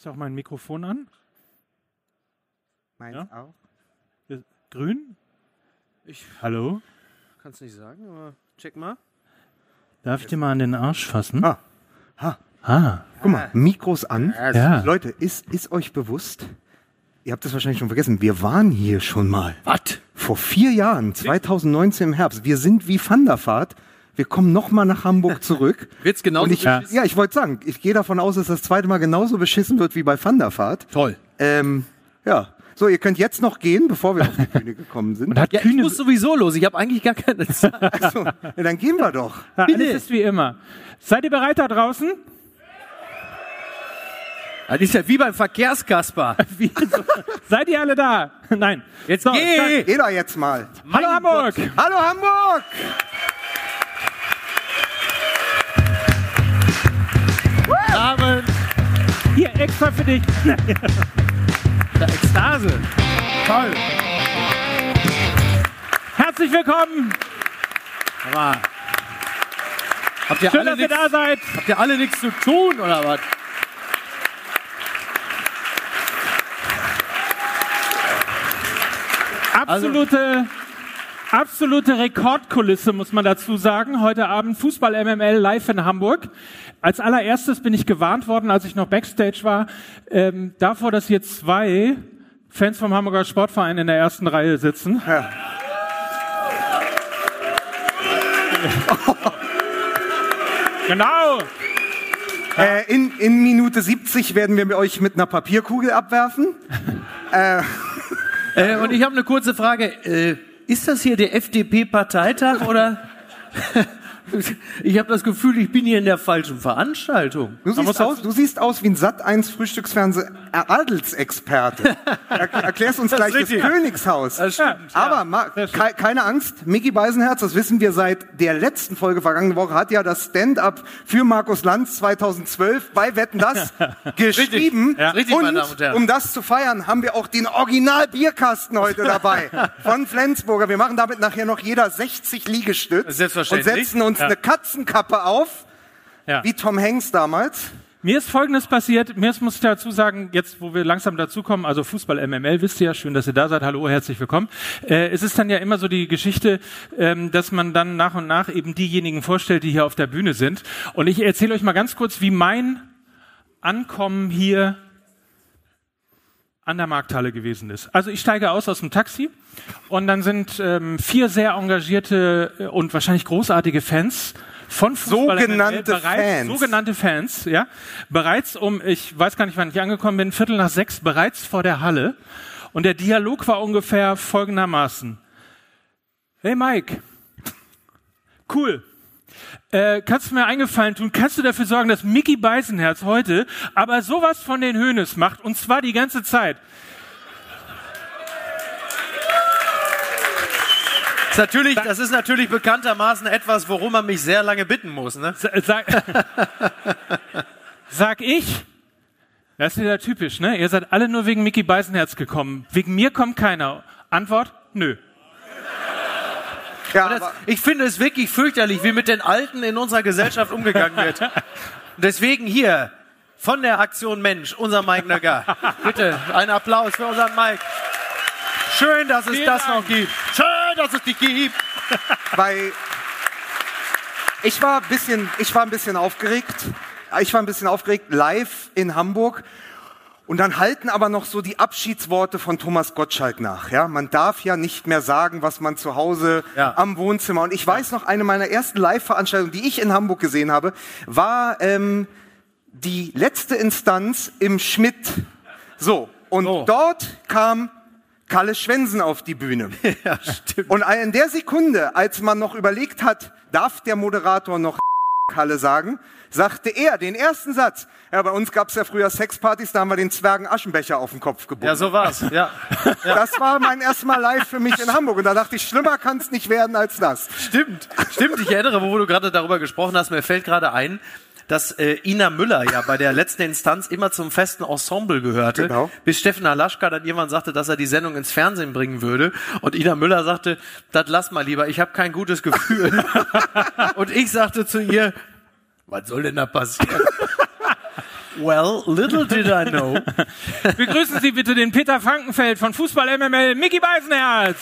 Ist auch mein Mikrofon an? Meins Ja. auch. Grün? Ich Hallo? kann es nicht sagen, aber check mal. Darf ich dir mal an den Arsch fassen? Ah. Ha. Ah, Guck mal, Mikros an. Ja. Leute, ist, ist euch bewusst, ihr habt das wahrscheinlich schon vergessen, wir waren hier schon mal. Was? Vor vier Jahren, 2019 im Herbst. Wir sind wie Vanderfahrt. Wir kommen nochmal nach Hamburg zurück. Wird's genauso Und ich, beschissen? ja, ich wollte sagen, ich gehe davon aus, dass das zweite Mal genauso beschissen wird wie bei Vanderfahrt. Toll. Ähm, ja. So, ihr könnt jetzt noch gehen, bevor wir auf die Bühne gekommen sind. und hat Ja, ich kühne... muss sowieso los. Ich habe eigentlich gar keine Zeit. Achso, ja, dann gehen wir doch. Ja, alles ist wie immer. Seid ihr bereit da draußen? Das ist ja wie beim Verkehrskasper. Wie, so, seid ihr alle da? Nein. Jetzt So, geh! Geh doch jetzt mal. Hallo Mein Hamburg! Hallo Hamburg! Hier, extra für dich. der Ekstase. Toll. Herzlich willkommen. Aber habt ihr Schön, alle dass ihr nichts da seid. habt ihr alle nichts zu tun oder was? Absolute, absolute Rekordkulisse, muss man dazu sagen. Heute Abend Fußball MML live in Hamburg. Als allererstes bin ich gewarnt worden, als ich noch Backstage war, ähm, davor, dass hier zwei Fans vom Hamburger Sportverein in der ersten Reihe sitzen. genau. Äh, in, in Minute 70 werden wir euch mit einer Papierkugel abwerfen. Äh, und ich habe eine kurze Frage. Ist das hier der FDP-Parteitag oder? ich habe das Gefühl, ich bin hier in der falschen Veranstaltung. Du siehst, aus, du siehst aus wie ein Sat 1 Frühstücksfernseh Adelsexperte. Er, erklärst uns gleich das. Königshaus. Das stimmt, Aber ma, Sehr schön. ke keine Angst, Mickey Beisenherz, das wissen wir seit der letzten Folge vergangene Woche, hat ja das Stand-up für Markus Lanz 2012 bei Wetten das geschrieben. Ja. Richtig, und meine Damen und Herren. um das zu feiern, haben wir auch den Original-Bierkasten heute dabei von Flensburger. Wir machen damit nachher noch jeder 60 Liegestütz und Selbstverständlich. setzen uns Ja. eine Katzenkappe auf, Ja. wie Tom Hanks damals. Mir ist Folgendes passiert. Mir ist, muss ich dazu sagen, jetzt, wo wir langsam dazukommen, also Fußball MML, wisst ihr ja, schön, dass ihr da seid. Hallo, herzlich willkommen. Äh, es ist dann ja immer so die Geschichte, ähm, dass man dann nach und nach eben diejenigen vorstellt, die hier auf der Bühne sind. Und ich erzähle euch mal ganz kurz, wie mein Ankommen hier an der Markthalle gewesen ist. Also ich steige aus aus dem Taxi und dann sind ähm, vier sehr engagierte äh, und wahrscheinlich großartige Fans von Fußball Sogenannte bereits, Fans. sogenannte Fans, ja, bereits um, ich weiß gar nicht, wann ich angekommen bin, Viertel nach sechs, bereits vor der Halle. Und der Dialog war ungefähr folgendermaßen. Hey Mike, cool. Äh, kannst du mir eingefallen tun? Kannst du dafür sorgen, dass Mickey Beisenherz heute aber sowas von den Hönes macht und zwar die ganze Zeit? Das ist natürlich, das ist natürlich bekanntermaßen etwas, worum man mich sehr lange bitten muss. Ne? Sa- Sag, sag ich, das ist ja typisch, ne? Ihr seid alle nur wegen Mickey Beisenherz gekommen. Wegen mir kommt keiner. Antwort? Nö. Ja, Das, ich finde es wirklich fürchterlich, wie mit den Alten in unserer Gesellschaft umgegangen wird. Deswegen hier von der Aktion Mensch, unser Mike Nöcker. Bitte einen Applaus für unseren Mike. Schön, dass es Vielen das Dank. noch gibt. Schön, dass es dich gibt. weil ich war ein bisschen, ich war ein bisschen aufgeregt. Ich war ein bisschen aufgeregt live in Hamburg. Und dann halten aber noch so die Abschiedsworte von Thomas Gottschalk nach. Ja, man darf ja nicht mehr sagen, was man zu Hause Ja. am Wohnzimmer. Und ich weiß noch, eine meiner ersten Live-Veranstaltungen, die ich in Hamburg gesehen habe, war ähm, die letzte Instanz im Schmidt. So, und Oh. dort kam Kalle Schwensen auf die Bühne. Ja, stimmt. Und in der Sekunde, als man noch überlegt hat, darf der Moderator noch Kalle sagen, sagte er den ersten Satz. Ja, bei uns gab's ja früher Sexpartys, da haben wir den Zwergen Aschenbecher auf den Kopf gebunden. Ja, so war's. Ja. Das war mein erstes Mal live für mich in Hamburg. Und da dachte ich, schlimmer kann's nicht werden als das. Stimmt, stimmt. Ich erinnere, wo du gerade darüber gesprochen hast, mir fällt gerade ein, dass äh, Ina Müller ja bei der letzten Instanz immer zum festen Ensemble gehörte, Genau. bis Steffen Alaschka dann irgendwann sagte, dass er die Sendung ins Fernsehen bringen würde. Und Ina Müller sagte, das lass mal lieber, ich habe kein gutes Und ich sagte zu ihr, was soll denn da passieren? Well, little did I know. Begrüßen Sie bitte den Peter Frankenfeld von Fußball MML, Mickey Beisenherz.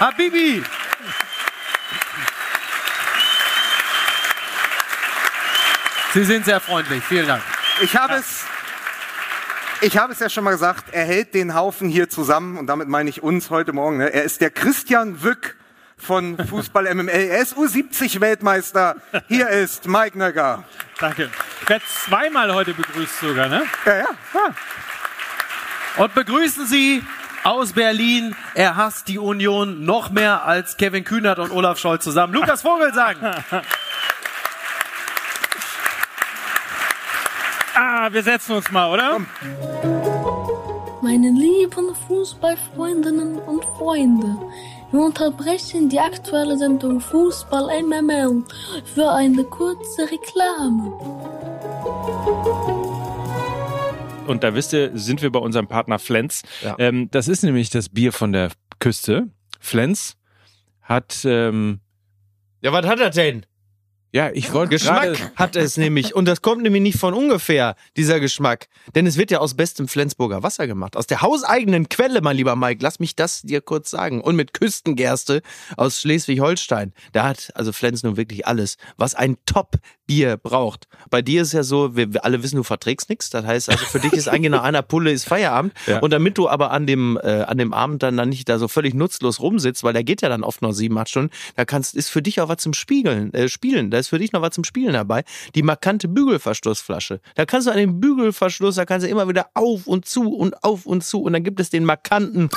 Habibi! Sie sind sehr freundlich. Vielen Dank. Ich habe es, ich habe es ja schon mal gesagt, er hält den Haufen hier zusammen und damit meine ich uns heute Morgen. Ne? Er ist der Christian Wück von Fußball MML. Er ist U70 Weltmeister. Hier ist Mike Nöcker. Danke. Ich werde zweimal heute begrüßt sogar, ne? Ja, ja. Und begrüßen Sie aus Berlin. Er hasst die Union noch mehr als Kevin Kühnert und Olaf Scholz zusammen. Lukas Vogelsang. Ah, wir setzen uns mal, oder? Meine lieben Fußballfreundinnen und Freunde, wir unterbrechen die aktuelle Sendung Fußball MML für eine kurze Reklame. Und da wisst ihr, sind wir bei unserem Partner Flens. Ja. Ähm, das ist nämlich das Bier von der Küste. Flens hat, ähm, Ja, was hat er denn? Ja, ich wollte Geschmack hat es nämlich. Und das kommt nämlich nicht von ungefähr, dieser Geschmack. Denn es wird ja aus bestem Flensburger Wasser gemacht. Aus der hauseigenen Quelle, mein lieber Mike. Lass mich das dir kurz sagen. Und mit Küstengerste aus Schleswig-Holstein. Da hat also Flens nun wirklich alles, was ein Top-Bier braucht. Bei dir ist ja so, wir, wir alle wissen, du verträgst nichts. Das heißt, also für dich ist eigentlich nach einer Pulle ist Feierabend. Ja. Und damit du aber an dem, äh, an dem Abend dann, dann nicht da so völlig nutzlos rumsitzt, weil der geht ja dann oft noch sieben, acht Stunden, da kannst, ist für dich auch was zum Spiegeln, äh, Spielen. Da ist für dich noch was zum Spielen dabei. Die markante Bügelverschlussflasche. Da kannst du an dem Bügelverschluss, da kannst du immer wieder auf und zu und auf und zu und dann gibt es den markanten.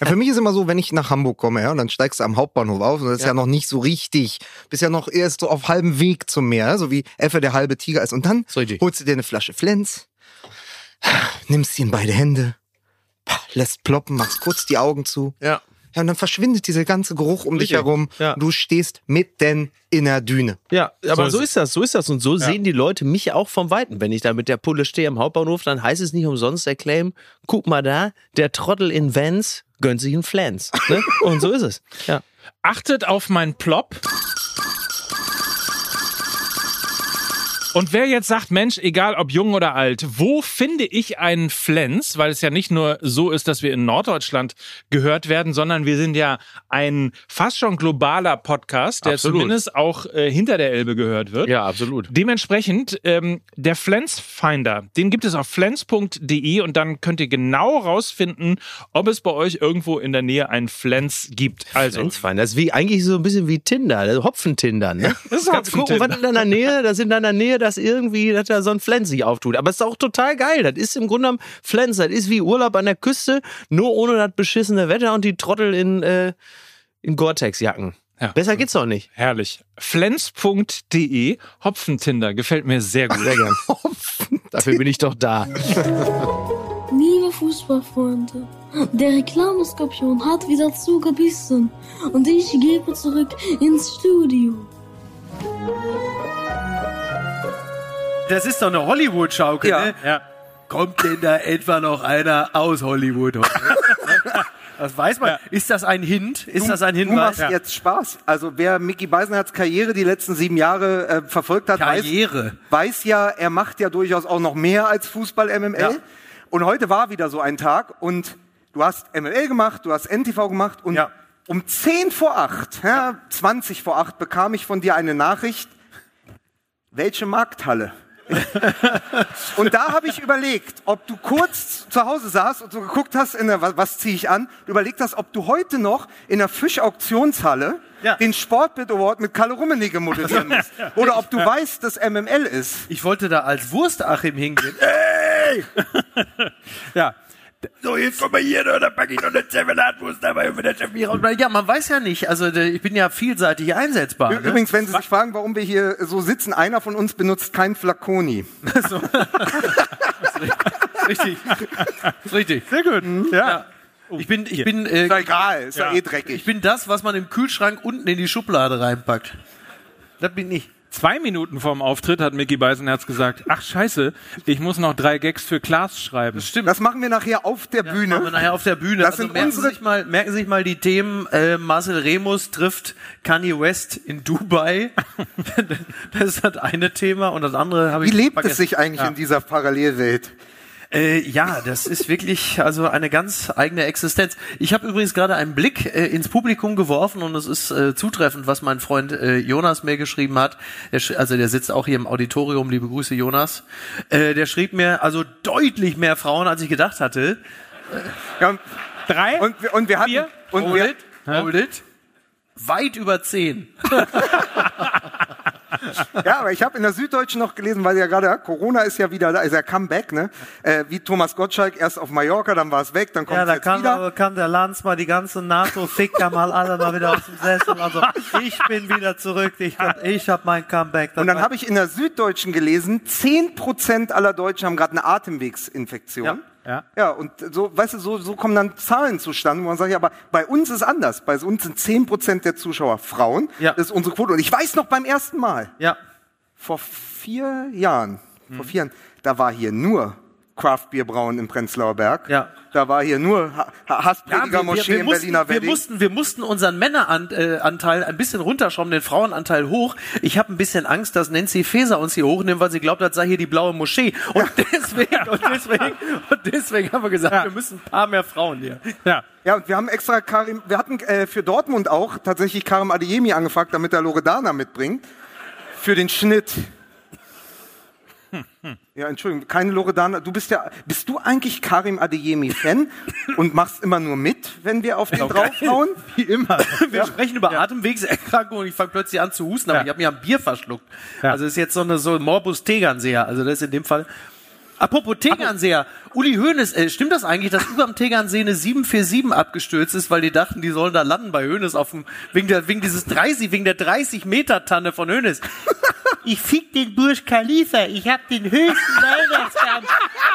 Ja, für mich ist immer so, wenn ich nach Hamburg komme, ja, und dann steigst du am Hauptbahnhof auf und das ist ja, noch nicht so richtig, bist ja noch erst so auf halbem Weg zum Meer, so wie Effe der halbe Tiger ist. Und dann So holst du dir eine Flasche Flens, nimmst sie in beide Hände, lässt ploppen, machst kurz die Augen zu. Ja. Ja, und dann verschwindet dieser ganze Geruch um dich Richtig. herum. Ja. Du stehst mitten in der Düne. Ja, aber So so ist das, so ist das. Und so sehen die Leute mich auch vom Weiten. Wenn ich da mit der Pulle stehe am Hauptbahnhof, dann heißt es nicht umsonst der Claim, guck mal da, der Trottel in Vans gönnt sich einen Flans. Ne? Und so ist es. Ja. Achtet auf meinen Plop. Und wer jetzt sagt, Mensch, egal ob jung oder alt, wo finde ich einen Flens? Weil es ja nicht nur so ist, dass wir in Norddeutschland gehört werden, sondern wir sind ja ein fast schon globaler Podcast, der Absolut. zumindest auch äh, hinter der Elbe gehört wird. Ja, absolut. Dementsprechend, ähm, der Flens Finder, den gibt es auf flens.de und dann könnt ihr genau rausfinden, ob es bei euch irgendwo in der Nähe einen Flens gibt. Also, Flensfein. Das ist wie, eigentlich so ein bisschen wie Tinder, also Hopfentinder. Ne? das ist Kannst gucken, was in deiner Nähe, das in deiner Nähe, dass irgendwie, dass da so ein Flens sich auftut. Aber es ist auch total geil. Das ist im Grunde genommen Flens. Das ist wie Urlaub an der Küste, nur ohne das beschissene Wetter und die Trottel in, äh, in Gore-Tex-Jacken. Ja. Besser geht's doch nicht. Herrlich. Flens.de, Hopfentinder, gefällt mir sehr gut. Sehr gern. Dafür bin ich doch da. Liebe Fußballfreunde, der Reklameskorpion hat wieder zugebissen und ich gebe zurück ins Studio. Das ist doch eine Hollywood-Schaukel, Ja. ne? Ja. Kommt denn da etwa noch einer aus Hollywood heute? Das weiß man. Ist das ein Hint? Ist das ein Du Hinweis? machst jetzt Spaß. Also wer Mickey Beisenherz Karriere die letzten sieben Jahre äh, verfolgt hat, weiß, Karriere. weiß ja, er macht ja durchaus auch noch mehr als Fußball MML. Ja. Und heute war wieder so ein Tag und du hast MML gemacht, du hast NTV gemacht und Ja. um 10 vor 8, ja, 20 vor 8 bekam ich von dir eine Nachricht, welche Markthalle? und da habe ich überlegt, ob du kurz zu Hause saßt und so geguckt hast, in der, was, ziehe ich an, überlegt hast, ob du heute noch in der Fischauktionshalle Ja. den Sportbild Award mit Kalle Rummenigge moderieren musst. Oder ob du weißt, dass MML ist. Ich wollte da als Wurstachim hingehen. Ja. So, jetzt komm mal hier, da pack ich noch eine Zervelatwurst dabei Chef mich raus. Ja, man weiß ja nicht. Also, ich bin ja vielseitig einsetzbar. Ne? Übrigens, wenn Sie sich fragen, warum wir hier so sitzen, einer von uns benutzt kein Flaconi. Richtig. Richtig. Sehr gut. Ja. Ich bin, ich bin, äh, Ist ja egal, ist ja, Ja. eh dreckig. ich bin das, was man im Kühlschrank unten in die Schublade reinpackt. Das bin ich. Zwei Minuten vorm Auftritt hat Mickey Beisenherz gesagt, ach scheiße, ich muss noch drei Gags für Klaas schreiben. Stimmt. Das machen wir nachher auf der Machen wir Bühne. nachher auf der Bühne. Das also sind merken, Sie unsere- sich mal, merken Sie sich mal die Themen. Äh, Marcel Remus trifft Kanye West in Dubai. das ist das eine Thema. Und das andere habe Wie ich lebt es vergessen. sich eigentlich in dieser Parallelwelt? Äh, ja, das ist wirklich also eine ganz eigene Existenz. Ich habe übrigens gerade einen Blick äh, ins Publikum geworfen und es ist äh, zutreffend, was mein Freund äh, Jonas mir geschrieben hat. Der, sch- also der sitzt auch hier im Auditorium. Liebe Grüße, Jonas. Äh, der schrieb mir also deutlich mehr Frauen, als ich gedacht hatte. Ja, und, Drei? und, wir- und wir hatten, Vier? und Hold wir, it, hold it. Weit über zehn. Ja, aber ich habe in der Süddeutschen noch gelesen, weil ja gerade Corona ist ja wieder da, ist ja Comeback, ne? Äh, wie Thomas Gottschalk erst auf Mallorca, dann war es weg, dann kommt Ja, da jetzt kann, wieder. kann der Lanz mal die ganze NATO-Ficker mal alle mal wieder aus dem Sessel. Also ich bin wieder zurück. Ich, ich habe mein Comeback. Das Und dann habe ich in der Süddeutschen gelesen, 10% aller Deutschen haben gerade eine Atemwegsinfektion. Ja. Ja. Ja, und so, weißt du, so, so kommen dann Zahlen zustande, wo man sagt, ja, aber bei uns ist anders. Bei uns sind 10% der Zuschauer Frauen. Ja. Das ist unsere Quote. Und ich weiß noch beim ersten Mal, ja. vor vier Jahren, Mhm. vor vier Jahren, da war hier nur Craftbier brauen im Prenzlauer Berg. Ja. Da war hier nur ha Ha- Hassprediger Moschee im mussten, Berliner wir, Wedding. mussten, wir mussten unseren Männeranteil äh, ein bisschen runterschrauben, den Frauenanteil hoch. Ich habe ein bisschen Angst, dass Nancy Faeser uns hier hochnimmt, weil sie glaubt, das sei hier die blaue Moschee. Und deswegen, und deswegen, und deswegen haben wir gesagt, wir müssen ein paar mehr Frauen hier. Ja. Ja, und wir haben extra Karim, wir hatten äh, für Dortmund auch tatsächlich Karim Adeyemi angefragt, damit er Loredana mitbringt. Für den Schnitt. Ja, Entschuldigung, keine Loredana. Du bist ja, bist du eigentlich Karim Adeyemi-Fan und machst immer nur mit, wenn wir auf den draufhauen? Wie immer. Wir sprechen über Atemwegserkrankungen und ich fange plötzlich an zu husten, aber Ja. ich habe mir ein Bier verschluckt. Ja. Also ist jetzt so eine so Morbus Tegernseher. Also das ist in dem Fall. Apropos Tegernseher, Uli Hoeneß, äh, stimmt das eigentlich, dass über dem Tegernsee eine 747 abgestürzt ist, weil die dachten, die sollen da landen bei Hoeneß auf dem, wegen der, wegen dieses 30, wegen der 30 Meter Tanne von Hoeneß. Ich fick den Burj Khalifa, ich hab den höchsten Weihnachtsbaum.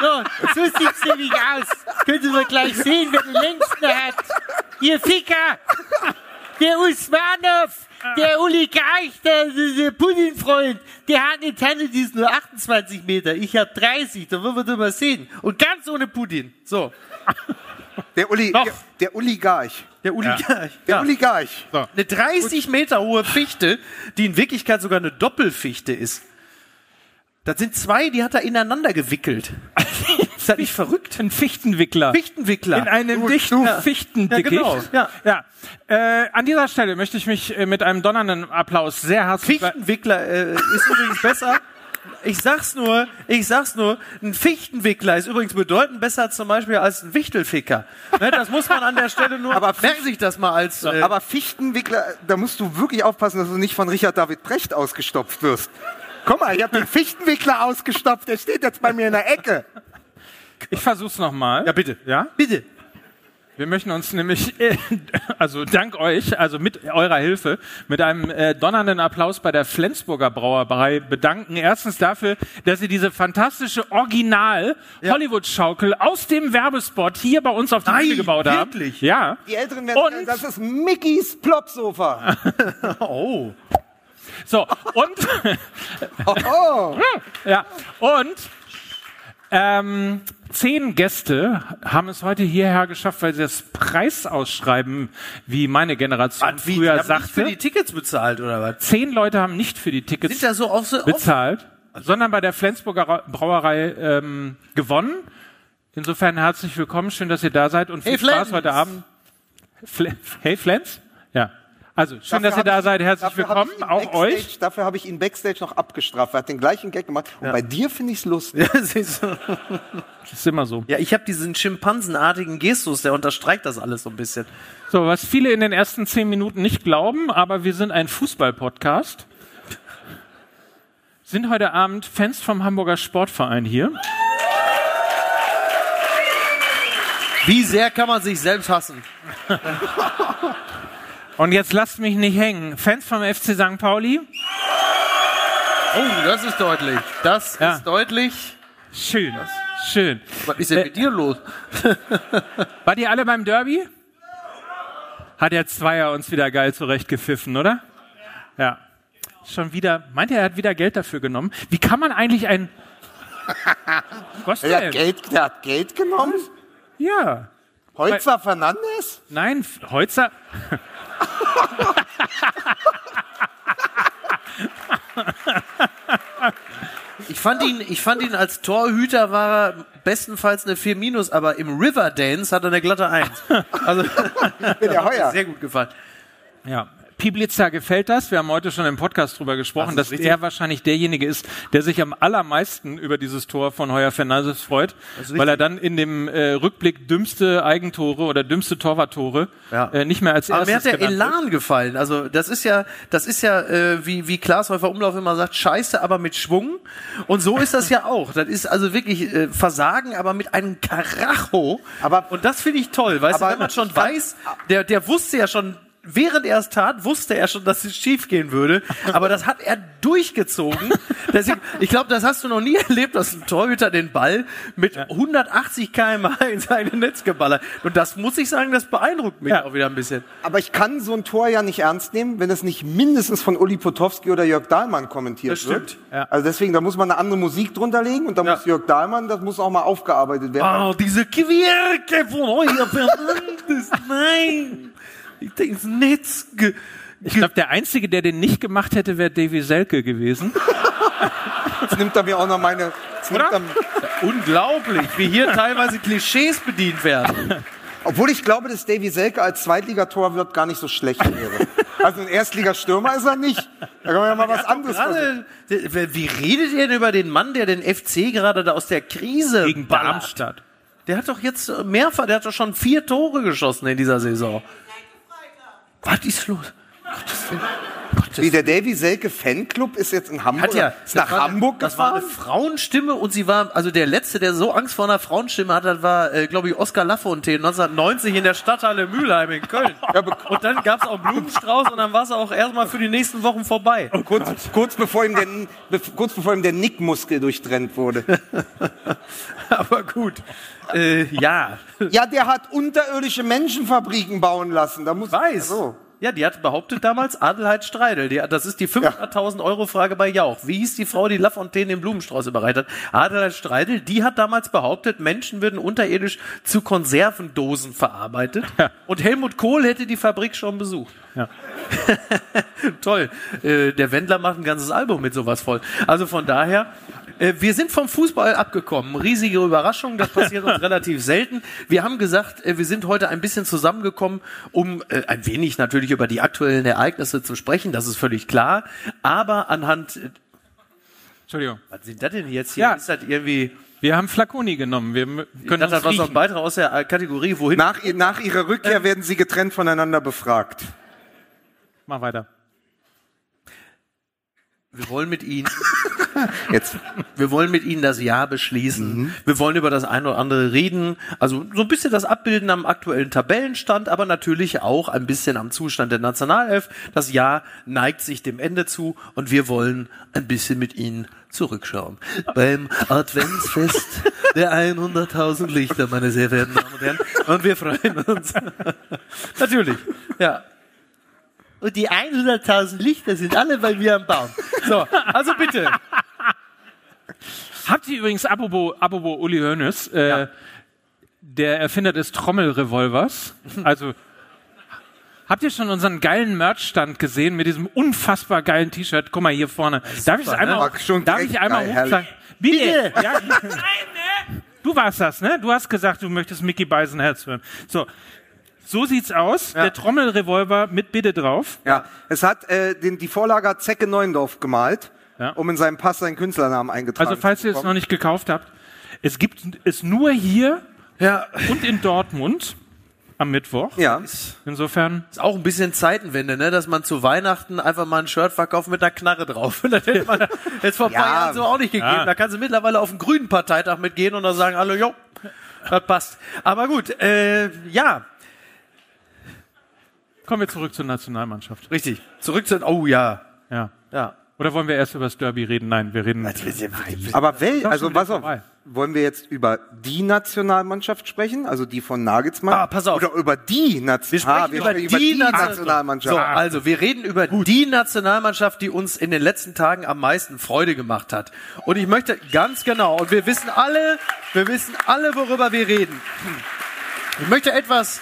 So, so sieht's nämlich aus. Könnt ihr mal gleich sehen, wer den längsten hat. Ihr Ficker! Der Usmanov, der Oligarch, der, der, der Puddingfreund, der hat eine Tanne, die ist nur 28 Meter. Ich hab 30, da wollen wir doch mal sehen. Und ganz ohne Pudding. So, Der, Uli, der, der Oligarch. der Oligarch. Der Ja. Oligarch. Eine 30 Meter hohe Fichte, die in Wirklichkeit sogar eine Doppelfichte ist. Das sind zwei, die hat er ineinander gewickelt. Ist das nicht verrückt? Ein Fichtenwickler. Fichtenwickler. In einem dichten du- Fichtendickicht. Ja, genau, ja. ja. Äh, an dieser Stelle möchte ich mich äh, mit einem donnernden Applaus sehr herzlich... Fichtenwickler äh, ist übrigens besser. Ich sag's nur, ich sag's nur, ein Fichtenwickler ist übrigens bedeutend besser zum Beispiel als ein Wichtelficker. Ne, das muss man an der Stelle nur, Aber aber merken sich das mal als, äh, Aber Fichtenwickler, da musst du wirklich aufpassen, dass du nicht von Richard David Brecht ausgestopft wirst. Guck mal, ich habe den Fichtenwickler ausgestopft, der steht jetzt bei mir in der Ecke. Ich versuch's nochmal. ja bitte, Ja? bitte. Wir möchten uns nämlich, also dank euch, also mit eurer Hilfe, mit einem äh, donnernden Applaus bei der Flensburger Brauerei bedanken. Erstens dafür, dass sie diese fantastische Original-Hollywood-Schaukel aus dem Werbespot hier bei uns auf die Bühne gebaut haben. wirklich? Ja. Die Älteren werden Und- sagen, das ist Mickys Plopsofa. Oh. So, und, Oh, ja, und, ähm, zehn Gäste haben es heute hierher geschafft, weil sie das Preisausschreiben, wie meine Generation Wie, früher die haben nicht für sagte, die Tickets bezahlt oder was? zehn Leute haben nicht für die Tickets so so bezahlt, sondern bei der Flensburger Ra- Brauerei ähm, gewonnen. Insofern herzlich willkommen, schön, dass ihr da seid und viel Hey, Spaß Flens. heute Abend. Fle hey Flens? Ja. Also schön, dass ihr Dafür da hab seid. ich- Herzlich dafür willkommen, ich auch euch. Dafür habe ich ihn Backstage noch abgestraft. Er hat den gleichen Gag gemacht. Und bei dir finde ich es lustig. Ja, siehst du. Das ist immer so. ja, ich habe diesen schimpansenartigen Gestus, der unterstreicht das alles so ein bisschen. So, was viele in den ersten zehn Minuten nicht glauben, aber wir sind ein Fußball-Podcast. Sind heute Abend Fans vom Hamburger Sportverein hier. Wie sehr kann man sich selbst hassen? Und jetzt lasst mich nicht hängen. Fans vom FC St. Pauli? Oh, das ist deutlich. Das Ja. ist deutlich. Schön. Schön. Was ist denn mit dir los? Wart ihr alle beim Derby? Hat der Zweier uns wieder geil zurechtgepfiffen, oder? Ja. Schon wieder, meint er, er hat wieder Geld dafür genommen? Wie kann man eigentlich ein. Was Der hat? Geld, der hat Geld genommen? Ja. Holzer Fernandes? Nein, Holzer. Ich fand ihn, ich fand ihn als Torhüter war er bestenfalls eine 4 minus, aber im Riverdance hat er eine glatte 1. Also, Der Heuer. sehr gut gefallen. Ja. Piblitzer gefällt das. Wir haben heute schon im Podcast drüber gesprochen, Das ist dass richtig. er wahrscheinlich derjenige ist, der sich am allermeisten über dieses Tor von Heuer Fernandes freut, weil er dann in dem äh, Rückblick dümmste Eigentore oder dümmste Torwarttore Ja. äh, nicht mehr als Aber erstes mir hat der genannt wird. Elan gefallen. Also das ist ja, das ist ja, äh, wie, wie Klaas Häufer Umlauf immer sagt, Scheiße, aber mit Schwung. Und so ist das ja auch. Das ist also wirklich äh, Versagen, aber mit einem Karacho. Aber- und das finde ich toll, weißt du, wenn man schon weiß, der, der wusste ja schon. Während er es tat, wusste er schon, dass es schief gehen würde. Aber das hat er durchgezogen. Deswegen, ich glaube, das hast du noch nie erlebt, dass ein Torhüter den Ball mit 180 km/h in sein Netz geballert. Und das muss ich sagen, das beeindruckt mich Ja. auch wieder ein bisschen. Aber ich kann so ein Tor ja nicht ernst nehmen, wenn es nicht mindestens von Uli Potowski oder Jörg Dahlmann kommentiert Das stimmt, wird. ja. Also deswegen, da muss man eine andere Musik drunter legen und da Ja. muss Jörg Dahlmann, das muss auch mal aufgearbeitet werden. Oh, diese Quirke von euer Fernandes, nein! Ich denke. Ge Ich glaube, der Einzige, der den nicht gemacht hätte, wäre Davy Selke gewesen. Jetzt nimmt er mir auch noch meine. jetzt nimmt er, Unglaublich, wie hier teilweise Klischees bedient werden. obwohl ich glaube, dass Davy Selke als Zweitligatorwart gar nicht so schlecht wäre. Also ein Erstligastürmer ist er nicht. Da kann man ja mal was anderes versuchen. Gerade, wie redet ihr denn über den Mann, der den FC gerade da aus der Krise Gegen ballert? Darmstadt. Der hat doch jetzt mehrfach, der hat doch schon vier Tore geschossen in dieser Saison. Was ist los? Wie der Davy Selke Fanclub ist jetzt in Hamburg. Hat ja, ist nach das war- Hamburg Das war eine gefahren. Frauenstimme und sie war, also der letzte, der so Angst vor einer Frauenstimme hat, das war, äh, glaube ich, Oskar Lafontaine 1990 in der Stadthalle Mülheim in Köln. und dann gab es auch Blumenstrauß und dann war es auch erstmal für die nächsten Wochen vorbei. Kurz, kurz, bevor ihm der, kurz bevor ihm der Nickmuskel durchtrennt wurde. Aber gut. Äh, ja. Ja, der hat unterirdische Menschenfabriken bauen lassen. Da muss Weiß. So. Ja, die hat behauptet damals Adelheid Streidel. Die, das ist die 500.000 Euro Frage bei Jauch. Wie hieß die Frau, die Lafontaine den Blumenstrauß überreicht hat? Adelheid Streidel, die hat damals behauptet, Menschen würden unterirdisch zu Konservendosen verarbeitet. Und Helmut Kohl hätte die Fabrik schon besucht. Ja. Toll. Äh, der Wendler macht ein ganzes Album mit sowas voll. Also von daher, wir sind vom Fußball abgekommen. Riesige Überraschung, das passiert uns relativ selten. Wir haben gesagt, äh, wir sind heute ein bisschen zusammengekommen, um äh, ein wenig natürlich über die aktuellen Ereignisse zu sprechen, das ist völlig klar. Aber anhand, äh, Entschuldigung. was sind das denn jetzt hier? Ja. Ist das irgendwie, Wir haben Flaconi genommen. Wir können das hat was noch ein. Beitrag aus der äh, Kategorie, wohin? Nach, nach ihrer Rückkehr werden sie getrennt voneinander befragt. Mach weiter. Wir wollen mit Ihnen Jetzt. Wir wollen mit Ihnen das Jahr beschließen. Wir wollen über das eine oder andere reden. Also so ein bisschen das Abbilden am aktuellen Tabellenstand, aber natürlich auch ein bisschen am Zustand der Nationalelf. Das Jahr neigt sich dem Ende zu und wir wollen ein bisschen mit Ihnen zurückschauen. Beim Adventsfest der 100.000 Lichter, meine sehr verehrten Damen und Herren. Und wir freuen uns. natürlich, ja. Und die 100.000 Lichter sind alle bei mir am Baum. So, also bitte. Habt ihr übrigens, apropos, apropos Uli Hoeneß, äh, der Erfinder des Trommelrevolvers, also Habt ihr schon unseren geilen Merch-Stand gesehen mit diesem unfassbar geilen T-Shirt? Guck mal hier vorne. Darf ich es ne? einmal, schon darf ich einmal hochzeigen? Bitte! Ja. Du warst das, ne? Du hast gesagt, du möchtest Mickey Beisenherz hören. So. So sieht's aus. Der Trommelrevolver mit Bitte drauf. Ja, es hat äh, den, die Vorlage hat Zecke Neuendorf gemalt, Ja. um in seinem Pass seinen Künstlernamen eingetragen Also falls zu ihr es noch nicht gekauft habt, es gibt es nur hier Ja, und in Dortmund am Mittwoch. Ja, Insofern ist auch ein bisschen Zeitenwende, ne? dass man zu Weihnachten einfach mal ein Shirt verkauft mit einer Knarre drauf. Das hätte man jetzt vor ein paar Ja. Jahren so auch nicht gegeben. Ja. Da kannst du mittlerweile auf den grünen Parteitag mitgehen und da sagen alle, jo, das passt. Aber gut, äh, ja, kommen wir zurück zur Nationalmannschaft. richtig. Zurück zu, oh ja, Ja. ja. Oder wollen wir erst über das Derby reden? Nein, wir reden. Aber wel, also pass auf, vorbei. wollen wir jetzt über die Nationalmannschaft sprechen, also die von Nagelsmann? Ah, pass auf. Oder über die Nation Wir sprechen ah, wir über, sprechen die, Nationalmannschaft. So, also wir reden über die Nationalmannschaft, die uns in den letzten Tagen am meisten Freude gemacht hat. Und ich möchte ganz genau, und wir wissen alle, wir wissen alle, worüber wir reden. Ich möchte etwas,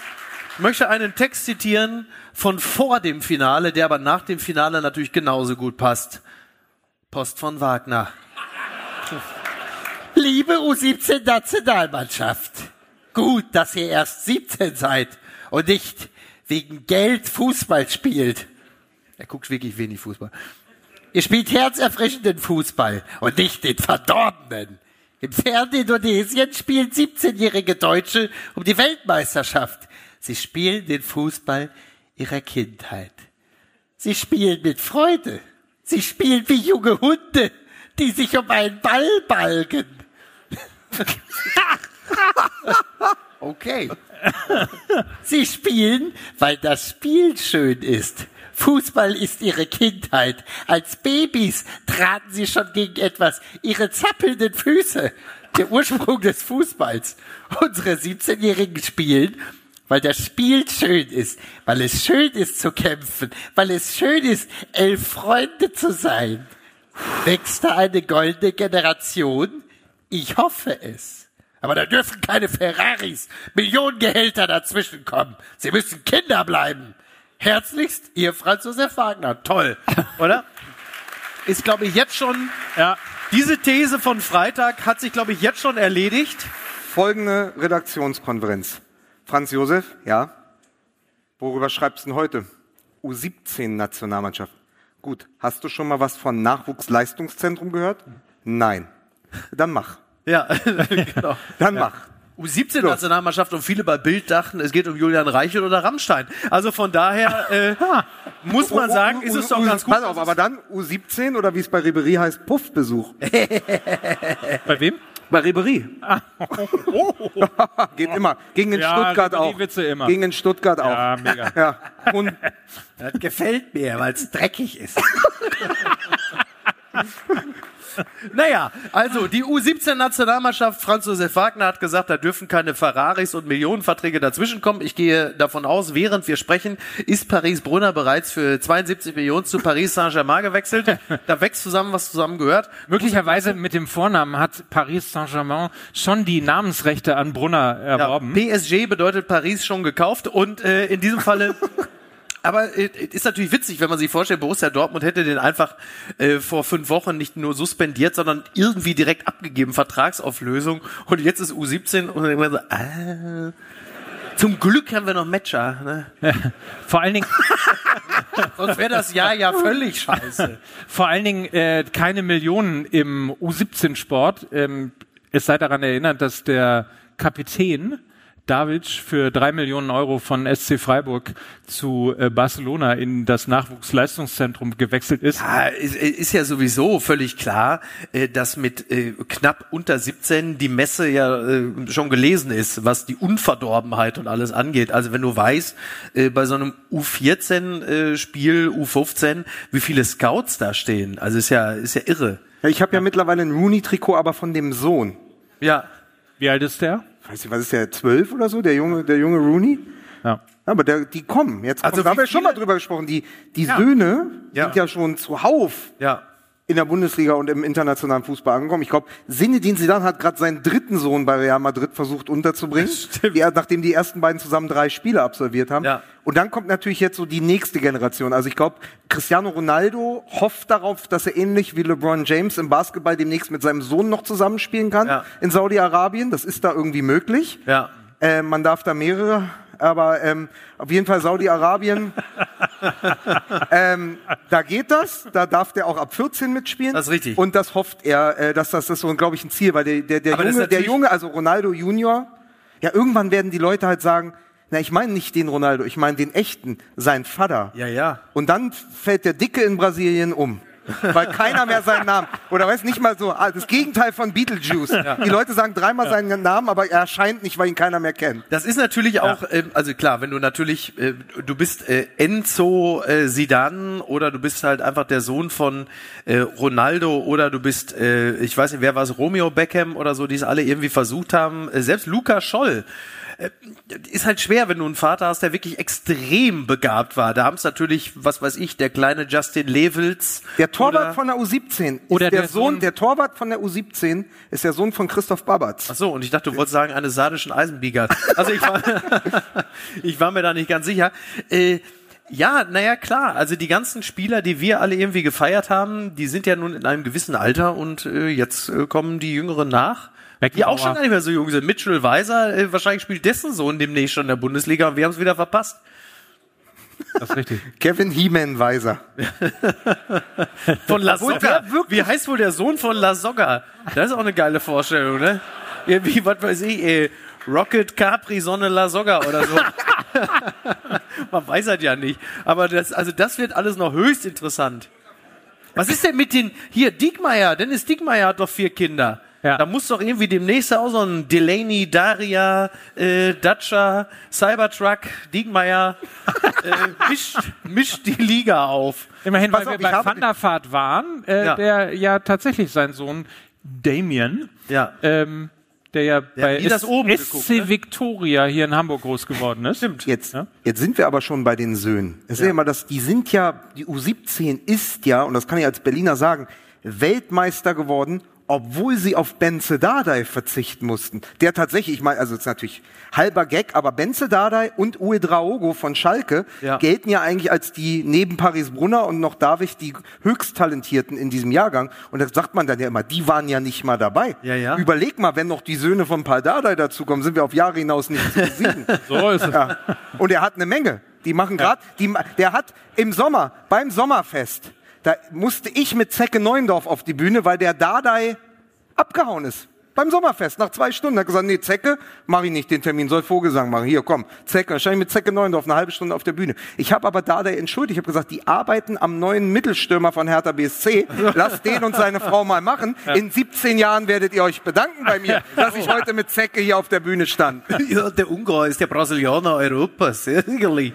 möchte einen Text zitieren von vor dem Finale, der aber nach dem Finale natürlich genauso gut passt. Post von Wagner. Liebe U17 Nationalmannschaft, gut, dass ihr erst 17 seid und nicht wegen Geld Fußball spielt. Er guckt wirklich wenig Fußball. Ihr spielt herzerfrischenden Fußball und nicht den verdorbenen. Im Fern Indonesien spielen 17-jährige Deutsche um die Weltmeisterschaft. Sie spielen den Fußball ihrer Kindheit. Sie spielen mit Freude. Sie spielen wie junge Hunde, die sich um einen Ball balgen. Okay. Sie spielen, weil das Spiel schön ist. Fußball ist ihre Kindheit. Als Babys traten sie schon gegen etwas. Ihre zappelnden Füße. Der Ursprung des Fußballs. Unsere 17-Jährigen spielen, weil das Spiel schön ist. Weil es schön ist zu kämpfen. Weil es schön ist, elf Freunde zu sein. Wächst da eine goldene Generation? Ich hoffe es. Aber da dürfen keine Ferraris, Millionengehälter dazwischen kommen. Sie müssen Kinder bleiben. Herzlichst, Ihr Franz Josef Wagner. Toll. Oder? Ist, glaube ich, jetzt schon, Ja, diese These von Freitag hat sich, glaube ich, jetzt schon erledigt. Folgende Redaktionskonferenz. Franz Josef, ja. Worüber schreibst du denn heute? U17-Nationalmannschaft. Gut. Hast du schon mal was von Nachwuchsleistungszentrum gehört? Nein. Dann mach. Ja, genau. Dann mach. U17-Nationalmannschaft und viele bei Bild dachten, es geht um Julian Reichel oder Rammstein. Also von daher äh, muss man sagen, ist es doch ganz gut. Pass auf, aber dann U17 oder wie es bei Ribery heißt, Puffbesuch. bei wem? Bei Ribery. Geht immer. Gegen den Ja, Stuttgart auch. Ribéry-Witze immer. Gegen den Stuttgart auch. Ja, mega. Ja. Und Das gefällt mir, weil es dreckig ist. Naja, also die U17-Nationalmannschaft, Franz Josef Wagner hat gesagt, da dürfen keine Ferraris und Millionenverträge dazwischenkommen. Ich gehe davon aus, während wir sprechen, ist Paris Brunner bereits für 72 Millionen zu Paris Saint-Germain gewechselt. Da wächst zusammen, was zusammen gehört. Möglicherweise mit dem Vornamen hat Paris Saint-Germain schon die Namensrechte an Brunner Ja, erworben. PSG bedeutet Paris schon gekauft und äh, in diesem Falle. Aber äh, ist natürlich witzig, wenn man sich vorstellt, Borussia Dortmund hätte den einfach äh, vor fünf Wochen nicht nur suspendiert, sondern irgendwie direkt abgegeben, Vertragsauflösung. Und jetzt ist U17 und dann man so, ah, zum Glück haben wir noch Matcher. Ne? Vor allen Dingen, Sonst wäre das Jahr ja völlig scheiße. vor allen Dingen äh, keine Millionen im U17-Sport. Ähm, es sei daran erinnert, dass der Kapitän Davic für drei Millionen Euro von SC Freiburg zu äh, Barcelona in das Nachwuchsleistungszentrum gewechselt ist. Ja, ist, ist ja sowieso völlig klar, äh, dass mit äh, knapp unter 17 die Messe ja äh, schon gelesen ist, was die Unverdorbenheit und alles angeht. Also wenn du weißt, äh, bei so einem U14-Spiel, U15, wie viele Scouts da stehen, also ist ja, ist ja irre. ja, ich habe ja mittlerweile ein Rooney-Trikot, aber von dem Sohn. Ja, Wie alt ist der? Weiß ich, was ist der, zwölf oder so, der junge, der junge Rooney? Ja. Aber der, die kommen. Jetzt Also haben wir schon mal drüber gesprochen. Die, die Söhne Ja. sind ja schon zuhauf ja. In der Bundesliga und im internationalen Fußball angekommen. Ich glaube, Zinedine Zidane hat gerade seinen dritten Sohn bei Real Madrid versucht unterzubringen, die, nachdem die ersten beiden zusammen drei Spiele absolviert haben. Ja. Und dann kommt natürlich jetzt so die nächste Generation. Also ich glaube, Cristiano Ronaldo hofft darauf, dass er ähnlich wie LeBron James im Basketball demnächst mit seinem Sohn noch zusammenspielen kann Ja. in Saudi-Arabien. Das ist da irgendwie möglich. Ja. Äh, man darf da mehrere, aber ähm, auf jeden Fall Saudi-Arabien. ähm, da geht das, da darf der auch ab 14 mitspielen. Das ist richtig. Und das hofft er, äh, dass das, das ist so, glaube ich, ein Ziel, weil der, der, der Junge, der Junge, also Ronaldo Junior, ja, irgendwann werden die Leute halt sagen, na, ich meine nicht den Ronaldo, ich meine den echten, sein Vater. Ja, ja. Und dann fällt der Dicke in Brasilien um. Weil keiner mehr seinen Namen, oder weiß nicht mal so, ah, das Gegenteil von Beetlejuice. Die Leute sagen dreimal seinen Namen, aber er erscheint nicht, weil ihn keiner mehr kennt. Das ist natürlich auch, ähm, also klar, wenn du natürlich, äh, du bist äh, Enzo äh, Sidan oder du bist halt einfach der Sohn von äh, Ronaldo oder du bist, äh, ich weiß nicht, wer war es, Romeo Beckham oder so, die es alle irgendwie versucht haben. Äh, selbst Luca Scholl äh, ist halt schwer, wenn du einen Vater hast, der wirklich extrem begabt war. Da haben es natürlich, was weiß ich, der kleine Justin Levels. Der Torwart oder- von der U17 ist Oder der, der Sohn, Sohn- der Torwart von der U17 ist der Sohn von Christoph Babatz. Ach so, und ich dachte, du wolltest sagen, eines sardischen Eisenbiegers. Also ich war, ich war mir da nicht ganz sicher. Äh, ja, naja, klar. Also die ganzen Spieler, die wir alle irgendwie gefeiert haben, die sind ja nun in einem gewissen Alter und äh, jetzt äh, kommen die Jüngeren nach. Die auch schon gar nicht mehr so jung sind. Mitchell Weiser, äh, wahrscheinlich spielt dessen Sohn demnächst schon in der Bundesliga und wir haben es wieder verpasst. Das ist richtig. Kevin He-Man Weiser. Von La Soga. Wie heißt wohl der Sohn von La Soga? Das ist auch eine geile Vorstellung, ne? Irgendwie, was weiß ich, ey, Rocket Capri Sonne La Soga oder so. Man weiß halt ja nicht. Aber das, also das wird alles noch höchst interessant. Was ist denn mit den, hier, Diekmeyer, Dennis Diekmeyer hat doch vier Kinder. Ja. Da muss doch irgendwie demnächst auch so ein Delaney, Daria, äh, Dacia, Cybertruck, Diekmeyer, äh, mischt, mischt die Liga auf. Immerhin, Pass weil auf, wir bei habe- Van der Vaart waren, äh, Ja. der ja tatsächlich sein Sohn Damien, Ja. ähm, der ja bei das oben geguckt, SC ne? Victoria hier in Hamburg groß geworden ist. Stimmt. Jetzt, Ja. jetzt sind wir aber schon bei den Söhnen. Es ist ja immer das, die sind ja, die U17 ist ja, und das kann ich als Berliner sagen, Weltmeister geworden, obwohl sie auf Benze Dardai verzichten mussten. Der tatsächlich, ich meine, also es ist natürlich halber Gag, aber Benze Dardai und Uwe Draogo von Schalke Ja. gelten ja eigentlich als die neben Paris Brunner und noch David die höchst talentierten in diesem Jahrgang. Und da sagt man dann ja immer, die waren ja nicht mal dabei. Ja, ja. Überleg mal, wenn noch die Söhne von Paul Dardai dazukommen, sind wir auf Jahre hinaus nicht zu besiegen. So ist es. Ja. Und er hat eine Menge. Die machen gerade, der hat im Sommer, beim Sommerfest, da musste ich mit Zecke Neuendorf auf die Bühne, weil der Dardai abgehauen ist. Beim Sommerfest, nach zwei Stunden. Er hat gesagt, nee, Zecke, mach ich nicht den Termin, soll Vogelsang machen. Hier, komm, Zecke. Dann stand ich mit Zecke Neuendorf eine halbe Stunde auf der Bühne. Ich habe aber Dardai entschuldigt. Ich habe gesagt, die arbeiten am neuen Mittelstürmer von Hertha BSC. Lasst den und seine Frau mal machen. In 17 Jahren werdet ihr euch bedanken bei mir, dass ich heute mit Zecke hier auf der Bühne stand. Ja, der Ungar ist der Brasilianer Europas, ja, sicherlich.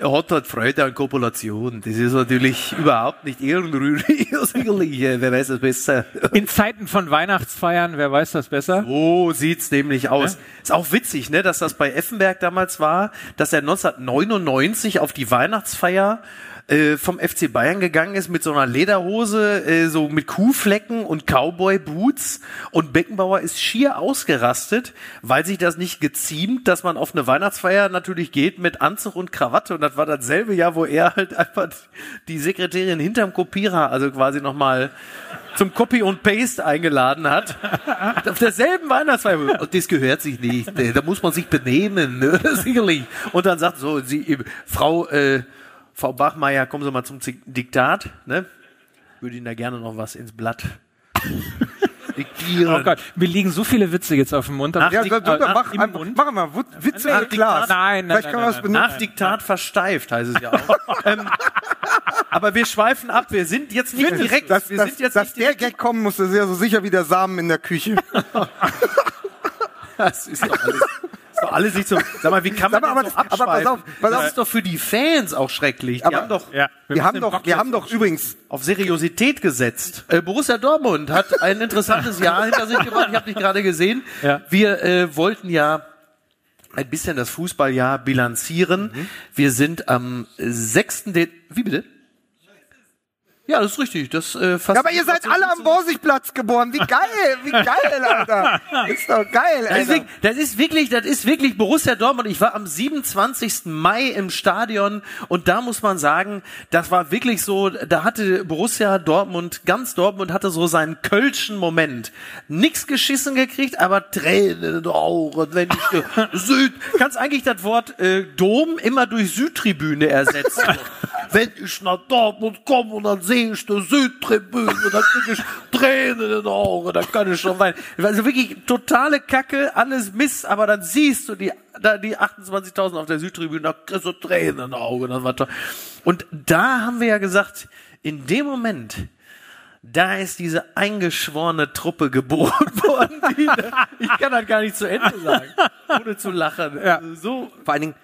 Er hat halt Freude an Kopulation. Das ist natürlich überhaupt nicht ehrenrührig. Ja, sicherlich, wer weiß es besser. In Zeiten von Weihnachtsfeiern, wer weiß das besser? So sieht's nämlich aus. Ist auch witzig, ne, dass das bei Effenberg damals war, dass er 1999 auf die Weihnachtsfeier äh, vom FC Bayern gegangen ist mit so einer Lederhose, äh, so mit Kuhflecken und Cowboy-Boots und Beckenbauer ist schier ausgerastet, weil sich das nicht geziemt, dass man auf eine Weihnachtsfeier natürlich geht mit Anzug und Krawatte und das war dasselbe Jahr, wo er halt einfach die Sekretärin hinterm Kopierer, also quasi nochmal zum Copy und Paste eingeladen hat. Auf derselben Weihnachtsfeier. Und das gehört sich nicht. Da muss man sich benehmen, ne? sicherlich. Und dann sagt so, sie, Frau, äh, Frau Bachmeier, kommen Sie mal zum Diktat, ne? Würde Ihnen da gerne noch was ins Blatt diktieren. Oh Gott, mir liegen so viele Witze jetzt auf dem Mund. Nach Ja, Dik- äh, mach, im einfach, Mund? mach mal Witze Nach mit Glas. Diktat- Nein, nein, Vielleicht wir nein, nein, benutzen. Nach Diktat versteift, heißt es ja auch. ähm, aber wir schweifen ab. Wir sind jetzt nicht direkt. dass, wir dass, sind jetzt dass der. Gag kommen muss, das ist ja so sicher wie der Samen in der Küche. Das ist doch alles, doch alles nicht so. Sag mal, wie kann man mal, denn so aber das- aber pass auf, pass das auf. ist doch für die Fans auch schrecklich. Die Aber- haben doch Ja, Wir müssen haben doch, wir haben doch übrigens, auf Seriosität gesetzt. Äh, Borussia Dortmund hat ein interessantes Jahr hinter sich gebracht. Ich habe dich gerade gesehen. Ja. Wir äh, wollten ja ein bisschen das Fußballjahr bilanzieren. Wir sind am 6. De Wie bitte? Ja, das ist richtig. Das äh, fasst Ja, aber ihr seid alle am Borsigplatz geboren. Wie geil, wie geil, Alter. Ist doch geil, Das ist, Alter. wirklich, das ist wirklich, das ist wirklich Borussia Dortmund. Ich war am 27. Mai im Stadion und da muss man sagen, das war wirklich so, da hatte Borussia Dortmund, ganz Dortmund hatte so seinen kölschen Moment. Nix geschissen gekriegt, aber Tränen in den Augen, wenn ich Süd, kannst eigentlich das Wort äh, Dom immer durch Südtribüne ersetzen. wenn ich nach Dortmund komme und dann sehe ich die Südtribüne, dann kriege ich Tränen in den Augen, dann kann ich schon weinen. Also wirklich totale Kacke, alles Mist, aber dann siehst du die, da die 28.000 auf der Südtribüne, da kriegst du Tränen in den Augen, das war toll. Und da haben wir ja gesagt, in dem Moment, da ist diese eingeschworene Truppe geboren worden. Die, ich kann das gar nicht zu Ende sagen, ohne zu lachen. Ja. So Vor allen Dingen,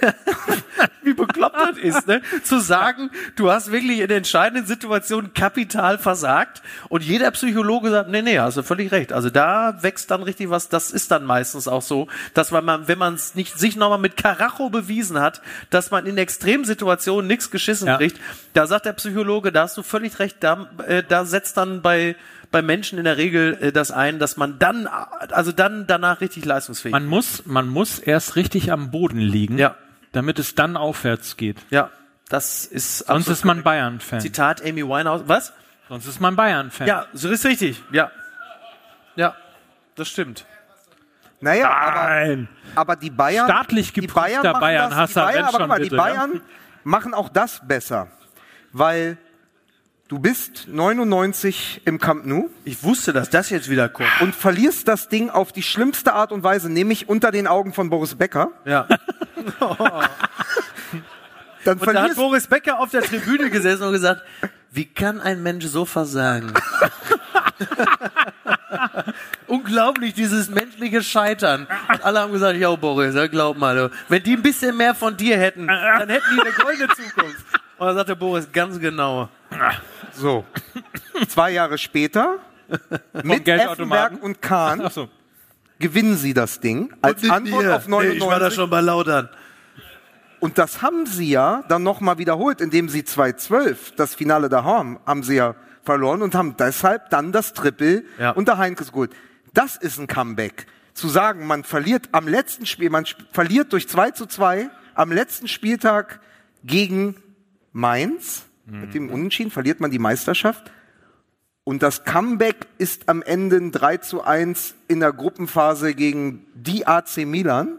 wie bekloppt das ist, ne? Zu sagen, du hast wirklich in entscheidenden Situationen kapital versagt und jeder Psychologe sagt, nee, nee, hast du völlig recht. Also da wächst dann richtig was, das ist dann meistens auch so, dass man, wenn man es nicht sich nochmal mit Karacho bewiesen hat, dass man in Extremsituationen nichts geschissen Ja. kriegt, da sagt der Psychologe, da hast du völlig recht, da, äh, da setzt dann bei bei Menschen in der Regel äh, das ein, dass man dann, also dann danach richtig leistungsfähig Man muss, man muss erst richtig am Boden liegen, Ja. damit es dann aufwärts geht. Ja, das ist Sonst ist man Bayern-Fan. Zitat Amy Winehouse. Was? Sonst ist man Bayern-Fan. Ja, so ist richtig. Ja. Ja, das stimmt. naja, aber, Nein. aber die Bayern. Staatlich die geprüfter Bayern machen Bayernhasser, das, die Bayern, aber guck mal, die bitte, ja. Bayern machen auch das besser. Weil du bist 99 im Camp Nou Ich wusste, dass das jetzt wieder kommt. und verlierst das Ding auf die schlimmste Art und Weise, nämlich unter den Augen von Boris Becker. Ja. Dann Und da hat Boris Becker auf der Tribüne gesessen und gesagt, wie kann ein Mensch so versagen? Unglaublich, dieses menschliche Scheitern. Und alle haben gesagt, ja Boris, ja, glaub mal, wenn die ein bisschen mehr von dir hätten, dann hätten die eine goldene Zukunft. Und dann sagte Boris, ganz genau. So. Zwei Jahre später mit? Effenberg und Kahn Ach so. gewinnen sie das Ding als Antwort auf Nee, ich war da 99. schon bei Lautern. Und das haben sie ja dann nochmal wiederholt, indem sie 2-12, das Finale daheim, haben sie ja verloren und haben deshalb dann das Triple Ja. unter Heinkes geholt. Das ist ein Comeback. Zu sagen, man verliert am letzten Spiel, man sp- verliert durch 2 zu 2 am letzten Spieltag gegen Mainz, mit dem Unentschieden verliert man die Meisterschaft. Und das Comeback ist am Ende ein 3 zu 1 in der Gruppenphase gegen die AC Milan.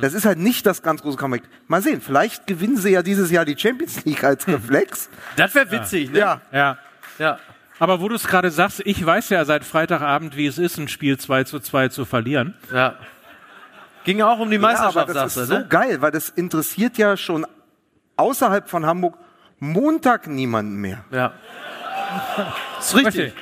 Das ist halt nicht das ganz große Comeback. Mal sehen, vielleicht gewinnen sie ja dieses Jahr die Champions League als Reflex. Das wäre witzig, ne? Ja, Ja. ja. Aber wo du es gerade sagst, ich weiß ja seit Freitagabend, wie es ist, ein Spiel 2 zu 2 zu verlieren. Ja. Ging auch um die ja Meisterschaft, aber das sagst ist du, so ne? geil, weil das interessiert ja schon außerhalb von Hamburg Montag niemanden mehr. Ja. ist richtig.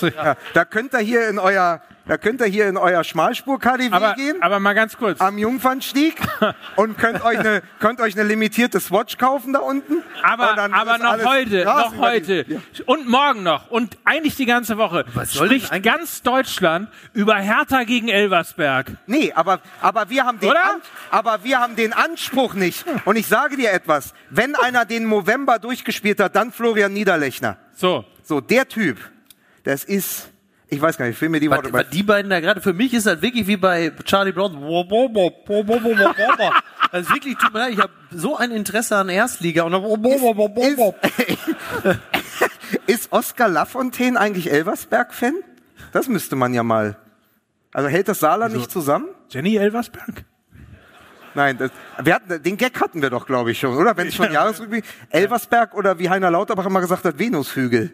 Ja, da könnt ihr hier in euer, da könnt ihr hier in euer Schmalspur-KDW Aber, gehen. aber mal ganz kurz. am Jungfernstieg und könnt euch eine könnt euch eine limitierte Swatch kaufen da unten. Aber, aber noch heute, noch heute Ja. und morgen noch und eigentlich die ganze Woche Was spricht ganz Deutschland über Hertha gegen Elversberg. Nee, aber aber wir haben den Oder? An, aber wir haben den Anspruch nicht. Und ich sage dir etwas, wenn einer den November durchgespielt hat, dann Florian Niederlechner. So. So der Typ, das ist ich weiß gar nicht, ich will mir die Worte was die beiden da gerade, für mich ist das wirklich wie bei Charlie Brown. Das ist wirklich, tut mir leid, ich habe so ein Interesse an Erstliga und dann Ist Oskar Lafontaine eigentlich Elversberg-Fan? Das müsste man ja mal. Also hält das Saarland nicht zusammen? Jenny Elversberg? Nein, das, wir hatten, den Gag hatten wir doch, glaube ich, schon, oder? Wenn es schon Jahresrückblick. Elversberg oder wie Heiner Lauterbach immer gesagt hat, Venushügel.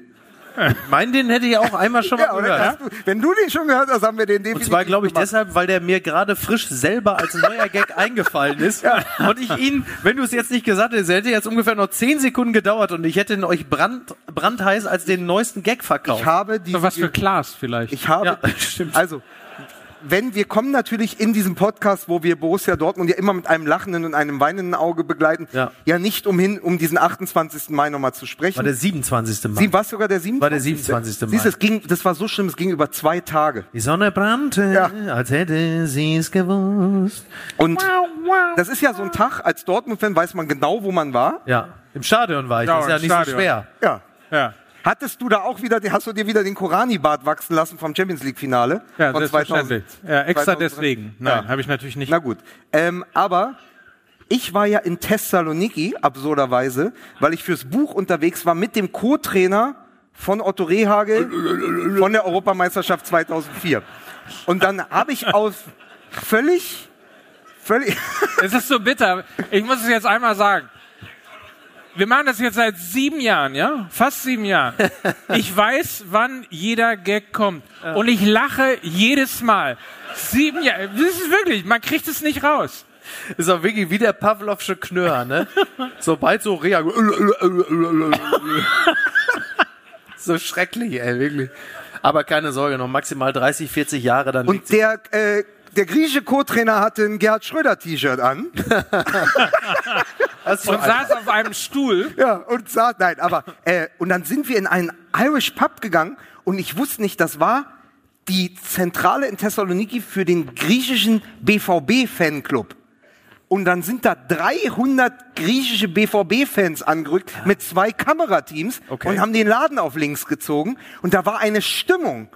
Meinen den hätte ich auch einmal schon mal Ja, gehört. Du, wenn du den schon gehört hast, haben wir den Und definitiv zwar glaube ich gemacht. deshalb, weil der mir gerade frisch selber als neuer Gag eingefallen ist. Und ich ihn, wenn du es jetzt nicht gesagt hättest, hätte jetzt ungefähr noch zehn Sekunden gedauert und ich hätte ihn euch brand, brandheiß als den neuesten Gag verkauft. Ich habe die, Was für Klaas vielleicht. ich habe, Ja, stimmt. also, wenn wir kommen natürlich in diesem Podcast, wo wir Borussia Dortmund ja immer mit einem lachenden und einem weinenden Auge begleiten, Ja. ja nicht umhin, um diesen 28. Mai nochmal zu sprechen. War der 27. Mai. Sie war sogar der 27. War der 27. Mai. Siehst, du, es ging, das war so schlimm, es ging über zwei Tage. Die Sonne brannte, Ja. als hätte sie es gewusst. Und das ist ja so ein Tag, als Dortmund-Fan weiß man genau, wo man war. Ja, im Stadion war ich. Ja, das ist ja nicht Stadion. so schwer. Ja. ja. Hattest du da auch wieder, hast du dir wieder den Korani-Bart wachsen lassen vom Champions League-Finale? Ja, von selbstverständlich. 2000? Ja, extra 2003? deswegen. Nein, Ja. habe ich natürlich nicht. Na gut. Ähm, aber ich war ja in Thessaloniki, absurderweise, weil ich fürs Buch unterwegs war mit dem Co-Trainer von Otto Rehagel von der Europameisterschaft 2004. Und dann habe ich aus völlig, völlig, Es ist so bitter. Ich muss es jetzt einmal sagen. Wir machen das jetzt seit sieben Jahren, ja? Fast sieben Jahren. Ich weiß, wann jeder Gag kommt. Und ich lache jedes Mal. Sieben Jahre. Das ist wirklich, man kriegt es nicht raus. Ist auch wirklich wie der Pavlovsche Knör, ne? Sobald so Rea. so schrecklich, ey, wirklich. Aber keine Sorge, noch maximal 30, 40 Jahre, dann Und der, äh, der griechische Co-Trainer hatte ein Gerhard Schröder-T-Shirt an. Und saß auf einem Stuhl. Ja, und sagt, nein, aber, äh, und dann sind wir in einen Irish Pub gegangen und ich wusste nicht, das war die Zentrale in Thessaloniki für den griechischen BVB-Fanclub. Und dann sind da 300 griechische BVB-Fans angerückt mit zwei Kamerateams Okay. und haben den Laden auf links gezogen. Und da war eine Stimmung.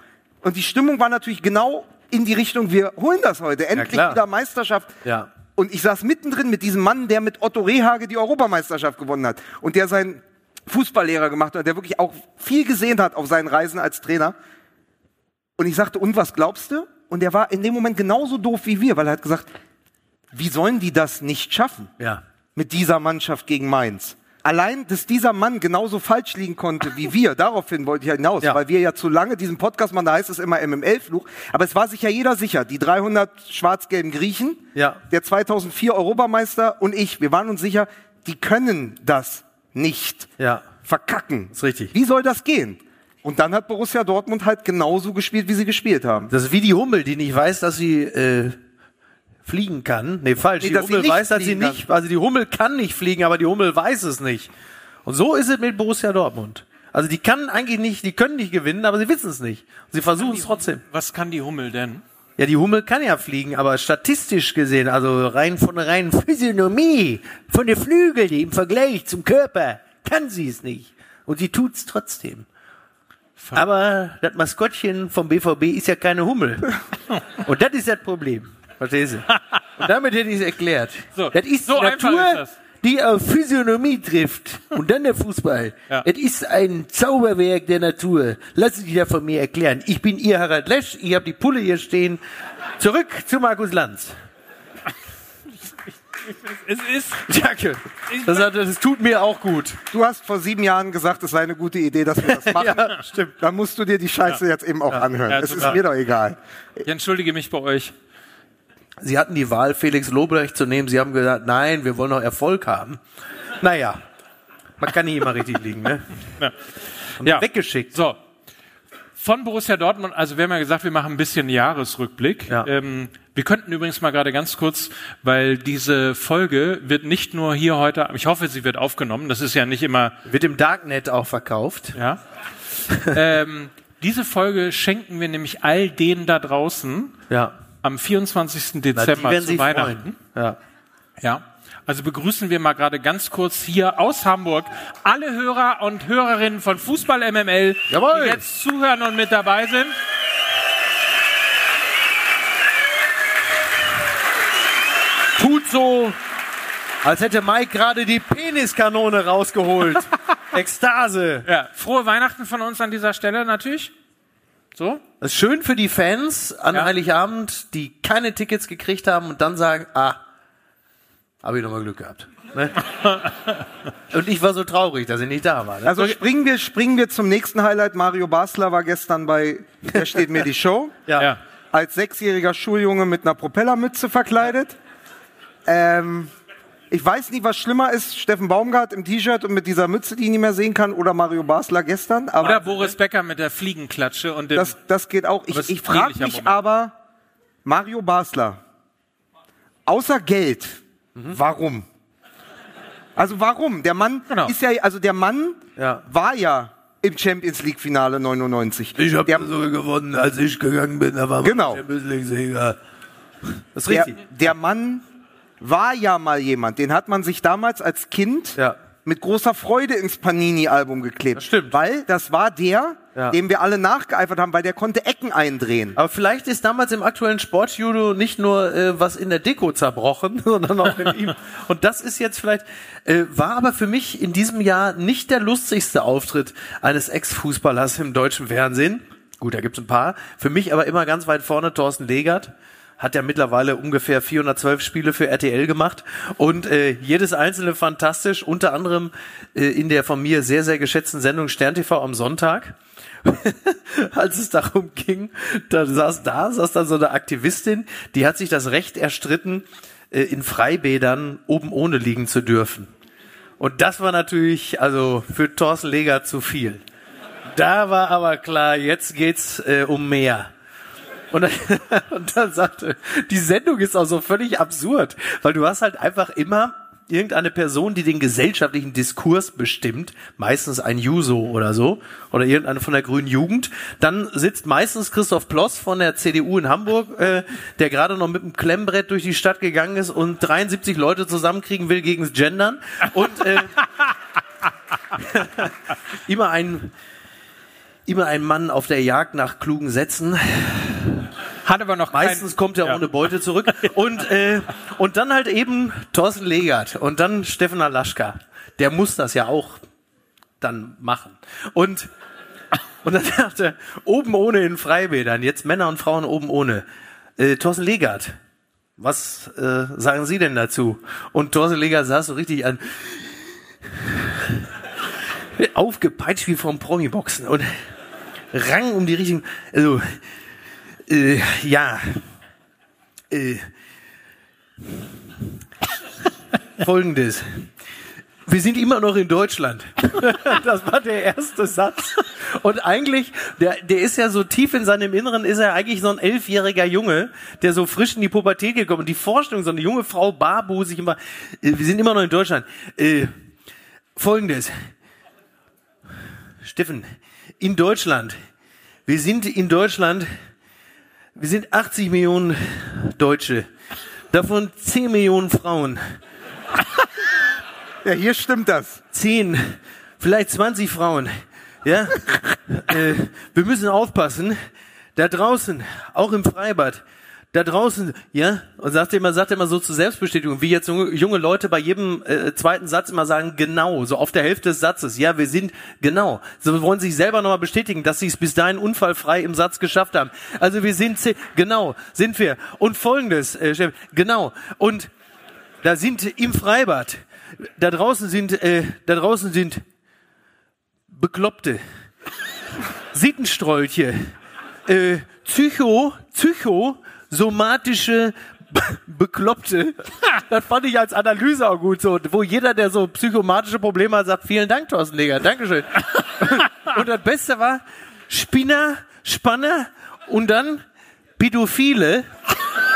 Und die Stimmung war natürlich genau in die Richtung, wir holen das heute. Endlich klar. wieder Meisterschaft. Ja. Und ich saß mittendrin mit diesem Mann, der mit Otto Rehage die Europameisterschaft gewonnen hat. Und der seinen Fußballlehrer gemacht hat, der wirklich auch viel gesehen hat auf seinen Reisen als Trainer. Und ich sagte, und was glaubst du? Und er war in dem Moment genauso doof wie wir, weil er hat gesagt, wie sollen die das nicht schaffen? Ja. mit dieser Mannschaft gegen Mainz. Allein, dass dieser Mann genauso falsch liegen konnte wie wir, daraufhin wollte ich hinaus, Ja. weil wir ja zu lange diesen Podcast machen, da heißt es immer MML-Fluch, aber es war sich ja jeder sicher, die 300 schwarz-gelben Griechen, Ja. der 2004 Europameister und ich, wir waren uns sicher, die können das nicht Ja. verkacken. Ist richtig. Wie soll das gehen? Und dann hat Borussia Dortmund halt genauso gespielt, wie sie gespielt haben. Das ist wie die Hummel, die nicht weiß, dass sie äh, fliegen kann. Nee, falsch. Nee, die Hummel weiß, dass sie fliegen nicht, also die Hummel kann nicht fliegen, aber die Hummel weiß es nicht. Und so ist es mit Borussia Dortmund. Also die kann eigentlich nicht, die können nicht gewinnen, aber sie wissen es nicht. Sie versuchen es trotzdem. Was kann die Hummel denn? Ja, die Hummel kann ja fliegen, aber statistisch gesehen, also rein von der reinen Physiognomie, von der Flügel im Vergleich zum Körper, kann sie es nicht. Und sie tut's trotzdem. Aber das Maskottchen vom BVB ist ja keine Hummel. Und das ist das Problem. Verstehst du? Und damit hätte ich es erklärt. So, das ist so Natur, ist das. die auf Physiognomie trifft. Und dann der Fußball. Ja. Es ist ein Zauberwerk der Natur. Lassen Sie das von mir erklären. Ich bin Ihr Harald Lesch. Ich habe die Pulle hier stehen. Zurück zu Markus Lanz. Es ist. Danke. Das, hat, das tut mir auch gut. Du hast vor sieben Jahren gesagt, es sei eine gute Idee, dass wir das machen. Ja, stimmt. Dann musst du dir die Scheiße jetzt eben auch anhören. Ja, es ist mir doch egal. Ich entschuldige mich bei euch. Sie hatten die Wahl, Felix Lobrecht zu nehmen. Sie haben gesagt, nein, wir wollen noch Erfolg haben. Naja, man kann nicht immer richtig liegen, ne? Ja. Weggeschickt. So. Von Borussia Dortmund, also wir haben ja gesagt, wir machen ein bisschen Jahresrückblick. Ja. Ähm, wir könnten übrigens mal gerade ganz kurz, weil diese Folge wird nicht nur hier heute, ich hoffe, sie wird aufgenommen. Das ist ja nicht immer, Wird im Darknet auch verkauft. ja. ähm, diese Folge schenken wir nämlich all denen da draußen Ja. Am 24. Na, die Dezember werden zu Weihnachten. freuen. Ja. Ja. Also begrüßen wir mal gerade ganz kurz hier aus Hamburg alle Hörer und Hörerinnen von Fußball MML, Jawohl. die jetzt zuhören und mit dabei sind. Tut so, als hätte Mike gerade die Peniskanone rausgeholt. Ekstase. Ja, frohe Weihnachten von uns an dieser Stelle natürlich. So? Das ist schön für die Fans an Ja. Heiligabend, die keine Tickets gekriegt haben und dann sagen, ah, habe ich nochmal Glück gehabt. Ne? und ich war so traurig, dass ich nicht da war. Ne? Also springen wir, springen wir zum nächsten Highlight. Mario Basler war gestern bei Der steht mir die Show. ja. Ja. Als sechsjähriger Schuljunge mit einer Propellermütze verkleidet. Ähm, ich weiß nicht, was schlimmer ist, Steffen Baumgart im T-Shirt und mit dieser Mütze, die ich nicht mehr sehen kann, oder Mario Basler gestern. Aber Oder Boris Becker mit der Fliegenklatsche und dem, das, das geht auch. Aber Ich, ich frage mich Moment. aber, Mario Basler, außer Geld, warum? Also warum? Der Mann Genau. ist ja, also der Mann Ja. war ja im Champions League Finale 99. Ich habe der, sogar gewonnen, als ich gegangen bin. Da war Genau. Champions League-Sieger. Das ist der, richtig. der Mann war ja mal jemand, den hat man sich damals als Kind Ja. mit großer Freude ins Panini-Album geklebt. Das stimmt. Weil das war der, Ja. dem wir alle nachgeeifert haben, weil der konnte Ecken eindrehen. Aber vielleicht ist damals im aktuellen Sportjudo nicht nur äh, was in der Deko zerbrochen, sondern auch in ihm. Und das ist jetzt vielleicht, äh, war aber für mich in diesem Jahr nicht der lustigste Auftritt eines Ex-Fußballers im deutschen Fernsehen. Gut, da gibt's ein paar. Für mich aber immer ganz weit vorne Thorsten Legert. Hat ja mittlerweile ungefähr 412 Spiele für RTL gemacht und äh, jedes einzelne fantastisch, unter anderem äh, in der von mir sehr, sehr geschätzten Sendung Stern TV am Sonntag als es darum ging, da saß da, saß dann so eine Aktivistin, die hat sich das Recht erstritten, äh, in Freibädern oben ohne liegen zu dürfen. Und das war natürlich, also für Thorsten Leger zu viel. Da war aber klar, jetzt geht's äh, um mehr. Und dann, und dann sagte, die Sendung ist auch so völlig absurd, weil du hast halt einfach immer irgendeine Person, die den gesellschaftlichen Diskurs bestimmt, meistens ein Juso oder so, oder irgendeine von der Grünen Jugend. Dann sitzt meistens Christoph Ploss von der CDU in Hamburg, äh, der gerade noch mit dem Klemmbrett durch die Stadt gegangen ist und 73 Leute zusammenkriegen will gegens Gendern. Und äh, immer ein immer ein Mann auf der Jagd nach klugen Sätzen. Hat aber noch Meistens kommt er Ja. ohne Beute zurück. Und, äh, und dann halt eben Thorsten Legert und dann Stefan Alaschka. Der muss das ja auch dann machen. Und, und dann dachte er, oben ohne in Freibädern, jetzt Männer und Frauen oben ohne. Äh, Thorsten Legert, was äh, sagen Sie denn dazu? Und Thorsten Legert saß so richtig an, aufgepeitscht wie vom Promi-Boxen und rang um die richtigen, also, äh, ja, äh, folgendes. Wir sind immer noch in Deutschland. Das war der erste Satz. Und eigentlich, der, der ist ja so tief in seinem Inneren, ist er eigentlich so ein elfjähriger Junge, der so frisch in die Pubertät gekommen. Und die Vorstellung, so eine junge Frau, Babu, sich immer, äh, wir sind immer noch in Deutschland. Äh, Folgendes. Steffen, in Deutschland, wir sind in Deutschland, wir sind 80 Millionen Deutsche, davon 10 Millionen Frauen, Ja, hier stimmt das. 10, vielleicht 20 Frauen. Ja, äh, wir müssen aufpassen. Da draußen, auch im Freibad, da draußen, ja, und sagt immer, sagt immer so zur Selbstbestätigung, wie jetzt junge, Leute bei jedem äh, zweiten Satz immer sagen, genau, so auf der Hälfte des Satzes, ja, wir sind genau. So wollen sich selber nochmal bestätigen, dass sie es bis dahin unfallfrei im Satz geschafft haben. Also wir sind, genau, sind wir. Und folgendes, äh, genau, und da sind im Freibad, da draußen sind, äh, da draußen sind Bekloppte, Sittenstrolche, äh, Psycho, Psycho, somatische Be- Bekloppte. Das fand ich als Analyse auch gut so, wo jeder, der so psychomatische Probleme hat, sagt, vielen Dank, Thorsten Leger, Dankeschön. Und das Beste war Spinner, Spanner und dann Pädophile.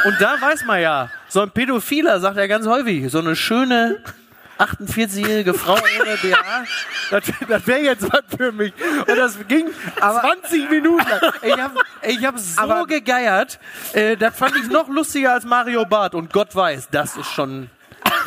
Und da weiß man ja, so ein Pädophiler sagt er ganz häufig, so eine schöne 48-jährige Frau ohne BH, das, das wäre jetzt was für mich. Und das ging 20 Minuten lang. Ich habe ich hab so Aber- gegeiert, äh, das fand ich noch lustiger als Mario Barth. Und Gott weiß, das ist schon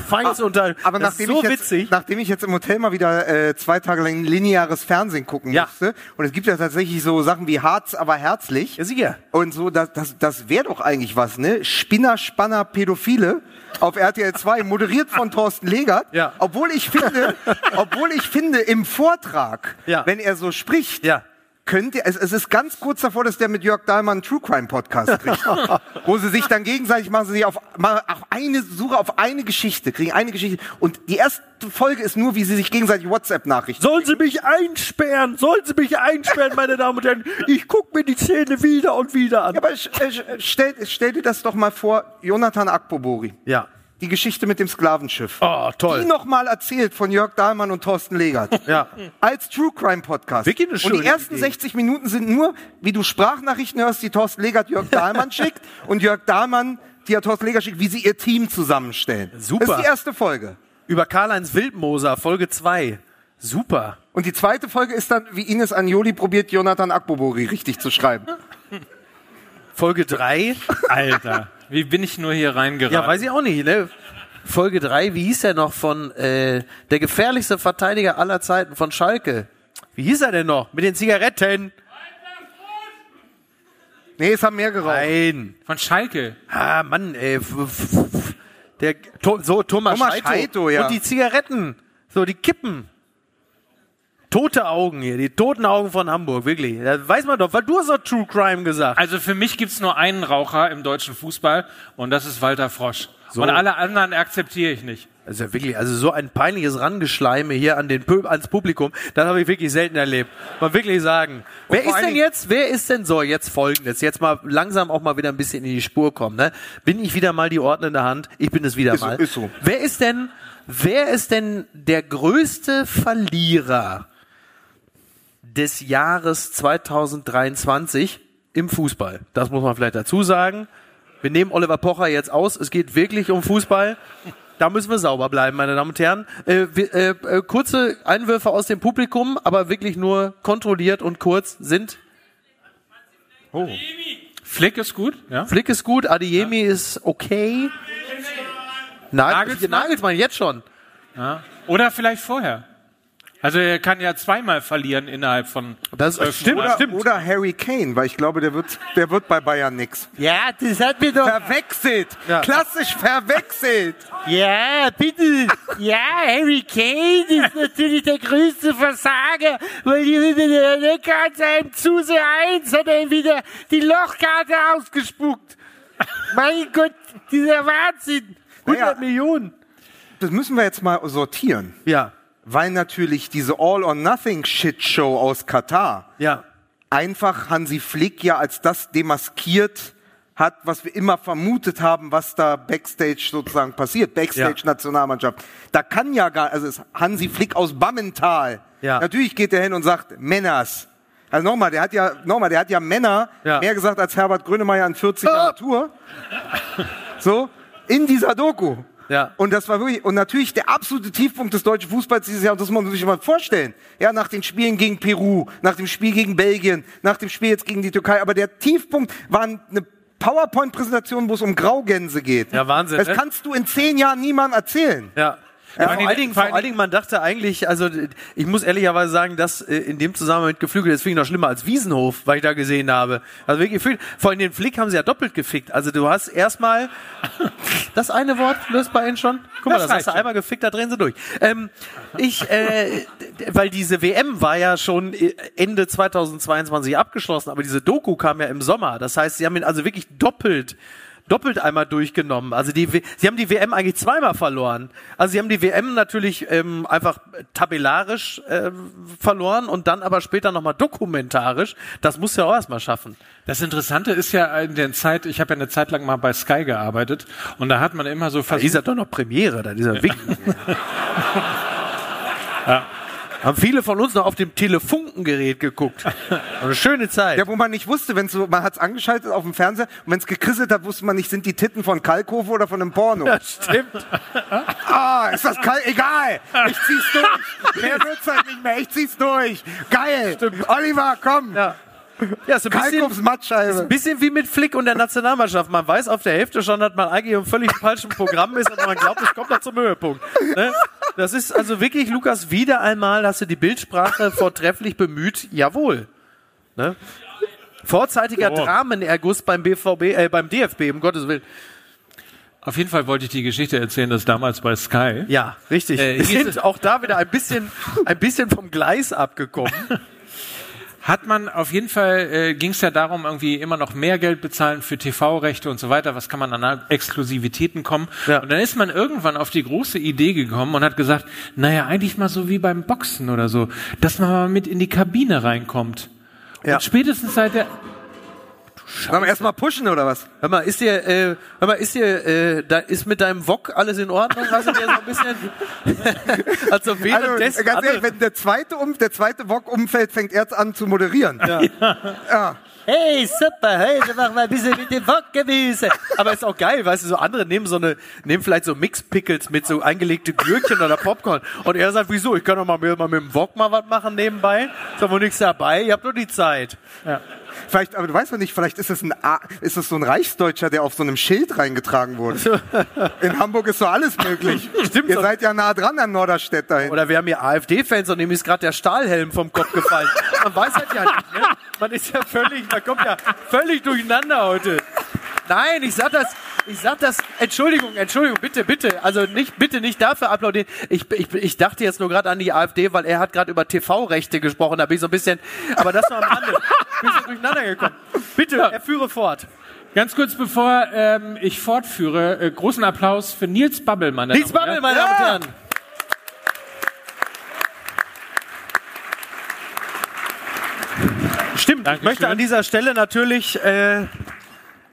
feins unter. Aber das nachdem, ist so ich jetzt, witzig. nachdem ich jetzt im Hotel mal wieder äh, zwei Tage lang lineares Fernsehen gucken Ja. musste, und es gibt ja tatsächlich so Sachen wie Harz, aber herzlich. Ja, sicher. Und so, das, das, das wäre doch eigentlich was, ne? Spinner, Spanner, Pädophile auf RTL 2, moderiert von Thorsten Legert. Ja. Obwohl ich finde, obwohl ich finde, im Vortrag, Ja. wenn er so spricht, Ja. Könnte, es, es ist ganz kurz davor, dass der mit Jörg Dahlmann einen True Crime Podcast kriegt. wo sie sich dann gegenseitig machen, sie sich auf, mal auf eine Suche auf eine Geschichte, kriegen eine Geschichte. Und die erste Folge ist nur, wie sie sich gegenseitig WhatsApp-Nachrichten. Sollen Sie mich einsperren? Sollen Sie mich einsperren, meine Damen und Herren? Ich guck mir die Szene wieder und wieder an. Ja, aber äh, sch- stell, stell dir das doch mal vor, Jonathan Akpobori. Ja. Die Geschichte mit dem Sklavenschiff. Oh, toll. Die nochmal erzählt von Jörg Dahlmann und Thorsten Legert. Ja. Als True Crime Podcast. Wirklich eine und die ersten Idee. 60 Minuten sind nur, wie du Sprachnachrichten hörst, die Thorsten Legert Jörg Dahlmann schickt und Jörg Dahlmann, die er Thorsten Legert schickt, wie sie ihr Team zusammenstellen. Super. Das ist die erste Folge. Über Karl-Heinz Wildmoser, Folge 2. Super. Und die zweite Folge ist dann, wie Ines Anjoli probiert, Jonathan Akpobori richtig zu schreiben. Folge 3. Alter, wie bin ich nur hier reingeraten? Ja, weiß ich auch nicht, ne? Folge 3, wie hieß der noch von äh, der gefährlichste Verteidiger aller Zeiten von Schalke? Wie hieß er denn noch? Mit den Zigaretten? Nee, es haben mehr geraucht. Nein. Von Schalke. Ah, Mann, ey. f- f- f- Der, to, so, Thomas, Thomas Scheito. Scheito, ja. Und die Zigaretten. So, die Kippen. Tote Augen hier, die toten Augen von Hamburg, wirklich. Da weiß man doch, weil du hast doch True Crime gesagt. Also für mich gibt's nur einen Raucher im deutschen Fußball und das ist Walter Frosch. Und alle anderen akzeptiere ich nicht. Das ja wirklich, also so ein peinliches Rangeschleime hier an den Pö ans Publikum, das habe ich wirklich selten erlebt. Mal wirklich sagen. Wer ist denn jetzt, wer ist denn so jetzt folgendes? Jetzt mal langsam auch mal wieder ein bisschen in die Spur kommen, ne? Bin ich wieder mal die ordnende Hand? Ich bin es wieder Ist so, mal. ist so. Wer ist denn, wer ist denn der größte Verlierer des Jahres 2023 im Fußball? Das muss man vielleicht dazu sagen. Wir nehmen Oliver Pocher jetzt aus. Es geht wirklich um Fußball. Da müssen wir sauber bleiben, meine Damen und Herren. Äh, wir, äh, äh, kurze Einwürfe aus dem Publikum, aber wirklich nur kontrolliert und kurz sind. Flick ist gut, ja. Flick ist gut, Adiemi ist okay. Nagelsmann, Nagelsmann? Jetzt schon. Oder vielleicht vorher. Also er kann ja zweimal verlieren innerhalb von. Das stimmt, Monaten. stimmt. Oder Harry Kane, weil ich glaube, der wird, der wird bei Bayern nix. Ja, das hat mir doch. Verwechselt! Ja. Klassisch verwechselt! Ja, bitte. Ja, Harry Kane ist natürlich der größte Versager, weil die der Karte einem Zuse 1 hat er wieder die Lochkarte ausgespuckt. Mein Gott, dieser Wahnsinn. 100 Naja. Millionen. Das müssen wir jetzt mal sortieren. Ja, Weil natürlich diese All-or-Nothing-Shit-Show aus Katar ja. einfach Hansi Flick ja als das demaskiert hat, was wir immer vermutet haben, was da Backstage sozusagen passiert, Backstage-Nationalmannschaft. Da kann ja gar, also ist Hansi Flick aus Bammental. Ja. Natürlich geht er hin und sagt, Männers. Also nochmal, der hat ja, nochmal, der hat ja Männer Ja. mehr gesagt als Herbert Grönemeyer in 40 Jahren Tour. So, in dieser Doku. Ja. Und das war wirklich, und natürlich der absolute Tiefpunkt des deutschen Fußballs dieses Jahr, und das muss man sich mal vorstellen. Ja, nach den Spielen gegen Peru, nach dem Spiel gegen Belgien, nach dem Spiel jetzt gegen die Türkei. Aber der Tiefpunkt war eine PowerPoint-Präsentation, wo es um Graugänse geht. Ja, Wahnsinn, Das ne? kannst du in zehn Jahren niemandem erzählen. Ja. Ja, vor, allen Dingen, vor allen Dingen, man dachte eigentlich, also ich muss ehrlicherweise sagen, dass äh, in dem Zusammenhang mit Geflügel, das finde ich noch schlimmer als Wiesenhof, weil ich da gesehen habe. Also wirklich vor allem den Flick haben sie ja doppelt gefickt. Also du hast erstmal das eine Wort löst bei Ihnen schon. Guck mal, Das das, hast du einmal gefickt, da drehen sie durch. Ähm, ich, äh, weil diese WM war ja schon äh, Ende 2022 abgeschlossen, aber diese Doku kam ja im Sommer. Das heißt, sie haben ihn also wirklich doppelt doppelt einmal durchgenommen. Also die, W- sie haben die WM eigentlich zweimal verloren. Also sie haben die WM natürlich ähm, einfach tabellarisch äh, verloren und dann aber später nochmal dokumentarisch. Das muss ja auch erstmal schaffen. Das Interessante ist ja in der Zeit, ich habe ja eine Zeit lang mal bei Sky gearbeitet und da hat man immer so Da versucht, ist ja doch noch Premiere, da dieser Wink. Haben viele von uns noch auf dem Telefunkengerät geguckt. Eine schöne Zeit. Ja, wo man nicht wusste, wenn so, man hat's angeschaltet auf dem Fernseher und wenn es gekrisselt hat, wusste man nicht, sind die Titten von Kalkofe oder von einem Porno. Stimmt. Ah, ist das kalt? Egal. Ich zieh's durch. Mehr wird's halt nicht mehr. Ich zieh's durch. Geil. Oliver, komm. Ja. Ja, so ein bisschen, Mattscheibe. ein bisschen wie mit Flick und der Nationalmannschaft. Man weiß auf der Hälfte schon, dass man eigentlich im völlig falschen Programm ist, aber man glaubt, es kommt noch zum Höhepunkt. Ne? Das ist also wirklich, Lukas, wieder einmal hast du die Bildsprache vortrefflich bemüht. Jawohl. Ne? Vorzeitiger Dramenerguss beim BVB, äh, beim DFB, um Gottes Willen. auf jeden Fall wollte ich die Geschichte erzählen, dass damals bei Sky, Ja, richtig. Äh, Wir sind auch da wieder ein bisschen, ein bisschen vom Gleis abgekommen. hat man auf jeden Fall, äh, ging es ja darum, irgendwie immer noch mehr Geld bezahlen für TV-Rechte und so weiter, was kann man an Exklusivitäten kommen. Ja. Und dann ist man irgendwann auf die große Idee gekommen und hat gesagt, naja, eigentlich mal so wie beim Boxen oder so, dass man mal mit in die Kabine reinkommt. Ja. Und spätestens seit der, Sollen wir erstmal pushen oder was? Hör mal, ist dir, äh, hör mal, ist dir, äh, da ist mit deinem Wok alles in Ordnung? Hast du dir so ein bisschen, also Also, währenddessen, ganz ehrlich, wenn der zweite, um, der zweite Wok umfällt, fängt er jetzt an zu moderieren. Ja. Hey, super, heute machen wir ein bisschen mit dem Bockgemüse. aber ist auch geil, weißt du, so andere nehmen so eine, nehmen vielleicht so Mix-Pickles mit so eingelegte Gürkchen oder Popcorn. Und er sagt, wieso, ich kann doch mal, mit- mal mit dem Wok mal was machen nebenbei. Ist doch wohl nichts dabei, ihr habt nur die Zeit. Vielleicht, aber du weißt doch nicht, vielleicht ist es ein, A- ist es so ein Reichsdeutscher, der auf so einem Schild reingetragen wurde. In Hamburg ist so alles möglich. Stimmt Ihr seid ja nah dran an Norderstedt dahin. Oder wir haben hier AfD-Fans und dem ist gerade der Stahlhelm vom Kopf gefallen. Man weiß halt ja nicht, ne? Man ist ja völlig, man kommt ja völlig durcheinander heute. Nein, ich sag das, ich sag das, Entschuldigung, Entschuldigung, bitte, bitte, also nicht, bitte nicht dafür applaudieren. Ich, ich, ich dachte jetzt nur gerade an die AfD, weil er hat gerade über TV-Rechte gesprochen, da bin ich so ein bisschen, aber das war am Rande. Bin so durcheinander gekommen. Bitte, er führe fort. Ganz kurz bevor ähm, ich fortführe, äh, großen Applaus für Nils Babbel, meine Nils Damen Babbel, meine Damen und Herren. Stimmt, ich Dankeschön. möchte an dieser Stelle natürlich äh,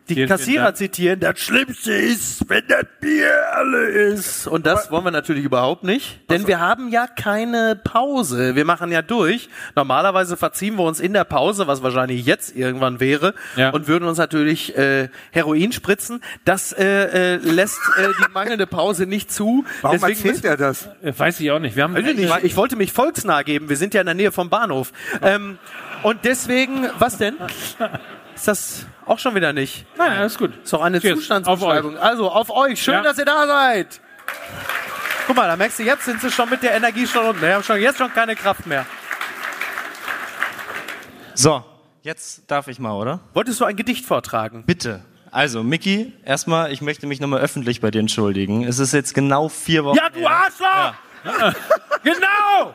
die Vielen, vielen Kassierer Dank. zitieren. Das Schlimmste ist, wenn das Bier alle ist. Und das wollen wir natürlich überhaupt nicht, denn wir haben ja keine Pause. Wir machen ja durch. Normalerweise verziehen wir uns in der Pause, was wahrscheinlich jetzt irgendwann wäre, Ja. und würden uns natürlich äh, Heroin spritzen. Das äh, äh, lässt äh, die mangelnde Pause nicht zu. Warum Deswegen erzählt er das? Äh, weiß ich auch nicht. Wir haben ich, nicht. ich wollte mich volksnah geben. Wir sind ja in der Nähe vom Bahnhof. Ähm, und deswegen, was denn? Ist das auch schon wieder nicht? Nein, alles gut. Ist doch eine Cheers. Zustandsbeschreibung. Also auf euch. Schön, Ja. dass ihr da seid. Guck mal, da merkst du, jetzt sind sie schon mit der Energie schon unten. Wir haben schon, jetzt schon keine Kraft mehr. So, jetzt darf ich mal, oder? Wolltest du ein Gedicht vortragen? Bitte. Also, Micky, erstmal, ich möchte mich nochmal öffentlich bei dir entschuldigen. Es ist jetzt genau vier Wochen. Ja, du Arschloch! genau!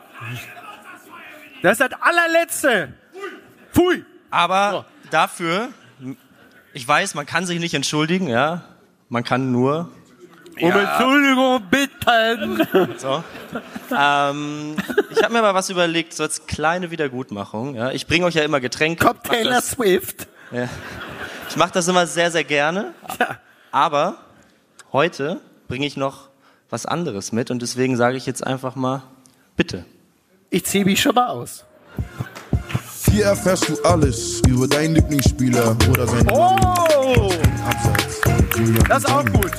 Das ist das allerletzte. Pfui! Aber dafür, ich weiß, man kann sich nicht entschuldigen, ja. Man kann nur. Um Entschuldigung bitten. So. ähm, ich habe mir mal was überlegt, so als kleine Wiedergutmachung. Ja. Ich bringe euch ja immer Getränke. Kommt Taylor das- Swift. Ich mache das immer sehr, sehr gerne. Aber heute bringe ich noch was anderes mit und deswegen sage ich jetzt einfach mal, bitte. Ich ziehe mich schon mal aus. Hier erfährst du alles über deinen Lieblingsspieler oder seinen Oh! Abseits. Das ist auch gut.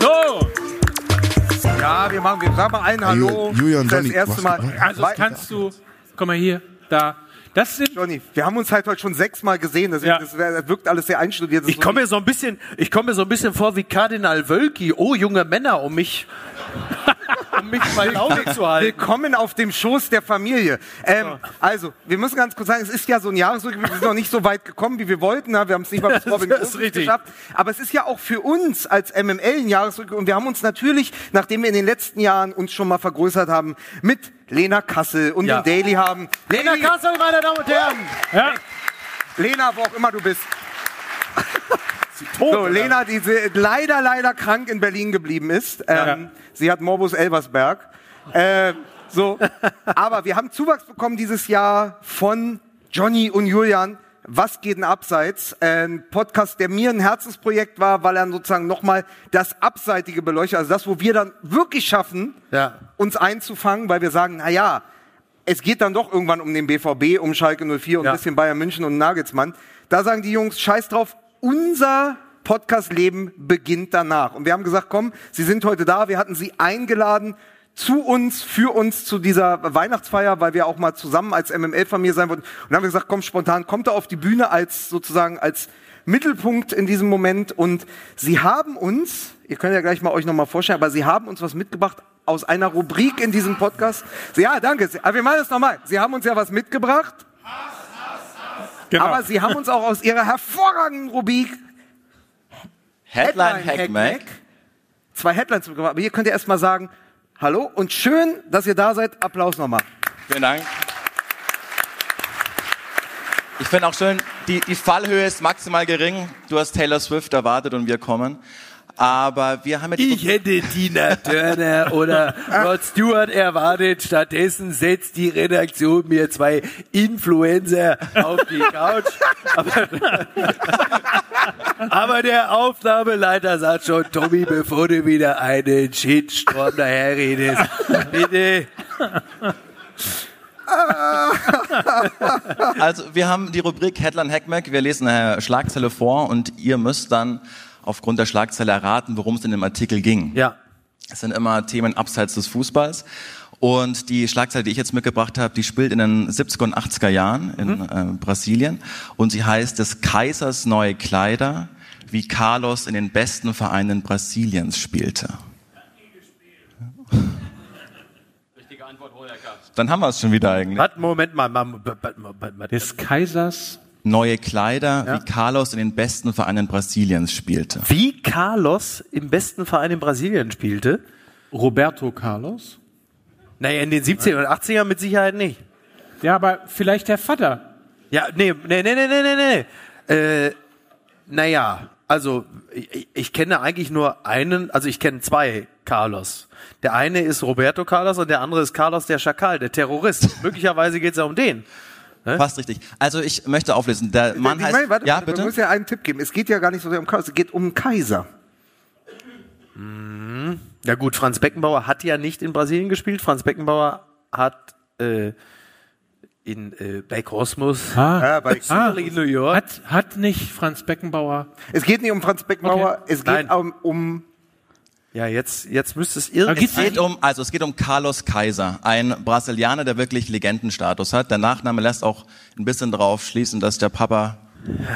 So, Ja, wir machen, wir sagen mal allen Hallo. Julian, das Johnny, erste was- Mal. also Weil- kannst du, komm mal hier, da. Das sind Johnny, wir haben uns halt heute schon sechsmal gesehen, deswegen Ja. das, das wirkt alles sehr einstudiert. Das Ich komme mir so ein bisschen, ich komme mir so ein bisschen vor wie Kardinal Wölki. Oh, junge Männer, um mich, um mich bei Laune zu halten. Willkommen auf dem Schoß der Familie. Ähm, Also, wir müssen ganz kurz sagen, es ist ja so ein Jahresrückblick, wir sind noch nicht so weit gekommen, wie wir wollten. ne? Wir haben es nicht mal bis Robin Das ist geschafft. Aber es ist ja auch für uns als MML ein Jahresrückblick. Und wir haben uns natürlich, nachdem wir in den letzten Jahren uns schon mal vergrößert haben, mit Lena Kassel und Ja. dem Daily haben. Lena Kassel, meine Damen und Herren. ja, Lena, wo auch immer du bist. So, Lena, die leider, leider krank in Berlin geblieben ist. Ähm, Sie hat Morbus Elversberg. Äh, so, aber wir haben Zuwachs bekommen dieses Jahr von Johnny und Julian. Was geht denn abseits? Ein Podcast, der mir ein Herzensprojekt war, weil er sozusagen nochmal das Abseitige beleuchtet, also das, wo wir dann wirklich schaffen, Ja. uns einzufangen, weil wir sagen, na ja, es geht dann doch irgendwann um den BVB, um Schalke 04 und Ja. ein bisschen Bayern München und Nagelsmann. Da sagen die Jungs, scheiß drauf, unser Podcast-Leben beginnt danach. Und wir haben gesagt, komm, Sie sind heute da, wir hatten Sie eingeladen zu uns, für uns zu dieser Weihnachtsfeier, weil wir auch mal zusammen als MML-Familie sein wollten. Und dann haben wir gesagt, komm, spontan, kommt da auf die Bühne als sozusagen als Mittelpunkt in diesem Moment. Und Sie haben uns, ihr könnt ja gleich mal euch nochmal vorstellen, aber Sie haben uns was mitgebracht aus einer Rubrik in diesem Podcast. Ja, danke. Aber wir machen es nochmal. Sie haben uns ja was mitgebracht. Genau. Aber Sie haben uns auch aus Ihrer hervorragenden Rubrik Headline Hack Mac. zwei Headlines mitgebracht. Aber hier könnt ihr erstmal sagen, hallo und schön, dass ihr da seid. Applaus nochmal. Vielen Dank. Ich finde auch schön, die, die Fallhöhe ist maximal gering. Du hast Taylor Swift erwartet und wir kommen. Aber wir haben ja die Ich hätte Tina Turner oder Rod Stewart erwartet. Stattdessen setzt die Redaktion mir zwei Influencer auf die Couch. Aber, aber der Aufnahmeleiter sagt schon, Tommy, bevor du wieder einen Shitstorm daherredest, bitte. Also wir haben die Rubrik Headline Hackmack. Wir lesen eine Schlagzeile vor und ihr müsst dann aufgrund der Schlagzeile erraten, worum es in dem Artikel ging. Ja. Es sind immer Themen abseits des Fußballs. Und die Schlagzeile, die ich jetzt mitgebracht habe, die spielt in den 70er und 80er Jahren in äh, Brasilien. Und sie heißt des Kaisers neue Kleider, wie Carlos in den besten Vereinen Brasiliens spielte. Dann haben wir es schon wieder eigentlich. Warte, Moment mal. mal, mal, mal, mal, mal. des Kaisers. Neue Kleider, wie Carlos in den besten Vereinen Brasiliens spielte. Wie Carlos im besten Verein in Brasilien spielte? Roberto Carlos. Naja, in den 70er und 80er mit Sicherheit nicht. Ja, aber vielleicht der Vater. Ja, nee, nee, nee, nee, nee, nee, nee. Äh, naja, Also, ich, ich kenne eigentlich nur einen, also ich kenne zwei Carlos. Der eine ist Roberto Carlos und der andere ist Carlos der Schakal, der Terrorist. Möglicherweise geht es ja um den. Fast richtig. Also ich möchte auflesen. Der Mann ich heißt. meine, warte, ja, warte, Man bitte. muss ja einen Tipp geben. Es geht ja gar nicht so sehr um Kaiser, es geht um Kaiser. Ja gut, Franz Beckenbauer hat ja nicht in Brasilien gespielt. Franz Beckenbauer hat äh, in äh, bei Cosmos Ah, Ja, bei, ah, in New York. hat, hat nicht Franz Beckenbauer. es geht nicht um Franz Beckenbauer, Okay. es geht Nein. um, um Ja, jetzt jetzt müsste es irgendwie Es geht um, also es geht um Carlos Kaiser, ein Brasilianer, der wirklich Legendenstatus hat. Der Nachname lässt auch ein bisschen darauf schließen, dass der Papa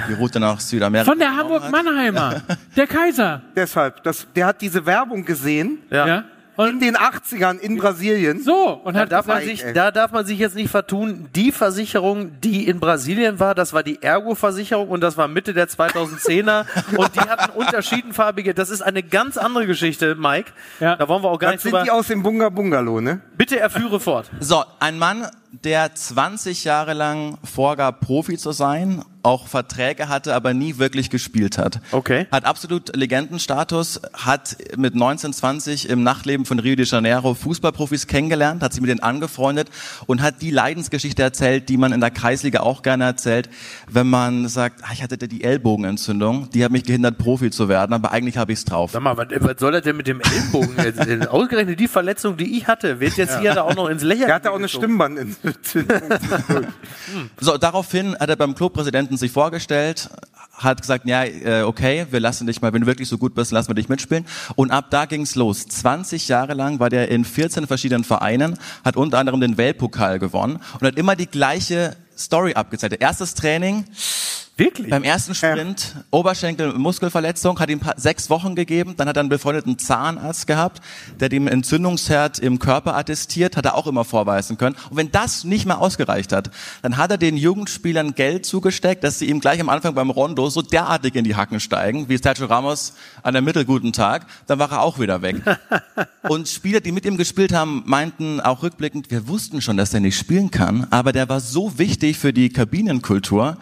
die Route nach Südamerika Von der. Hamburg-Mannheimer. Der Kaiser. deshalb, das, der hat diese Werbung gesehen ja. Ja. In Und den 80ern in Brasilien. so, und Da hat darf, man sich, da darf man sich jetzt nicht vertun. Die Versicherung, die in Brasilien war, das war die Ergo-Versicherung und das war Mitte der 2010er und die hatten unterschiedenfarbige. Das ist eine ganz andere Geschichte, Mike. Ja. Da wollen wir auch gar Das nicht sind drüber. die aus dem Bunga Bungalow, ne? Bitte erführe fort. So, ein Mann, der 20 Jahre lang vorgab, Profi zu sein, auch Verträge hatte, aber nie wirklich gespielt hat. Okay. Hat absolut Legendenstatus, hat mit 19, 20 im Nachtleben von Rio de Janeiro Fußballprofis kennengelernt, hat sich mit denen angefreundet und hat die Leidensgeschichte erzählt, die man in der Kreisliga auch gerne erzählt, wenn man sagt, ah, ich hatte die Ellbogenentzündung, die hat mich gehindert, Profi zu werden, aber eigentlich habe ich es drauf. Sag mal, was, was soll das denn mit dem Ellbogen? jetzt? Ausgerechnet die Verletzung, die ich hatte, wird jetzt hier da auch noch ins Lächerliche Der hatte auch eine gezogen. So, daraufhin hat er beim Clubpräsidenten sich vorgestellt, hat gesagt, ja, äh, okay, wir lassen dich mal, wenn du wirklich so gut bist, lassen wir dich mitspielen. Und ab da ging's los. 20 Jahre lang war der in 14 verschiedenen Vereinen, hat unter anderem den Weltpokal gewonnen und hat immer die gleiche Story abgezeigt. Erstes Training, Wirklich? beim ersten Sprint, Oberschenkel, Muskelverletzung, hat ihm sechs Wochen gegeben. Dann hat er einen befreundeten Zahnarzt gehabt, der dem Entzündungsherd im Körper attestiert, hat er auch immer vorweisen können. Und wenn das nicht mehr ausgereicht hat, dann hat er den Jugendspielern Geld zugesteckt, dass sie ihm gleich am Anfang beim Rondo so derartig in die Hacken steigen, wie Sergio Ramos an einem mittelguten Tag. Dann war er auch wieder weg. Und Spieler, die mit ihm gespielt haben, meinten auch rückblickend, wir wussten schon, dass er nicht spielen kann, aber der war so wichtig für die Kabinenkultur,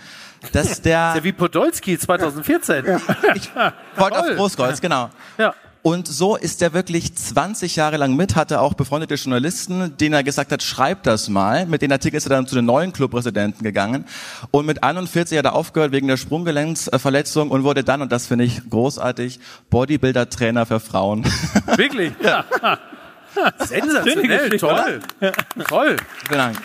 dass der Ist ja wie Podolski 2014. Ja. ich wollte auf Großkreuz, genau. ja. Und so ist er wirklich 20 Jahre lang mit, hatte auch befreundete Journalisten, denen er gesagt hat, schreib das mal. Mit den Artikeln ist er dann zu den neuen Clubpräsidenten gegangen. Und mit 41 hat er aufgehört wegen der Sprunggelenksverletzung und wurde dann, und das finde ich großartig, Bodybuilder-Trainer für Frauen. Wirklich? Ja. Sensationell, toll. Toll. Vielen Dank.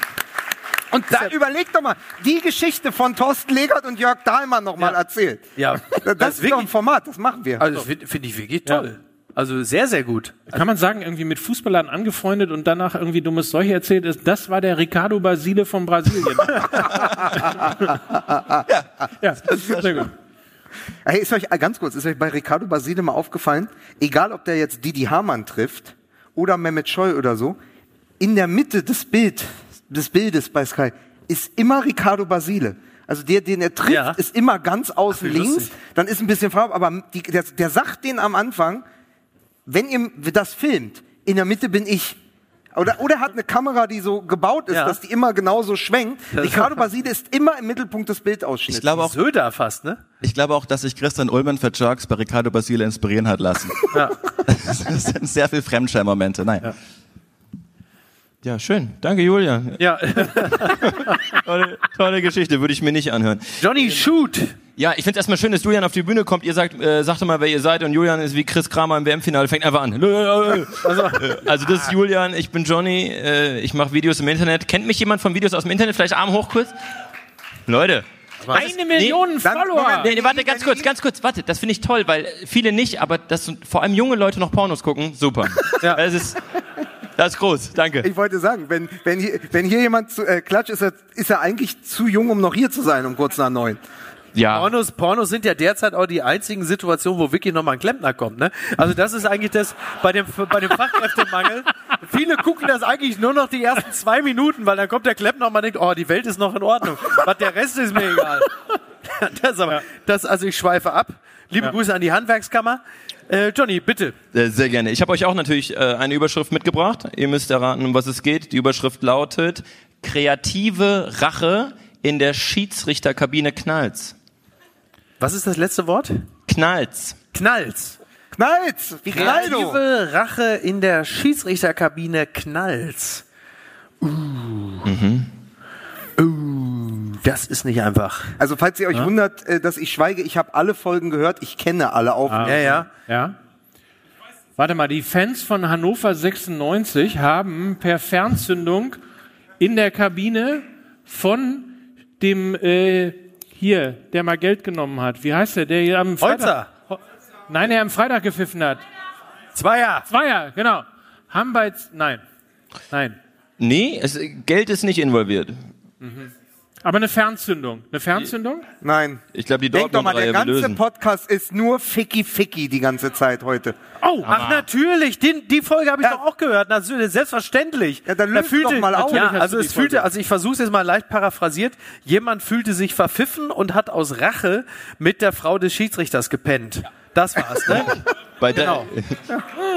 Und da überleg doch mal, die Geschichte von Thorsten Legert und Jörg Dahlmann noch mal Ja. erzählt. Ja, Das, das ist doch ein Format, das machen wir. Also finde find ich wirklich toll. Also sehr, sehr gut. kann man sagen, irgendwie mit Fußballern angefreundet und danach irgendwie dummes Zeug erzählt ist, das war der Ricardo Basile von Brasilien. ja, sehr gut. Hey, ist euch äh, ganz kurz, ist euch bei Ricardo Basile mal aufgefallen, egal ob der jetzt Didi Hamann trifft oder Mehmet Scholl oder so, in der Mitte des Bild, des Bildes bei Sky ist immer Ricardo Basile. Also der, den er trifft, Ja. ist immer ganz außen Ach, links, lustig. dann ist ein bisschen Farbe, aber die, der, der sagt den am Anfang, wenn ihr das filmt, in der Mitte bin ich. Oder, oder hat eine Kamera, die so gebaut ist, Ja. dass die immer genauso schwenkt. Ricardo Basile ist immer im Mittelpunkt des Bildausschnitts. Ich glaube auch, Söder fast, ne? ich glaube auch, dass sich Christian Ullmann für Jerks bei Ricardo Basile inspirieren hat lassen. Ja. Das sind sehr viel Fremdschirm-Momente. Nein. Ja, schön. Danke, Julian. ja. Tolle, tolle Geschichte, würde ich mir nicht anhören. Johnny Shoot. Ja, ich finde es erstmal schön, dass Julian auf die Bühne kommt. Ihr sagt, äh, sagt doch mal, wer ihr seid. Und Julian ist wie Chris Kramer im WM-Finale, fängt einfach an. Also, also das ist Julian, ich bin Johnny, äh, ich mache Videos im Internet. Kennt mich jemand von Videos aus dem Internet? Vielleicht Arm hoch kurz? Leute. Eine Million Dann- Follower. Moment. Nee, nee, warte, ganz kurz, ganz kurz, warte, das finde ich toll, weil viele nicht, aber dass vor allem junge Leute noch Pornos gucken, super. Ja. Das ist, das ist groß, danke. Ich wollte sagen, wenn, wenn, hier, wenn hier jemand zu, äh, klatscht, ist er, ist er eigentlich zu jung, um noch hier zu sein, um kurz nach neun. Ja. Pornos, Pornos sind ja derzeit auch die einzigen Situationen, wo wirklich nochmal ein Klempner kommt. Ne? Also das ist eigentlich das bei dem, bei dem Fachkräftemangel. Viele gucken das eigentlich nur noch die ersten zwei Minuten, weil dann kommt der Klempner und man denkt, oh, die Welt ist noch in Ordnung. Was der Rest ist mir egal. Das aber, das, also ich schweife ab. Liebe Grüße an die Handwerkskammer. Äh, Johnny, bitte. Äh, Sehr gerne. Ich habe euch auch natürlich äh, eine Überschrift mitgebracht. Ihr müsst erraten, um was es geht. Die Überschrift lautet Kreative Rache in der Schiedsrichterkabine knallt's. Was ist das letzte Wort? Knallt's. Knallt's. Knallt's! Wie? Kreative Rache in der Schiedsrichterkabine Knallt's. Uh. Uh, das ist nicht einfach. Also falls ihr euch wundert, äh, dass ich schweige, ich habe alle Folgen gehört, ich kenne alle auf. Ah, Ja, ja. Ja. Warte mal, die Fans von Hannover 96 haben per Fernzündung in der Kabine von dem äh, hier, der mal Geld genommen hat. Wie heißt der? Der hier am Freitag. Holzer. Nein, der am Freitag gepfiffen hat. Zweier. Zweier, genau. Haben bei nein. Nein. Nee, es, Geld ist nicht involviert. Aber eine Fernzündung. Eine Fernzündung? Nein. Ich glaube, die Denk doch mal, der ganze lösen. Podcast ist nur Ficky Ficky die ganze Zeit heute. Oh, Ach, natürlich. Den, die Folge habe ich Ja. doch auch gehört. Natürlich, selbstverständlich. Ja, dann Da löst doch mal auf. Ja, also es die fühlte, Folge. also ich versuche es jetzt mal leicht paraphrasiert. Jemand fühlte sich verpfiffen und hat aus Rache mit der Frau des Schiedsrichters gepennt. Das war's, ne? Bei der, Genau.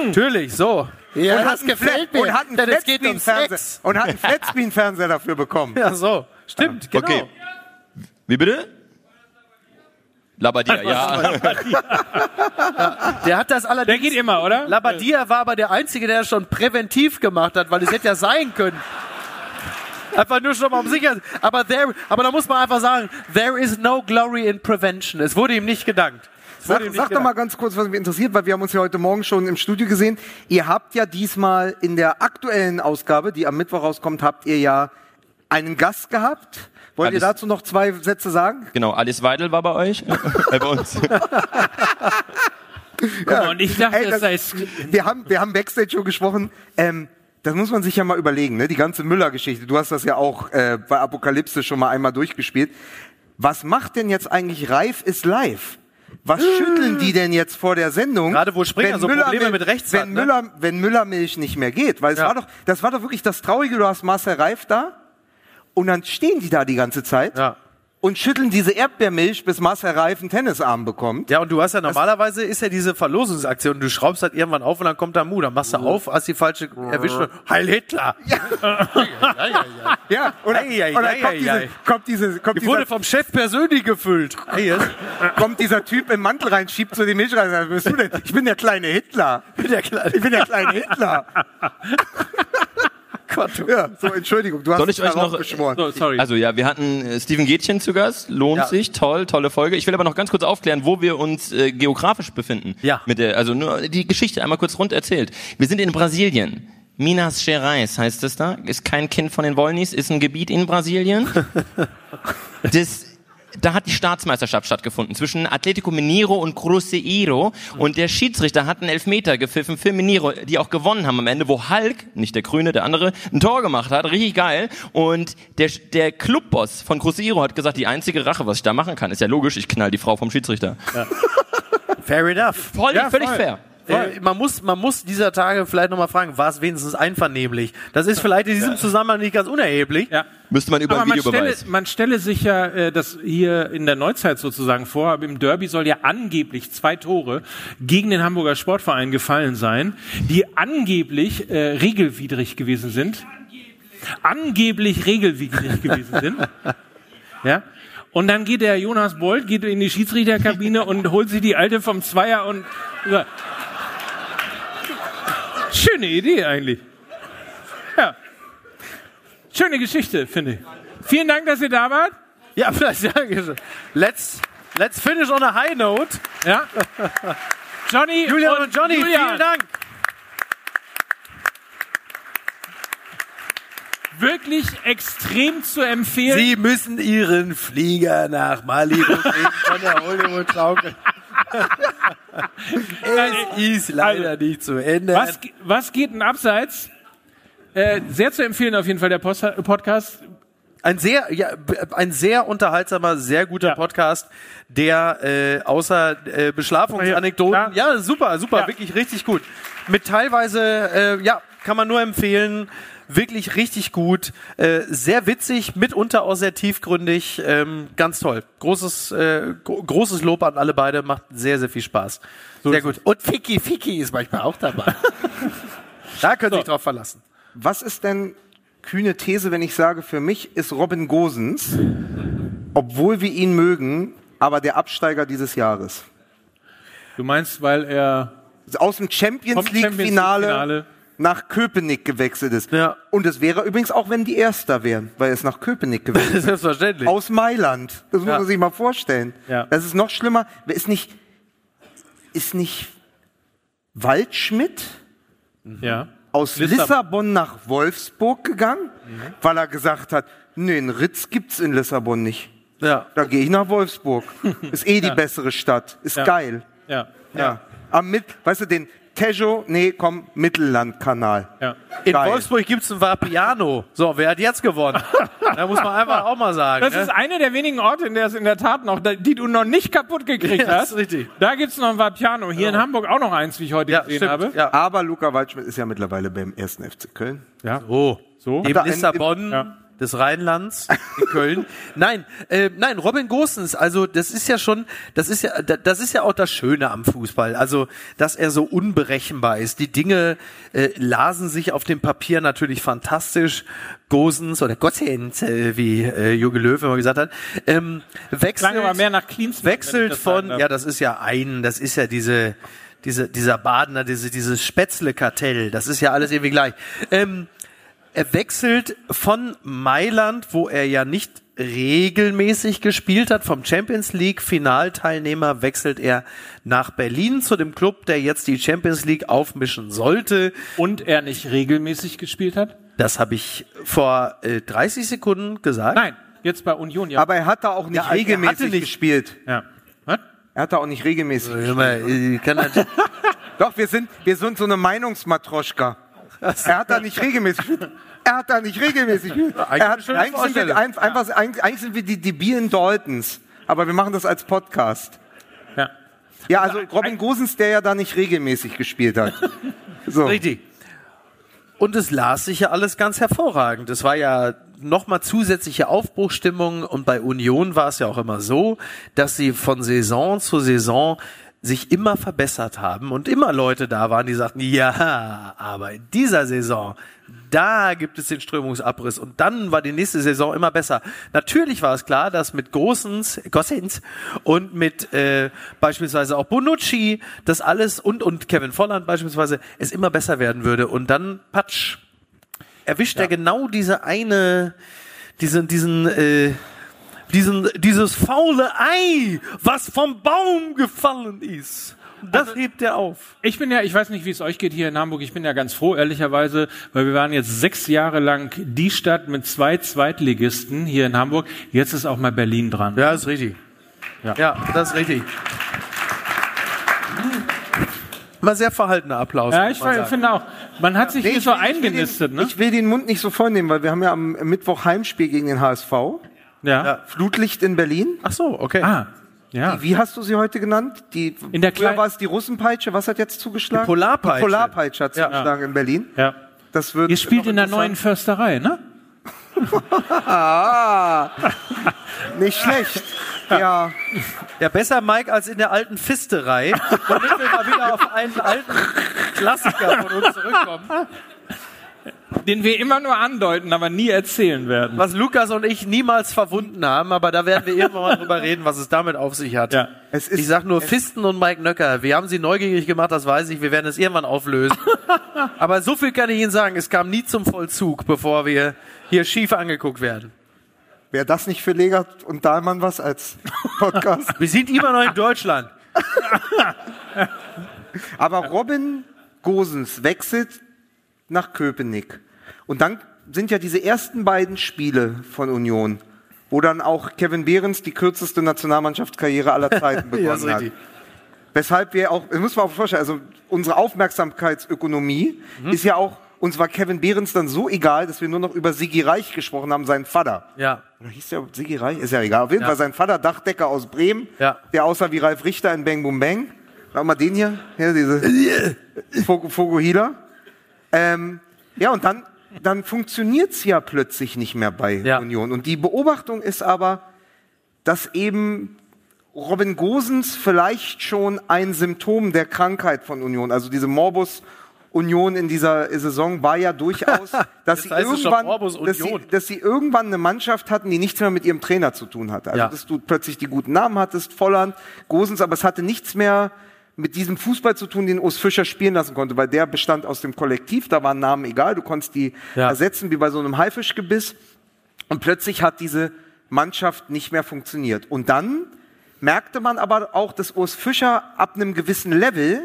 Natürlich, so. Ja, und das hat einen gefällt mir. Und hat einen um Flatscreen-Fernseher Sex. und hat einen Flatscreen-Fernseher dafür bekommen. Ja, so. Stimmt, genau. Okay. Wie bitte? Labadia, ja. Der hat das der allerdings. geht immer, oder? Labadia war aber der Einzige, der das schon präventiv gemacht hat, weil es hätte ja sein können. Einfach nur schon mal um sicher. Aber, there, aber da muss man einfach sagen, there is no glory in prevention. Es wurde ihm nicht gedankt. Sag, sag doch mal ganz kurz, was mich interessiert, weil wir haben uns ja heute Morgen schon im Studio gesehen. Ihr habt ja diesmal in der aktuellen Ausgabe, die am Mittwoch rauskommt, habt ihr ja einen Gast gehabt. Wollt ihr Alles- dazu noch zwei Sätze sagen? Genau, Alice Weidel war bei euch. äh, bei uns. Guck mal, und ich dachte, Ey, das- sei Wir haben, wir haben Backstage schon gesprochen. Ähm, das muss man sich ja mal überlegen, ne? Die ganze Müller-Geschichte. Du hast das ja auch äh, bei Apokalypse schon mal einmal durchgespielt. Was macht denn jetzt eigentlich Reif ist live? Was schütteln die denn jetzt vor der Sendung? Gerade wo Springer so Probleme Müllermilch- mit rechts wenn hat, ne? Müller, wenn Müllermilch nicht mehr geht, weil es Ja. war doch, das war doch wirklich das Traurige. Du hast Marcel Reif da und dann stehen die da die ganze Zeit Ja. und schütteln diese Erdbeermilch, bis Marcel Reif einen Tennisarm bekommt. Ja, und du hast ja normalerweise ist ja diese Verlosungsaktion, du schraubst halt irgendwann auf und dann kommt da Mu, dann machst du auf, hast die falsche erwischt. Heil Hitler! Ja, und, Ei, ei, und dann kommt, ei, diese, kommt, diese, kommt, Die dieser, wurde vom Chef persönlich gefüllt. Kommt dieser Typ im Mantel rein, schiebt so die Milch rein. sagt, bist du denn? Ich bin der kleine Hitler. Ich bin der kleine Hitler. Gott. Ja, so, Entschuldigung, du hast Soll ich dich euch noch- geschworen. So, sorry. Also ja, wir hatten äh, Steven Gätchen zu Gast, lohnt Ja. sich, toll, tolle Folge. Ich will aber noch ganz kurz aufklären, wo wir uns äh, geografisch befinden. Ja. Mit der, also nur die Geschichte einmal kurz rund erzählt. Wir sind in Brasilien. Minas Gerais heißt es da, ist kein Kind von den Wollnis, ist ein Gebiet in Brasilien. das, da hat die Staatsmeisterschaft stattgefunden zwischen Atletico Mineiro und Cruzeiro und der Schiedsrichter hat einen Elfmeter gepfiffen für Mineiro, die auch gewonnen haben am Ende, wo Hulk, nicht der Grüne, der andere, ein Tor gemacht hat, richtig geil und der, der Clubboss von Cruzeiro hat gesagt, die einzige Rache, was ich da machen kann, ist ja logisch, ich knall die Frau vom Schiedsrichter. Fair enough. Voll, völlig fair. Äh, man, muss, man muss dieser Tage vielleicht nochmal fragen, war es wenigstens einvernehmlich? Das ist vielleicht in diesem Zusammenhang nicht ganz unerheblich. ja. Müsste man über Aber man stelle, man stelle sich ja äh, das hier in der Neuzeit sozusagen vor, aber im Derby soll ja angeblich zwei Tore gegen den Hamburger Sportverein gefallen sein, die angeblich äh, regelwidrig gewesen sind. Angeblich regelwidrig gewesen sind. Ja. Und dann geht der Jonas Bolt, geht in die Schiedsrichterkabine und holt sich die alte vom Zweier und schöne Idee eigentlich. Ja. Schöne Geschichte, finde ich. Vielen Dank, dass ihr da wart. Ja, vielleicht, ja, let's, let's finish on a high note. Ja. Johnny Julian und Johnny, Julian, vielen Dank. Wirklich extrem zu empfehlen. Sie müssen Ihren Flieger nach Malibu kriegen von der Hollywood-Schaukel. Es ist leider nicht zu Ende. was, was geht denn abseits? Äh, sehr zu empfehlen auf jeden Fall der Post Podcast. Ein sehr, ja, ein sehr unterhaltsamer, sehr guter Ja. Podcast, der äh, außer äh, Beschlafungsanekdoten, Ja. ja, super, super, Ja. wirklich richtig gut. Mit teilweise, äh, ja, kann man nur empfehlen, wirklich richtig gut, äh, sehr witzig, mitunter auch sehr tiefgründig, ähm, ganz toll. Großes, äh, gro großes Lob an alle beide, macht sehr, sehr viel Spaß. sehr gut. Und Ficky Ficky ist manchmal auch dabei. Da können Sie sich drauf verlassen. Was ist denn kühne These, wenn ich sage, für mich ist Robin Gosens, obwohl wir ihn mögen, aber der Absteiger dieses Jahres? Du meinst, weil er aus dem Champions vom Champions League-Finale League-Finale nach Köpenick gewechselt ist. Ja. Und es wäre übrigens auch, wenn die Erster wären, weil es nach Köpenick gewechselt ist. Selbstverständlich. Aus Mailand. Das muss Ja. man sich mal vorstellen. Ja. Das ist noch schlimmer. Ist nicht, ist nicht Waldschmidt ja. aus Lissabon. Lissabon, nach Wolfsburg gegangen, weil er gesagt hat, nee, einen Ritz gibt's in Lissabon nicht. Ja. Da gehe ich nach Wolfsburg. Ist eh die bessere Stadt. Ist Ja. geil. Ja. Ja. Am mit, weißt du, den Tejo, nee, komm, Mittellandkanal. Ja. In Geil. Wolfsburg gibt's ein Vapiano. So, wer hat jetzt gewonnen? da muss man einfach auch mal sagen. Das ne? ist einer der wenigen Orte, in der es in der Tat noch, die du noch nicht kaputt gekriegt Ja, das hast. ist richtig. Da gibt's noch ein Vapiano. Hier in Hamburg auch noch eins, wie ich heute ja, gesehen stimmt. habe. Ja. Aber Luca Waldschmidt ist ja mittlerweile beim ersten FC Köln. Ja. Oh. So. Im da ein- Lissabon Ja. Des Rheinlands in Köln. nein, äh, nein, Robin Gosens, also das ist ja schon, das ist ja, da- das ist ja auch das Schöne am Fußball. Also, dass er so unberechenbar ist. Die Dinge äh, lasen sich auf dem Papier natürlich fantastisch. Gosens oder Gossens, äh, wie äh, Jogi Löw immer gesagt hat, ähm, wechselt, Klang aber mehr nach wechselt von, ja, das ist ja ein, das ist ja diese, diese, dieser Badener, diese, dieses Spätzle-Kartell, das ist ja alles irgendwie gleich. Ähm, er wechselt von Mailand, wo er ja nicht regelmäßig gespielt hat, vom Champions League Finalteilnehmer wechselt er nach Berlin zu dem Club, der jetzt die Champions League aufmischen sollte. Und er nicht regelmäßig gespielt hat? Das habe ich vor äh, 30 Sekunden gesagt. Nein, jetzt bei Union, ja. Aber er hat da auch nicht Ja, er hatte regelmäßig nicht- gespielt. ja. Was? Er hat da auch nicht regelmäßig gespielt. äh, kann Doch, wir sind, wir sind so eine Meinungsmatroschka. Er hat da nicht regelmäßig. Er hat da nicht regelmäßig Er hat, eigentlich, sind wir, ein- einfach, eigentlich, eigentlich sind wir die debilen Daltons. Aber wir machen das als Podcast. Ja. Ja, also Robin Gosens, der ja da nicht regelmäßig gespielt hat. So. Richtig. Und es las sich ja alles ganz hervorragend. Es war ja nochmal zusätzliche Aufbruchstimmung und bei Union war es ja auch immer so, dass sie von Saison zu Saison sich immer verbessert haben und immer Leute da waren, die sagten, ja, aber in dieser Saison, da gibt es den Strömungsabriss und dann war die nächste Saison immer besser. Natürlich war es klar, dass mit Großens, Gossens und mit äh, beispielsweise auch Bonucci das alles und und Kevin Volland beispielsweise es immer besser werden würde und dann Patsch erwischt er genau diese eine diesen diesen äh, diesen dieses faule Ei, was vom Baum gefallen ist. Das hebt er auf. Ich bin ja, ich weiß nicht, wie es euch geht hier in Hamburg. Ich bin ja ganz froh, ehrlicherweise, weil wir waren jetzt sechs Jahre lang die Stadt mit zwei Zweitligisten hier in Hamburg. Jetzt ist auch mal Berlin dran. Ja, ist richtig. Ja. Ja, das ist richtig. Mal sehr verhaltener Applaus. Ja, ich finde auch. Man hat sich Nee, hier so will- ich will den- eingenistet, ne? Ich will den Mund nicht so voll nehmen, weil wir haben ja am Mittwoch Heimspiel gegen den HSV. Ja. Ja. Flutlicht in Berlin. Ach so, okay. Ah. Ja. Wie hast du sie heute genannt? Die, In der früher war es die Russenpeitsche. Was hat jetzt zugeschlagen? Die Polarpeitsche. Die Polarpeitsche hat Ja. zugeschlagen in Berlin. Ja. Das wird Ihr spielt in der neuen Försterei, ne? Ah, nicht schlecht. Ja. Ja, besser Mike als in der alten Fisterei, damit wir mal wieder auf einen alten Klassiker von uns zurückkommen. Den wir immer nur andeuten, aber nie erzählen werden. Was Lukas und ich niemals verwunden haben, aber da werden wir irgendwann mal drüber reden, was es damit auf sich hat. Ja. Es ist, Ich sag nur Fisten und Mike Nöcker. Wir haben sie neugierig gemacht, das weiß ich. Wir werden es irgendwann auflösen. Aber so viel kann ich Ihnen sagen. Es kam nie zum Vollzug, bevor wir hier schief angeguckt werden. Wäre das nicht für Legert und Dahlmann was als Podcast? Wir sind immer noch in Deutschland. Aber Robin Gosens wechselt nach Köpenick. Und dann sind ja diese ersten beiden Spiele von Union, wo dann auch Kevin Behrens die kürzeste Nationalmannschaftskarriere aller Zeiten Ja, begonnen hat. richtig. Weshalb wir auch, das muss man auch vorstellen, also unsere Aufmerksamkeitsökonomie Mhm. ist ja auch, uns war Kevin Behrens dann so egal, dass wir nur noch über Sigi Reich gesprochen haben, seinen Vater. Ja. Oder hieß der Sigi Reich? Ist ja egal. Auf jeden Ja. Fall sein Vater, Dachdecker aus Bremen, Ja. der aussah wie Ralf Richter in Bang Boom Bang. Schau mal den hier, hier diese Fogo- Fogohila. Ähm, ja, und dann, dann funktioniert's ja plötzlich nicht mehr bei Ja. Union. Und die Beobachtung ist aber, dass eben Robin Gosens vielleicht schon ein Symptom der Krankheit von Union, also diese Morbus Union in dieser Saison war ja durchaus, dass sie, es irgendwann, dass, sie, dass sie irgendwann eine Mannschaft hatten, die nichts mehr mit ihrem Trainer zu tun hatte. Also Ja. dass du plötzlich die guten Namen hattest, Volland, Gosens, aber es hatte nichts mehr mit diesem Fußball zu tun, den Urs Fischer spielen lassen konnte, weil der bestand aus dem Kollektiv, da waren Namen egal, du konntest die Ja. ersetzen wie bei so einem Haifischgebiss und plötzlich hat diese Mannschaft nicht mehr funktioniert. Und dann merkte man aber auch, dass Urs Fischer ab einem gewissen Level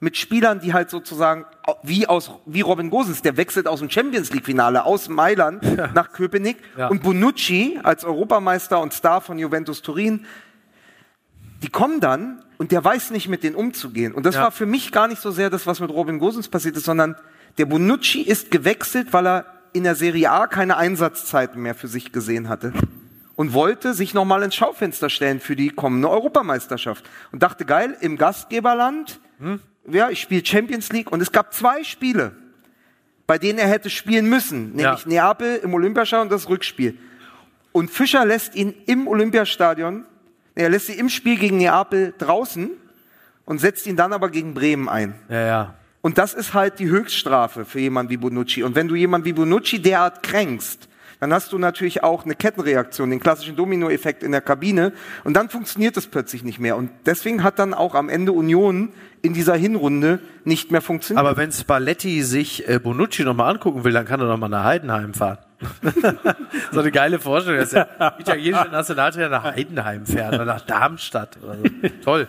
mit Spielern, die halt sozusagen wie aus wie Robin Gosens, der wechselt aus dem Champions League Finale aus Mailand nach Köpenick Ja. und Bonucci als Europameister und Star von Juventus Turin, die kommen dann und der weiß nicht mit denen umzugehen. Und das Ja. war für mich gar nicht so sehr das, was mit Robin Gosens passiert ist, sondern der Bonucci ist gewechselt, weil er in der Serie A keine Einsatzzeiten mehr für sich gesehen hatte und wollte sich nochmal ins Schaufenster stellen für die kommende Europameisterschaft und dachte, geil, im Gastgeberland, ja, ich spiele Champions League und es gab zwei Spiele, bei denen er hätte spielen müssen, nämlich Ja. Neapel im Olympiastadion und das Rückspiel. Und Fischer lässt ihn im Olympiastadion, er lässt ihn im Spiel gegen Neapel draußen und setzt ihn dann aber gegen Bremen ein. Ja, ja. Und das ist halt die Höchststrafe für jemanden wie Bonucci. Und wenn du jemanden wie Bonucci derart kränkst, dann hast du natürlich auch eine Kettenreaktion, den klassischen Dominoeffekt in der Kabine. Und dann funktioniert es plötzlich nicht mehr. Und deswegen hat dann auch am Ende Union in dieser Hinrunde nicht mehr funktioniert. Aber wenn Spalletti sich äh, Bonucci nochmal angucken will, dann kann er doch mal nach Heidenheim fahren. so eine geile Vorstellung, dass der italienische Nationaltrainer nach Heidenheim fährt oder nach Darmstadt. Oder so. Toll.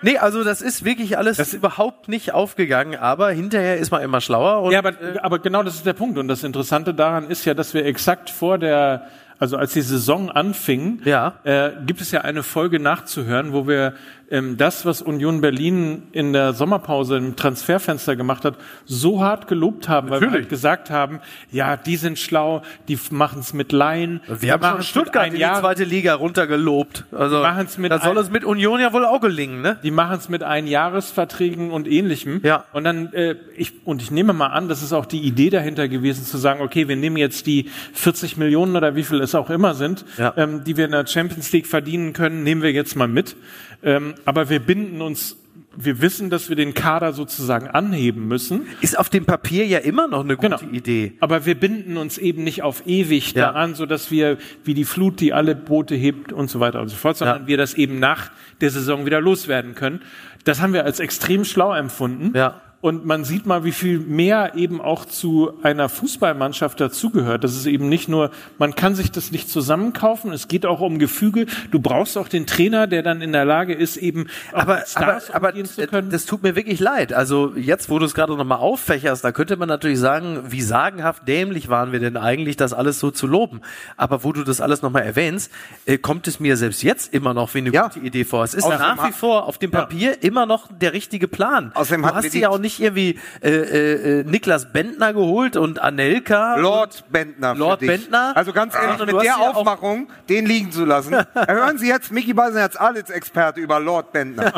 Nee, also das ist wirklich alles überhaupt nicht aufgegangen, aber hinterher ist man immer schlauer. Und, Ja, aber, aber genau das ist der Punkt. Und das Interessante daran ist ja, dass wir exakt vor der, also als die Saison anfing, Ja. äh, gibt es ja eine Folge nachzuhören, wo wir das, was Union Berlin in der Sommerpause im Transferfenster gemacht hat, so hart gelobt haben, weil wir Natürlich. halt gesagt haben, ja, die sind schlau, die machen es mit Laien. wir haben schon Stuttgart in die zweite Liga runtergelobt. Also da soll es mit Union ja wohl auch gelingen, ne? Die machen es mit Einjahresverträgen und ähnlichem. Ja. Und dann, äh, ich, und ich nehme mal an, das ist auch die Idee dahinter gewesen, zu sagen, okay, wir nehmen jetzt die 40 Millionen oder wie viel es auch immer sind, Ja. ähm, die wir in der Champions League verdienen können, nehmen wir jetzt mal mit. Ähm, aber wir binden uns, wir wissen, dass wir den Kader sozusagen anheben müssen. Ist auf dem Papier ja immer noch eine gute Genau. Idee. Aber wir binden uns eben nicht auf ewig Ja. daran, so dass wir wie die Flut, die alle Boote hebt und so weiter und so fort, sondern Ja. wir das eben nach der Saison wieder loswerden können. Das haben wir als extrem schlau empfunden. Ja. Und man sieht mal, wie viel mehr eben auch zu einer Fußballmannschaft dazugehört. Das ist eben nicht nur, man kann sich das nicht zusammenkaufen, es geht auch um Gefüge. Du brauchst auch den Trainer, der dann in der Lage ist, eben aber, Stars aber, aber zu können. das tut mir wirklich leid. Also jetzt, wo du es gerade nochmal auffächerst, da könnte man natürlich sagen, wie sagenhaft dämlich waren wir denn eigentlich, das alles so zu loben. Aber wo du das alles nochmal erwähnst, äh, kommt es mir selbst jetzt immer noch wie eine Ja. gute Idee vor. Es ist Außerdem nach wie vor auf dem Papier immer noch der richtige Plan. Außerdem du hast die- dir ja auch nicht irgendwie äh, äh, äh, Niklas Bentner geholt und Anelka. Lord Bentner. für Lord. Bentner? Also ganz ehrlich, mit der Aufmachung, den liegen zu lassen. Hören Sie jetzt, Mickey Beisenherz, als Experte über Lord Bentner.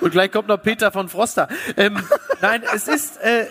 Und gleich kommt noch Peter von Froster. Ähm, nein, es ist, äh,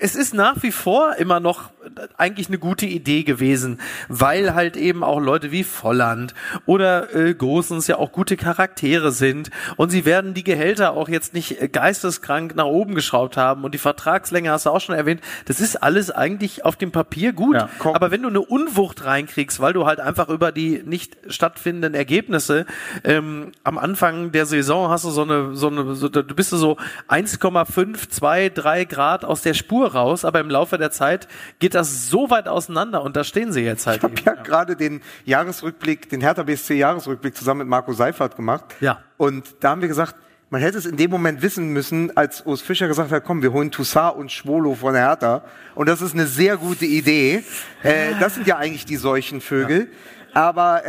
es ist nach wie vor immer noch eigentlich eine gute Idee gewesen, weil halt eben auch Leute wie Volland oder äh, Gosens ja auch gute Charaktere sind und sie werden die Gehälter auch jetzt nicht äh, geisteskrank nach oben geschraubt haben und die Vertragslänge hast du auch schon erwähnt. Das ist alles eigentlich auf dem Papier gut, Ja, aber wenn du eine Unwucht reinkriegst, weil du halt einfach über die nicht stattfindenden Ergebnisse ähm, am Anfang der Saison hast du so eine, so eine, so, du bist so 1,5, 2, 3 Grad aus der Spur raus, aber im Laufe der Zeit geht das so weit auseinander und da stehen sie jetzt halt. Ich habe eben. ja gerade den Jahresrückblick, den Hertha BSC Jahresrückblick zusammen mit Marco Seifert gemacht. Ja. Und da haben wir gesagt, man hätte es in dem Moment wissen müssen, als Urs Fischer gesagt hat, komm, wir holen Toussaint und Schwolo von der Hertha. Und das ist eine sehr gute Idee. Äh, das sind ja eigentlich die Seuchenvögel. Aber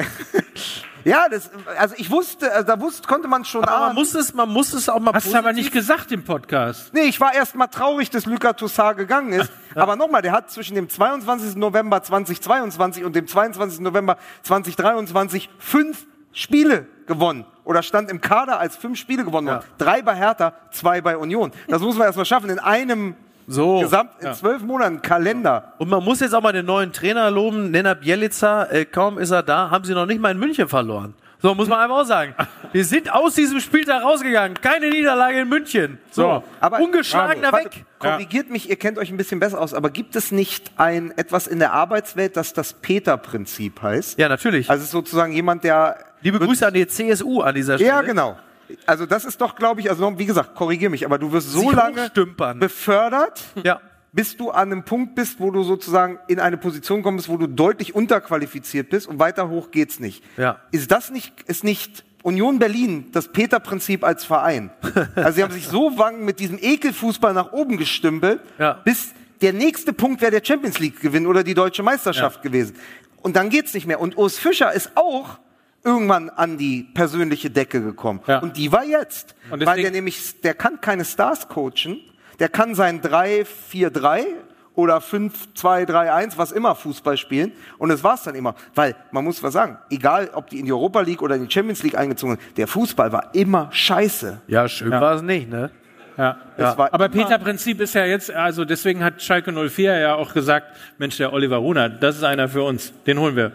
ja, das, also ich wusste, also da wusste, konnte man schon Aber man ahnen. muss es, man muss es auch mal Hast du aber nicht gesagt im Podcast. Nee, ich war erst mal traurig, dass Lucas Toussaint gegangen ist. Aber nochmal, der hat zwischen dem 22. November 2022 und dem 22. November 2023 fünf Spiele gewonnen. Oder stand im Kader als fünf Spiele gewonnen. worden. Drei bei Hertha, zwei bei Union. Das muss man erst mal schaffen. In einem so. Gesamt, in zwölf Monaten Kalender. Und man muss jetzt auch mal den neuen Trainer loben, Nenad Bielica, äh, kaum ist er da, haben sie noch nicht mal in München verloren. So, muss man einfach auch sagen. Wir sind aus diesem Spieltag rausgegangen. Keine Niederlage in München. So, Aber ungeschlagener Warte, weg. Korrigiert mich, ihr kennt euch ein bisschen besser aus, aber gibt es nicht ein etwas in der Arbeitswelt, das das Peter-Prinzip heißt? Ja, natürlich. Also sozusagen jemand, der Liebe Grüße an die CSU an dieser Stelle. Ja, genau. Also das ist doch, glaube ich, also wie gesagt, korrigier mich, aber du wirst so Sich lange hochstümpern. befördert, Ja. Bis du an einem Punkt bist, wo du sozusagen in eine Position kommst, wo du deutlich unterqualifiziert bist und weiter hoch geht's nicht. Ja. Ist das nicht, ist nicht Union Berlin das Peter-Prinzip als Verein? Also sie haben sich so wang mit diesem Ekelfußball nach oben gestümpelt, Ja. bis der nächste Punkt wäre der Champions League Gewinn oder die deutsche Meisterschaft gewesen. Und dann geht's nicht mehr. Und Urs Fischer ist auch irgendwann an die persönliche Decke gekommen. Ja. Und die war jetzt. Und weil deswegen- der nämlich, der kann keine Stars coachen, der kann sein 3-4-3 oder 5-2-3-1, was immer Fußball spielen. Und das war's dann immer. Weil, man muss was sagen, egal ob die in die Europa League oder in die Champions League eingezogen sind, der Fußball war immer scheiße. Ja, schön war es nicht, ne? Ja. War Aber Peter Prinzip ist ja jetzt, also deswegen hat Schalke 04 ja auch gesagt, Mensch, der Oliver Runert, das ist einer für uns, den holen wir.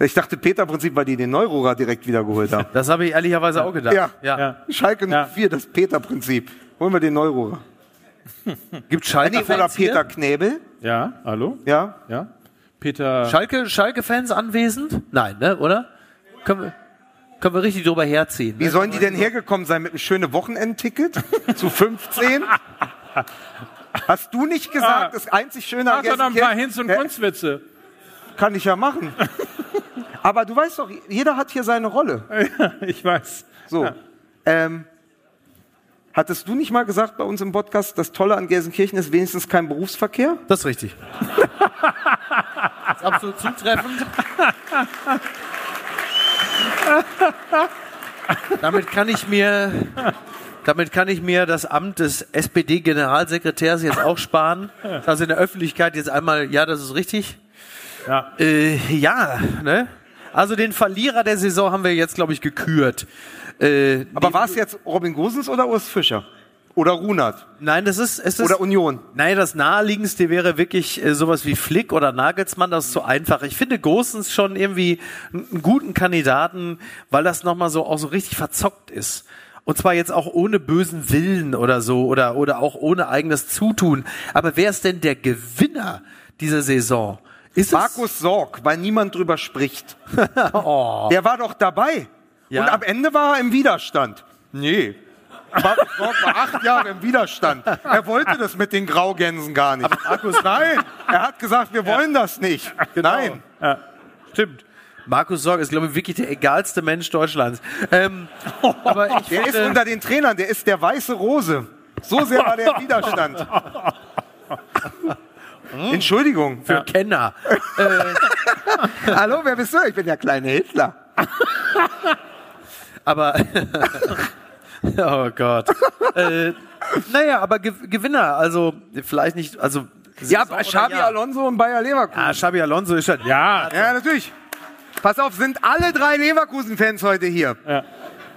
Ich dachte Peter-Prinzip, weil die den Neurohrer direkt wieder geholt haben. Das habe ich ehrlicherweise auch gedacht. Ja. ja. Ja. Schalke Ja. 04, das Peter-Prinzip. Holen wir den Neurohrer. Gibt Schalke oder Peter hier? Knebel. Ja, hallo? Ja. Ja. Peter. Schalke, Schalke Fans anwesend? Nein, ne, oder? Können wir, können wir richtig drüber herziehen. Wie Ne? sollen die denn hergekommen sein mit einem schönen Wochenendticket zu 15? Hast du nicht gesagt, Ah. das einzig Schöne an Mach doch noch ein paar Gelsenkirchen- Hinz- und Ja, Kunstwitze. Kann ich ja machen. Aber du weißt doch, jeder hat hier seine Rolle. Ich weiß. So. Ähm, hattest du nicht mal gesagt bei uns im Podcast, das Tolle an Gelsenkirchen ist wenigstens kein Berufsverkehr? Das ist richtig. das ist absolut zutreffend. damit kann ich mir, damit kann ich mir das Amt des SPD-Generalsekretärs jetzt auch sparen. Also in der Öffentlichkeit jetzt einmal, ja, das ist richtig. Ja. Äh, ja, ne? Also den Verlierer der Saison haben wir jetzt, glaube ich, gekürt. Äh, Aber war es jetzt Robin Gosens oder Urs Fischer? Oder Runert? Nein, das ist, es ist Oder Union? Nein, das naheliegendste wäre wirklich äh, sowas wie Flick oder Nagelsmann, das ist zu einfach. Ich finde Gosens schon irgendwie einen guten Kandidaten, weil das nochmal so auch so richtig verzockt ist. Und zwar jetzt auch ohne bösen Willen oder so oder, oder auch ohne eigenes Zutun. Aber wer ist denn der Gewinner dieser Saison? Ist es Markus Sorg, weil niemand drüber spricht. Der war doch dabei. Ja. Und am Ende war er im Widerstand. Nee. Sorg war acht Jahre im Widerstand. Er wollte das mit den Graugänsen gar nicht. Markus, nein. Er hat gesagt, wir wollen das nicht. Nein. Stimmt. Markus Sorg ist, glaube ich, wirklich der egalste Mensch Deutschlands. Ähm, aber ich Der ist unter den Trainern, der ist der weiße Rose. So sehr war der im Widerstand. Entschuldigung. für Kenner. Hallo, wer bist du? Ich bin der kleine Hitler. Aber oh Gott. äh, naja, aber Ge Gewinner, also vielleicht nicht, also Ja, Xabi Jahr. Alonso und Bayer Leverkusen. Ah, Xabi Alonso ist schon. Ja. Ja, natürlich. Pass auf, sind alle drei Leverkusen-Fans heute hier.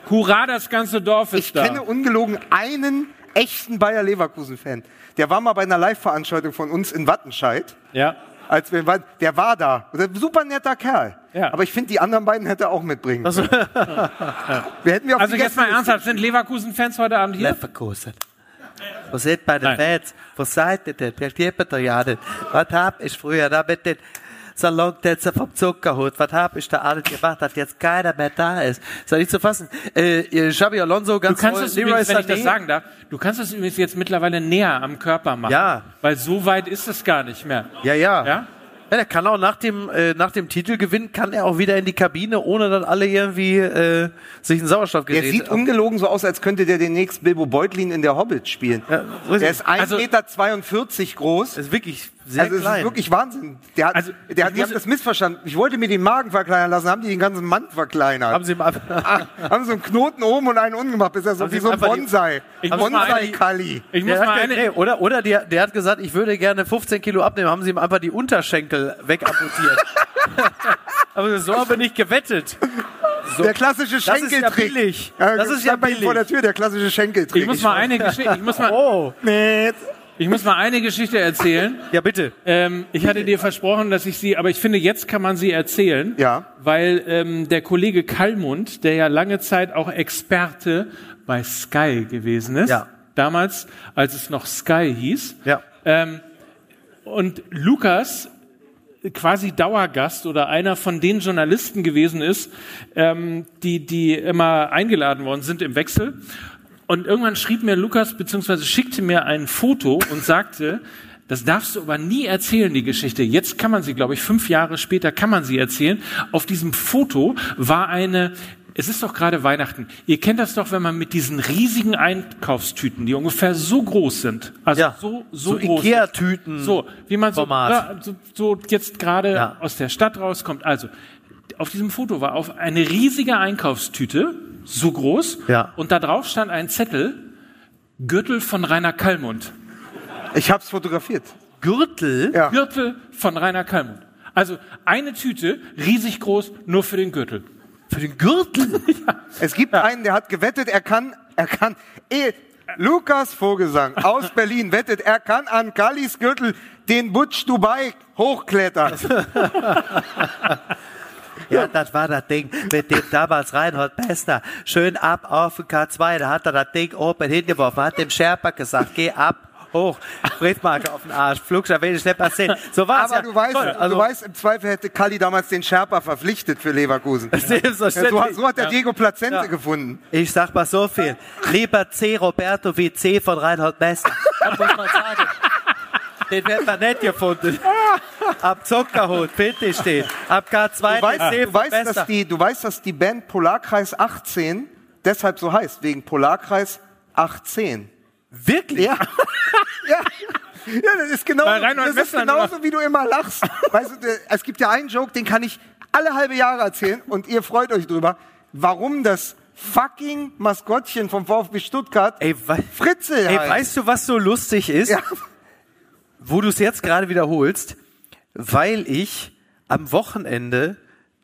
Hurra, das ganze Dorf ist Ich da. kenne ungelogen einen echten Bayer Leverkusen-Fan. Der war mal bei einer Live-Veranstaltung von uns in Wattenscheid. ja. Als wir, der war da. Der super netter Kerl. Ja. Aber ich finde, die anderen beiden hätte er auch mitbringen. Also, Wir hätten wir Also jetzt mal Gästeliste- ernsthaft, sind Leverkusen-Fans heute Abend hier? Leverkusen. Was seid bei den Nein. Fans? Was seid ihr denn? Gibt ihr ja nicht? Was hab ich früher da mit den Salontänzer vom Zuckerhut? Was hab ich da alles gemacht, dass jetzt keiner mehr da ist? Ist ja nicht zu fassen. Äh, ihr Xabi Alonso Du ganz kannst toll. es übrigens, wenn ich das sagen darf, du kannst es übrigens jetzt mittlerweile näher am Körper machen. Ja. Weil so weit ist es gar nicht mehr. Ja, ja. Ja? Ja, der kann auch nach dem, äh, nach dem Titelgewinn, kann er auch wieder in die Kabine, ohne dass alle irgendwie äh, sich ein Der Sauerstoffgerät... sieht ungelogen so aus, als könnte der demnächst Bilbo Beutlin in der Hobbit spielen. Ja, so ist der es. ist 1,42 Also- Meter groß. ist wirklich sehr also es klein. ist wirklich Wahnsinn. Der hat, Also, der hat, ich die haben das missverstanden. Ich wollte mir den Magen verkleinern lassen, haben die den ganzen Mann verkleinert. haben sie ihm einfach... Ah, haben so einen Knoten oben und einen unten gemacht. Ist ja so Haben wie so ein die- Bonsai. Ich muss mal eine- Bonsai-Kali. Ich muss mal eine, nee, oder oder der, der hat gesagt, ich würde gerne 15 Kilo abnehmen, haben sie ihm einfach die Unterschenkel wegamputiert. Aber so haben wir nicht gewettet. So. Der klassische Das ist ja Schenkeltrick. billig. Das ist ja stand bei ihm billig. vor der Tür, der klassische Schenkeltrick. ich muss mal eine Geschichte, ich muss mal, Oh, Nee. Ich muss mal eine Geschichte erzählen. ja bitte. Ähm, ich hatte dir versprochen, dass ich sie, aber ich finde, jetzt kann man sie erzählen. Ja. Weil ähm, der Kollege Kallmund, der ja lange Zeit auch Experte bei Sky gewesen ist, Ja. damals, als es noch Sky hieß, Ja. ähm, und Lukas quasi Dauergast oder einer von den Journalisten gewesen ist, ähm, die, die immer eingeladen worden sind im Wechsel. Und irgendwann schrieb mir Lukas, beziehungsweise schickte mir ein Foto und sagte, das darfst du aber nie erzählen, die Geschichte. Jetzt kann man sie, glaube ich, fünf Jahre später kann man sie erzählen. Auf diesem Foto war eine, es ist doch gerade Weihnachten. Ihr kennt das doch, wenn man mit diesen riesigen Einkaufstüten, die ungefähr so groß sind, also Ja. so, so, So groß. Ikea-Tüten So, wie man so, so, so jetzt gerade Ja. aus der Stadt rauskommt. Also, auf diesem Foto war auf eine riesige Einkaufstüte, so groß, Ja. und da drauf stand ein Zettel, Gürtel von Rainer Kallmund. Ich hab's fotografiert. Gürtel? Ja. Gürtel von Rainer Kallmund. Also eine Tüte, riesig groß, nur für den Gürtel. Für den Gürtel? Es gibt einen, der hat gewettet, er kann, er kann, eh, Lukas Vogelsang aus Berlin wettet, er kann an Kallis Gürtel den Butch Dubai hochklettern. Ja, das war das Ding mit dem damals Reinhold Messner. Schön ab auf den K2, da hat er das Ding oben hingeworfen, hat dem Sherpa gesagt, geh ab, hoch, Briefmarke auf den Arsch, Flugschein, will ich nicht passieren. So war's Aber ja. du weißt, Toll, also, du weißt, im Zweifel hätte Kalli damals den Sherpa verpflichtet für Leverkusen. Selbstverständlich. So, hat- so hat der Ja. Diego Plazente Ja. gefunden. Ich sag mal so viel. Lieber C. Roberto wie C. von Reinhold Messner. Das muss man sagen. Den wird man nicht gefunden. Ab Zuckerhut, bitte steht. Ab K2 Du weißt, du, weißt, dass die, du weißt, dass die Band Polarkreis 18 deshalb so heißt, wegen Polarkreis 18. Wirklich? Ja. ja. Ja, das ist genau, Reinhold das ist genauso, wie du immer lachst. Weißt du, es gibt ja einen Joke, den kann ich alle halbe Jahre erzählen und ihr freut euch drüber, warum das fucking Maskottchen vom VfB Stuttgart Ey, wei- Fritze Ey, heißt. weißt du, was so lustig ist? Ja. Wo du es jetzt gerade wiederholst, weil ich am Wochenende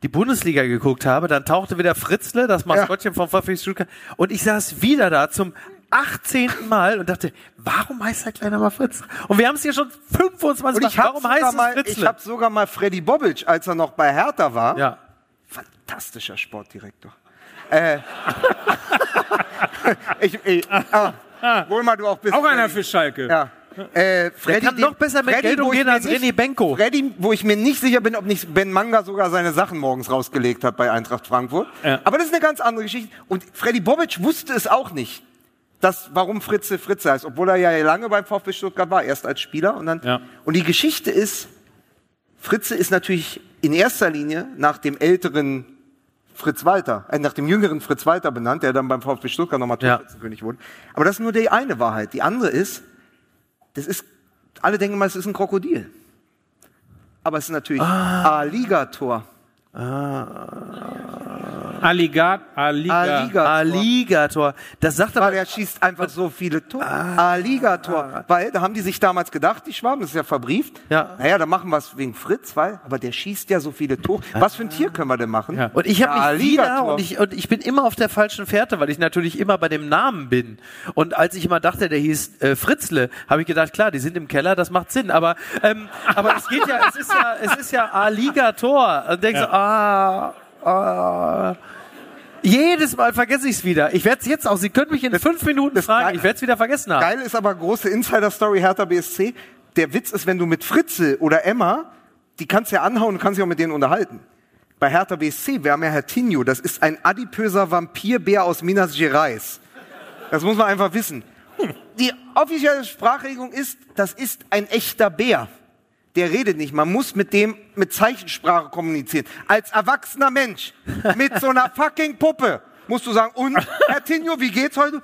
die Bundesliga geguckt habe, dann tauchte wieder Fritzle, das Maskottchen vom VfB Stuttgart, und ich saß wieder da zum 18. Mal und dachte, warum heißt der kleiner mal Fritz? Und wir haben es hier schon 25 Und Mal. habe Warum heißt es mal, ich Fritzle? hab sogar mal Freddy Bobic, als er noch bei Hertha war, ja. fantastischer Sportdirektor. Äh, ich, ich, ah, wohl mal du auch bist. Auch einer für Schalke. Ja. Äh, Freddy, kann noch besser mit Geld umgehen als René Benko. Freddy, wo ich mir nicht sicher bin, ob nicht Ben Manga sogar seine Sachen morgens rausgelegt hat bei Eintracht Frankfurt. Ja. Aber das ist eine ganz andere Geschichte. Und Freddy Bobic wusste es auch nicht, dass, warum Fritze Fritze heißt, obwohl er ja lange beim VfB Stuttgart war, erst als Spieler und dann. Ja. Und die Geschichte ist, Fritze ist natürlich in erster Linie nach dem älteren Fritz Walter, äh, nach dem jüngeren Fritz Walter benannt, der dann beim VfB Stuttgart nochmal Ja. Torschützenkönig wurde. Aber das ist nur die eine Wahrheit. Die andere ist, das ist, alle denken mal, es ist ein Krokodil. Aber es ist natürlich Alligator. Alligat, Alliga. Alligator. Alligator. Das sagt aber Weil er schießt einfach so viele Tore. Alligator. Weil, da haben die sich damals gedacht, die Schwaben, das ist ja verbrieft. Ja. Naja, da machen wir es wegen Fritz, weil, aber der schießt ja so viele Tore. Was für ein Tier können wir denn machen? Ja. Und ich habe Ja, mich wieder und ich, und ich bin immer auf der falschen Fährte, weil ich natürlich immer bei dem Namen bin. Und als ich immer dachte, der hieß äh, Fritzle, habe ich gedacht, klar, die sind im Keller, das macht Sinn. Aber ähm, aber es geht ja, es ist ja, es ist ja Alligator. Und denkst so, ah, ah. Jedes Mal vergesse ich es wieder. Ich werde es jetzt auch. Sie können mich in fünf Minuten fragen. Ich werde es wieder vergessen haben. Geil ist aber große Insider-Story Hertha BSC. Der Witz ist, wenn du mit Fritze oder Emma, die kannst ja anhauen und kannst dich auch mit denen unterhalten. Bei Hertha BSC, wir haben ja Herr Tinho, das ist ein adipöser Vampirbär aus Minas Gerais. Das muss man einfach wissen. Die offizielle Sprachregelung ist, das ist ein echter Bär. Der redet nicht. Man muss mit dem mit Zeichensprache kommunizieren. Als erwachsener Mensch mit so einer fucking Puppe musst du sagen, und Herr Tinho, wie geht's heute?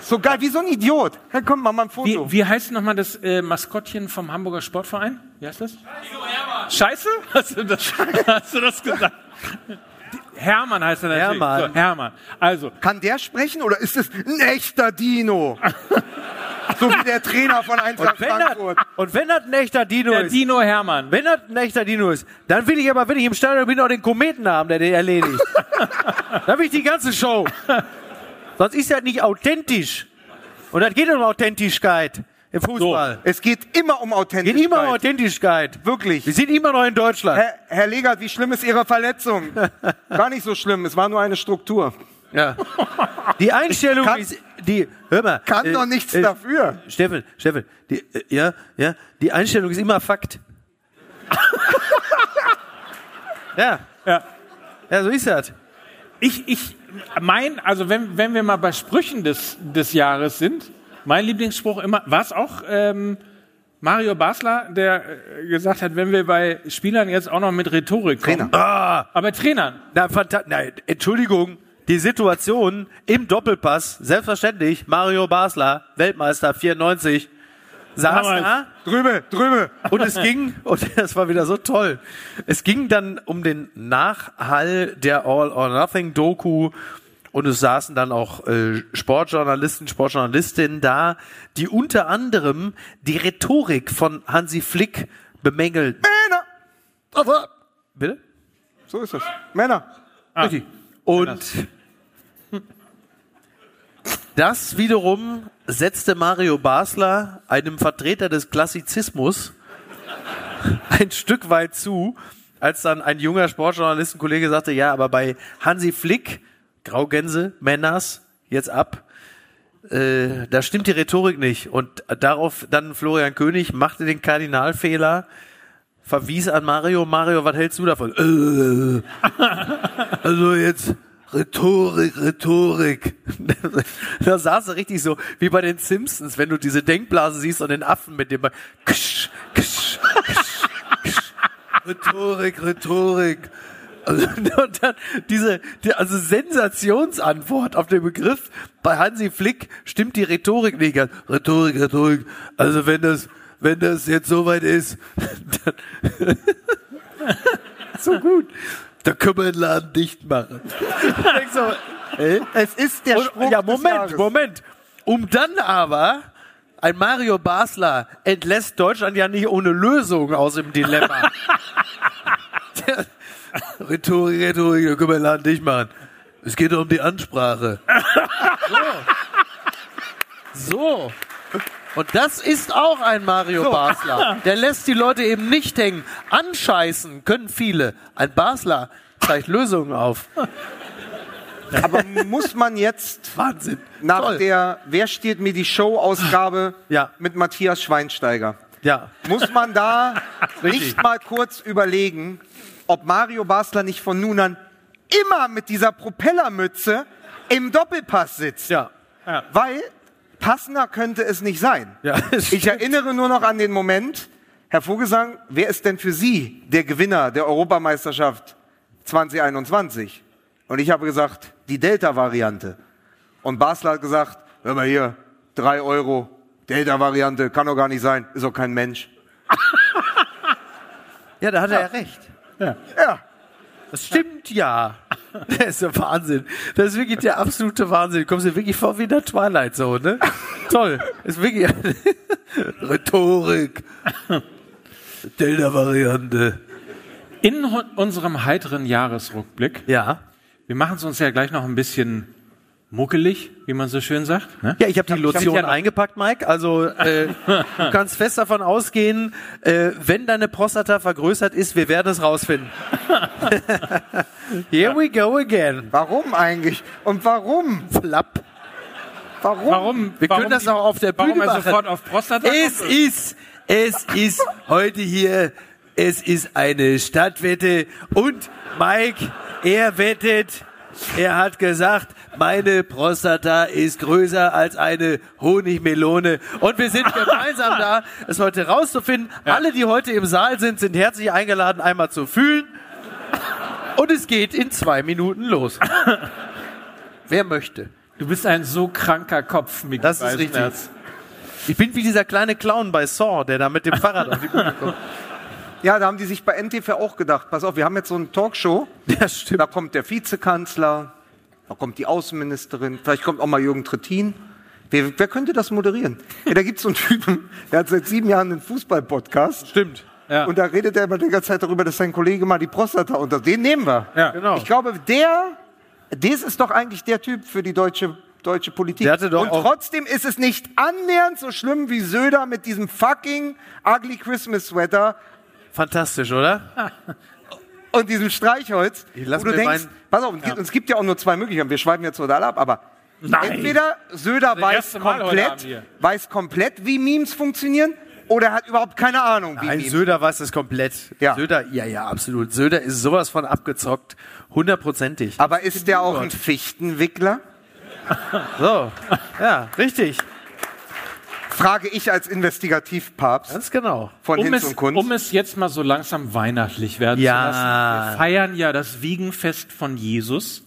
So geil, wie so ein Idiot. Dann kommt mal mal ein Wie, Foto. wie heißt nochmal das äh, Maskottchen vom Hamburger Sportverein? Wie heißt das? Scheiße? Hast du das, hast du das gesagt? Hermann heißt er natürlich. Hermann. So, Hermann. Also, Kann der sprechen oder ist es ein echter Dino? so wie der Trainer von Eintracht Und wenn, das, Frankfurt. und wenn das ein echter Dino der ist, Dino Hermann. wenn das ein echter Dino ist, dann will ich aber, wenn ich im Stadion bin, auch den Kometen haben, der den erledigt. dann will ich die ganze Show. Sonst ist das nicht authentisch. Und das geht um Authentischkeit im Fußball. Es geht immer um Geht Authentizität. immer um Authentischkeit. Wirklich. Wir sind immer noch in Deutschland. Herr, Herr Legert, wie schlimm ist Ihre Verletzung? Gar nicht so schlimm, es war nur eine Struktur. Ja. Die Einstellung Kann- ist, die, hör mal. Kann äh, doch nichts äh, dafür. Steffen, Steffen, die, äh, ja, ja, die Einstellung ist immer Fakt. Ja. Ja. Ja, so ist das. Ich, ich mein, also wenn, wenn wir mal bei Sprüchen des, des Jahres sind, mein Lieblingsspruch immer, war es auch ähm, Mario Basler, der äh, gesagt hat, wenn wir bei Spielern jetzt auch noch mit Rhetorik kommen. Trainer. Ah, Aber Trainern. na, Nein, Entschuldigung. Die Situation im Doppelpass, selbstverständlich, Mario Basler, Weltmeister 94, saß Damals. da Drübe, drübe. und es ging, und das war wieder so toll, es ging dann um den Nachhall der All or Nothing Doku und es saßen dann auch äh, Sportjournalisten, Sportjournalistinnen da, die unter anderem die Rhetorik von Hansi Flick bemängelt. Männer. Bitte? so ist es. Männer. Richtig. Und das wiederum setzte Mario Basler, einem Vertreter des Klassizismus, ein Stück weit zu, als dann ein junger Sportjournalistenkollege sagte, ja, aber bei Hansi Flick, Graugänse, Männers, jetzt ab, äh, da stimmt die Rhetorik nicht. Und darauf dann Florian König machte den Kardinalfehler, verwies an Mario, Mario, was hältst du davon? Äh, also jetzt Rhetorik, Rhetorik. da saß er richtig so wie bei den Simpsons, wenn du diese Denkblase siehst und den Affen mit dem ksch, ksch, ksch, ksch. Rhetorik, Rhetorik. Also, und dann diese, die, also Sensationsantwort auf den Begriff bei Hansi Flick stimmt die Rhetorik nicht ganz. Rhetorik, Rhetorik. Also wenn das, wenn das jetzt soweit ist, dann so gut. Da können wir den Laden dicht machen. Ich so, hä? Es ist der Und, Spruch ja, des Moment. Moment. Um dann aber ein Mario Basler entlässt Deutschland ja nicht ohne Lösung aus dem Dilemma. Rhetorik, Rhetorik, da können wir den Laden dicht machen. Es geht um die Ansprache. So. so. Und das ist auch ein Mario Basler. Der lässt die Leute eben nicht hängen. Anscheißen können viele. Ein Basler zeigt Lösungen auf. Aber muss man jetzt Wahnsinn. nach Toll. der Wer steht mir die Show-Ausgabe Ja. mit Matthias Schweinsteiger, Ja. muss man da nicht mal kurz überlegen, ob Mario Basler nicht von nun an immer mit dieser Propellermütze im Doppelpass sitzt. Ja. Weil passender könnte es nicht sein. Ja, ich erinnere nur noch an den Moment, Herr Vogelsang, wer ist denn für Sie der Gewinner der Europameisterschaft 2021? Und ich habe gesagt, die Delta-Variante. Und Basler hat gesagt, hör mal hier, drei Euro, Delta-Variante, kann doch gar nicht sein, ist doch kein Mensch. Ja, da hat er ja recht. Ja, Das stimmt ja. Das ist der Wahnsinn. Das ist wirklich der absolute Wahnsinn. Du kommst dir wirklich vor wie in der Twilight Zone, ne? Toll. Ist wirklich Rhetorik. Delta-Variante. In unserem heiteren Jahresrückblick, Ja. wir machen es uns ja gleich noch ein bisschen muckelig, wie man so schön sagt. Ne? Ja, ich habe die Lotion ja noch- eingepackt, Mike. Also äh, du kannst fest davon ausgehen, äh, wenn deine Prostata vergrößert ist, wir werden es rausfinden. Here we go again. warum eigentlich? Und warum? Flapp. Warum? Warum? Wir warum können das die- auch auf der Bühne Warum er machen. sofort auf Prostata Es kommt? ist, es ist heute hier, es ist eine Stadtwette und Mike, er wettet, er hat gesagt, meine Prostata ist größer als eine Honigmelone und wir sind gemeinsam da, es heute rauszufinden. Alle, die heute im Saal sind, sind herzlich eingeladen, einmal zu fühlen und es geht in zwei Minuten los. Wer möchte? Du bist ein so kranker Kopf, Mick Das ist Weißenherz. Ich bin wie dieser kleine Clown bei Saw, der da mit dem Fahrrad auf die Bühne kommt. Ja, da haben die sich bei NTV auch gedacht, pass auf, wir haben jetzt so eine Talkshow, Ja, stimmt. da kommt der Vizekanzler, da kommt die Außenministerin, vielleicht kommt auch mal Jürgen Trittin. Wer, wer könnte das moderieren? Ja, da gibt's so einen Typen, der hat seit sieben Jahren einen Fußball-Podcast. Stimmt. Ja. Und da redet er immer die ganze Zeit darüber, dass sein Kollege mal die Prostata unter. Den nehmen wir. Ja. Genau. Ich glaube, der, das ist doch eigentlich der Typ für die deutsche, deutsche Politik. Der hatte doch Und trotzdem ist es nicht annähernd so schlimm wie Söder mit diesem fucking ugly Christmas Sweater Fantastisch, oder? und diesem Streichholz. Ich lass wo du denkst, pass auf, es gibt- es gibt ja auch nur zwei Möglichkeiten. Wir schweifen jetzt total ab, aber Nein. entweder Söder weiß komplett, weiß komplett, wie Memes funktionieren, oder er hat überhaupt keine Ahnung, wie Nein. Söder weiß das komplett. Ja. Söder, ja, ja, absolut. Söder ist sowas von abgezockt. Hundertprozentig. Aber ist der auch ein Fichtenwickler? So. Ja, richtig. Frage ich als Investigativpapst Ganz genau. von Um Hinz es, und Kunst. um es jetzt mal so langsam weihnachtlich werden Ja. zu lassen. Wir feiern ja das Wiegenfest von Jesus.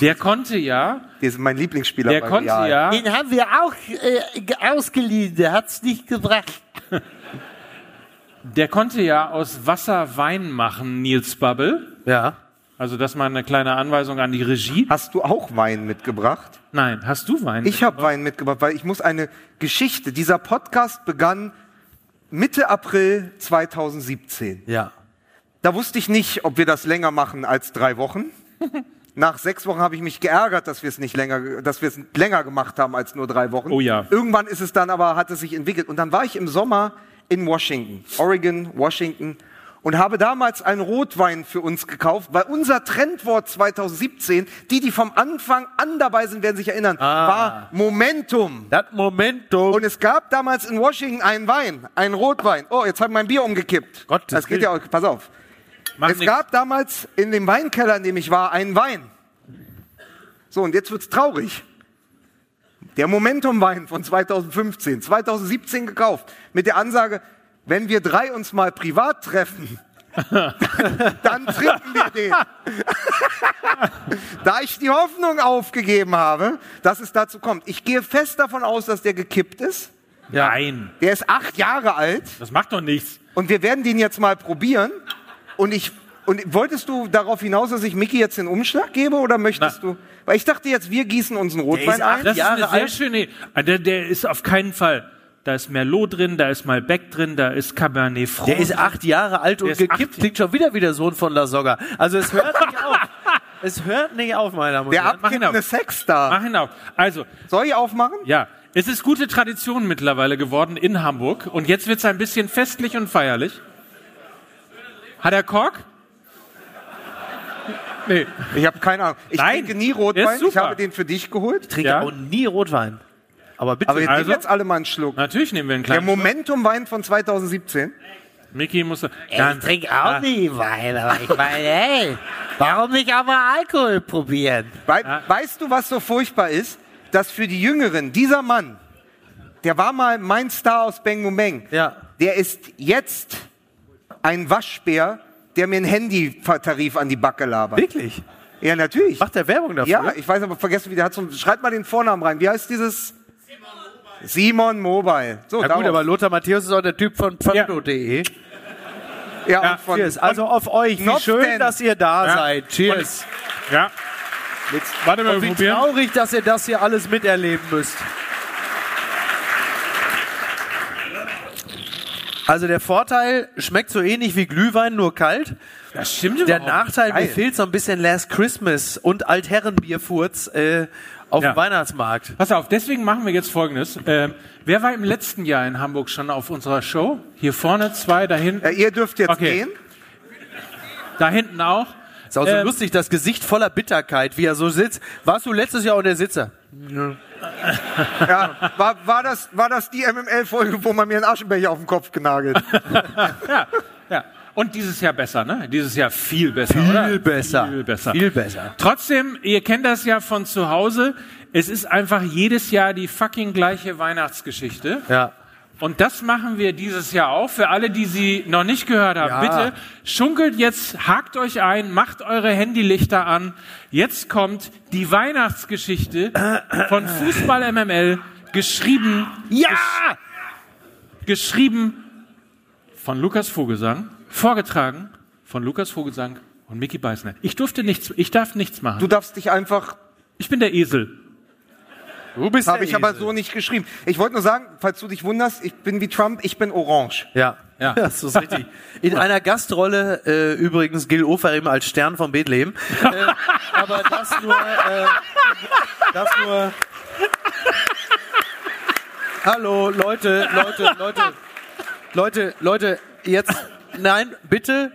Der konnte ja, Der ist mein Lieblingsspieler der konnte Real. ja, Den haben wir auch äh, ge- ausgeliehen, der hat's nicht gebracht. der konnte ja aus Wasser Wein machen, Nils Bubble. Ja. Also das mal eine kleine Anweisung an die Regie. Hast du auch Wein mitgebracht? Nein, hast du Wein? Ich habe Wein mitgebracht, weil ich muss eine Geschichte. Dieser Podcast begann Mitte April 2017. Ja. Da wusste ich nicht, ob wir das länger machen als drei Wochen. Nach sechs Wochen habe ich mich geärgert, dass wir es nicht länger, dass wir es länger gemacht haben als nur drei Wochen. Oh ja. Irgendwann ist es dann aber, hat es sich entwickelt. Und dann war ich im Sommer in Washington, Oregon, Washington, und habe damals einen Rotwein für uns gekauft, weil unser Trendwort 2017, die, die vom Anfang an dabei sind, werden sich erinnern, war Momentum. Das Momentum. Und es gab damals in Washington einen Wein, einen Rotwein. Oh, jetzt habe ich mein Bier umgekippt. Gottes das geht ja auch, pass auf. Mach es nix. gab damals in dem Weinkeller, in dem ich war, einen Wein. So, und jetzt wird's traurig. Der Momentum-Wein von 2015, 2017 gekauft, mit der Ansage, wenn wir drei uns mal privat treffen, dann trinken wir den. da ich die Hoffnung aufgegeben habe, dass es dazu kommt. Ich gehe fest davon aus, dass der gekippt ist. Nein, Der ist acht Jahre alt. das macht doch nichts. Und wir werden den jetzt mal probieren. Und ich und wolltest du darauf hinaus, dass ich Mickey jetzt den Umschlag gebe oder möchtest du? Weil ich dachte jetzt, wir gießen uns einen Rotwein ist acht ein. Das Jahre ist eine sehr alt. schöne. Ah, Der, der ist auf keinen Fall. Da ist Merlot drin, da ist Malbec drin, da ist Cabernet Franc. Der ist acht Jahre alt und gekippt. Klingt schon wieder wie der Sohn von La Soga. Also es hört nicht auf. Es hört nicht auf, meine Damen und Der Herren. mach ihn abkippende auf. Sexstar. Mach ihn auf. Also, Soll ich aufmachen? ja, es ist gute Tradition mittlerweile geworden in Hamburg. Und jetzt wird es ein bisschen festlich und feierlich. Hat er Kork? Nee. Ich habe keine Ahnung. Ich Nein, trinke nie Rotwein. ist Ich habe den für dich geholt. Ich trinke Ja. auch nie Rotwein. Aber bitte. Aber wir Also? nehmen jetzt alle mal einen Schluck. Natürlich nehmen wir einen Der kleinen. Momentum-Wein von 2017. Mickey muss. Ich Dann, trinke auch nie Wein, aber ich meine, hey, warum nicht auch mal Alkohol probieren? Wei Weißt du, was so furchtbar ist? Dass für die Jüngeren dieser Mann, der war mal mein Star aus Bang Bang, Ja. der ist jetzt ein Waschbär, der mir einen Handytarif an die Backe labert. Wirklich? Ja, natürlich. Macht der Werbung dafür? Ja, ich weiß aber vergessen, wie der hat so. Schreibt mal den Vornamen rein. Wie heißt dieses? Simon Mobile. So, Ja gut, aber Lothar Matthäus ist auch der Typ von pfando.de. ja, Ja, und von, Cheers. Also auf euch. Wie schön, denn? dass ihr da Ja. seid. Cheers. ja. Warte mal, Und wie probieren. traurig, dass ihr das hier alles miterleben müsst. Also der Vorteil schmeckt so ähnlich wie Glühwein, nur kalt. Das stimmt Der Nachteil, mir Geil. fehlt so ein bisschen Last Christmas und Altherrenbierfurz äh, auf Ja. dem Weihnachtsmarkt. Pass auf, deswegen machen wir jetzt Folgendes. Ähm, wer war im letzten Jahr in Hamburg schon auf unserer Show? Hier vorne zwei, da hinten, ja, ihr dürft jetzt Okay. gehen. da hinten auch. Ist auch so Ähm, lustig, das Gesicht voller Bitterkeit, wie er so sitzt. Warst du letztes Jahr unter der Sitzer? Ja, war, war, das, war das die MML-Folge, wo man mir einen Aschenbecher auf den Kopf genagelt? Ja, ja. Und dieses Jahr besser, ne? Dieses Jahr viel besser, oder? Viel besser. Viel besser. Viel besser. Trotzdem, ihr kennt das ja von zu Hause. Es ist einfach jedes Jahr die fucking gleiche Weihnachtsgeschichte. Ja. Und das machen wir dieses Jahr auch. Für alle, die sie noch nicht gehört haben, Ja. bitte schunkelt jetzt, hakt euch ein, macht eure Handylichter an. Jetzt kommt die Weihnachtsgeschichte von Fußball MML, geschrieben, Ja! geschrieben von Lukas Vogelsang, vorgetragen von Lukas Vogelsang und Mickey Beißner. Ich durfte nichts, ich darf nichts machen. Du darfst dich einfach, ich bin der Esel. Du bist habe ich aber Esel. so nicht geschrieben. Ich wollte nur sagen, falls du dich wunderst, ich bin wie Trump, ich bin orange. Ja. Ja. das ist richtig. In einer Gastrolle äh, übrigens Gil Oferim als Stern von Bethlehem. äh, aber das nur, äh, das nur. Hallo, Leute, Leute, Leute, Leute, Leute, jetzt, nein, bitte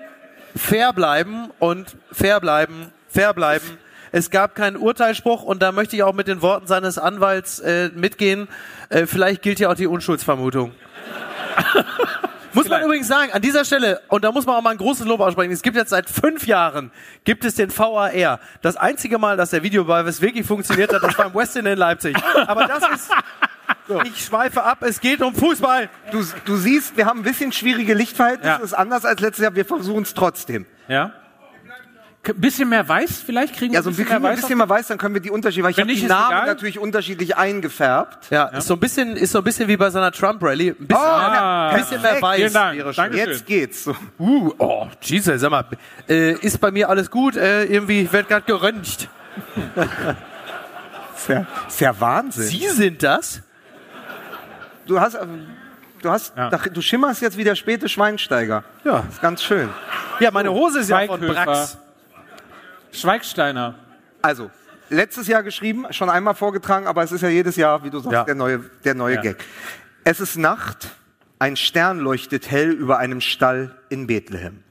fair bleiben und fair bleiben, fair bleiben. Es gab keinen Urteilsspruch und da möchte ich auch mit den Worten seines Anwalts äh, mitgehen. Äh, vielleicht gilt ja auch die Unschuldsvermutung. Muss man übrigens sagen, an dieser Stelle, und da muss man auch mal ein großes Lob aussprechen, es gibt jetzt seit fünf Jahren, gibt es den VAR. Das einzige Mal, dass der Videobeweis wirklich funktioniert hat, das war im Westin in Leipzig. Aber das ist, ich schweife ab, es geht um Fußball. Du, du siehst, wir haben ein bisschen schwierige Lichtverhältnisse. Ja. Das ist anders als letztes Jahr. Wir versuchen es trotzdem. Ja? Ein bisschen mehr weiß vielleicht kriegen wir Ja, so ein bisschen, ein bisschen mehr weiß, dann können wir die Unterschiede, weil ich habe die Namen egal. natürlich unterschiedlich eingefärbt. Ja, Ist, so ein bisschen, ist so ein bisschen wie bei so einer Trump-Rally. Ein bisschen, Ah, ein bisschen mehr weiß Vielen Dank. wäre schön. Dankeschön. Jetzt geht's. So. Uh, oh, Jesus, sag mal, äh, ist bei mir alles gut? Äh, irgendwie wird gerade geröntgt. Ist ja, ist ja Wahnsinn. Sie sind das? Du hast, äh, du hast, Ja. du schimmerst jetzt wie der späte Schweinsteiger. Ja. Ist ganz schön. Ja, meine Hose ist ja von. Brax. Schweigsteiner. Also, letztes Jahr geschrieben, schon einmal vorgetragen, aber es ist ja jedes Jahr, wie du sagst, Ja. der neue, der neue Ja. Gag. Es ist Nacht, ein Stern leuchtet hell über einem Stall in Bethlehem.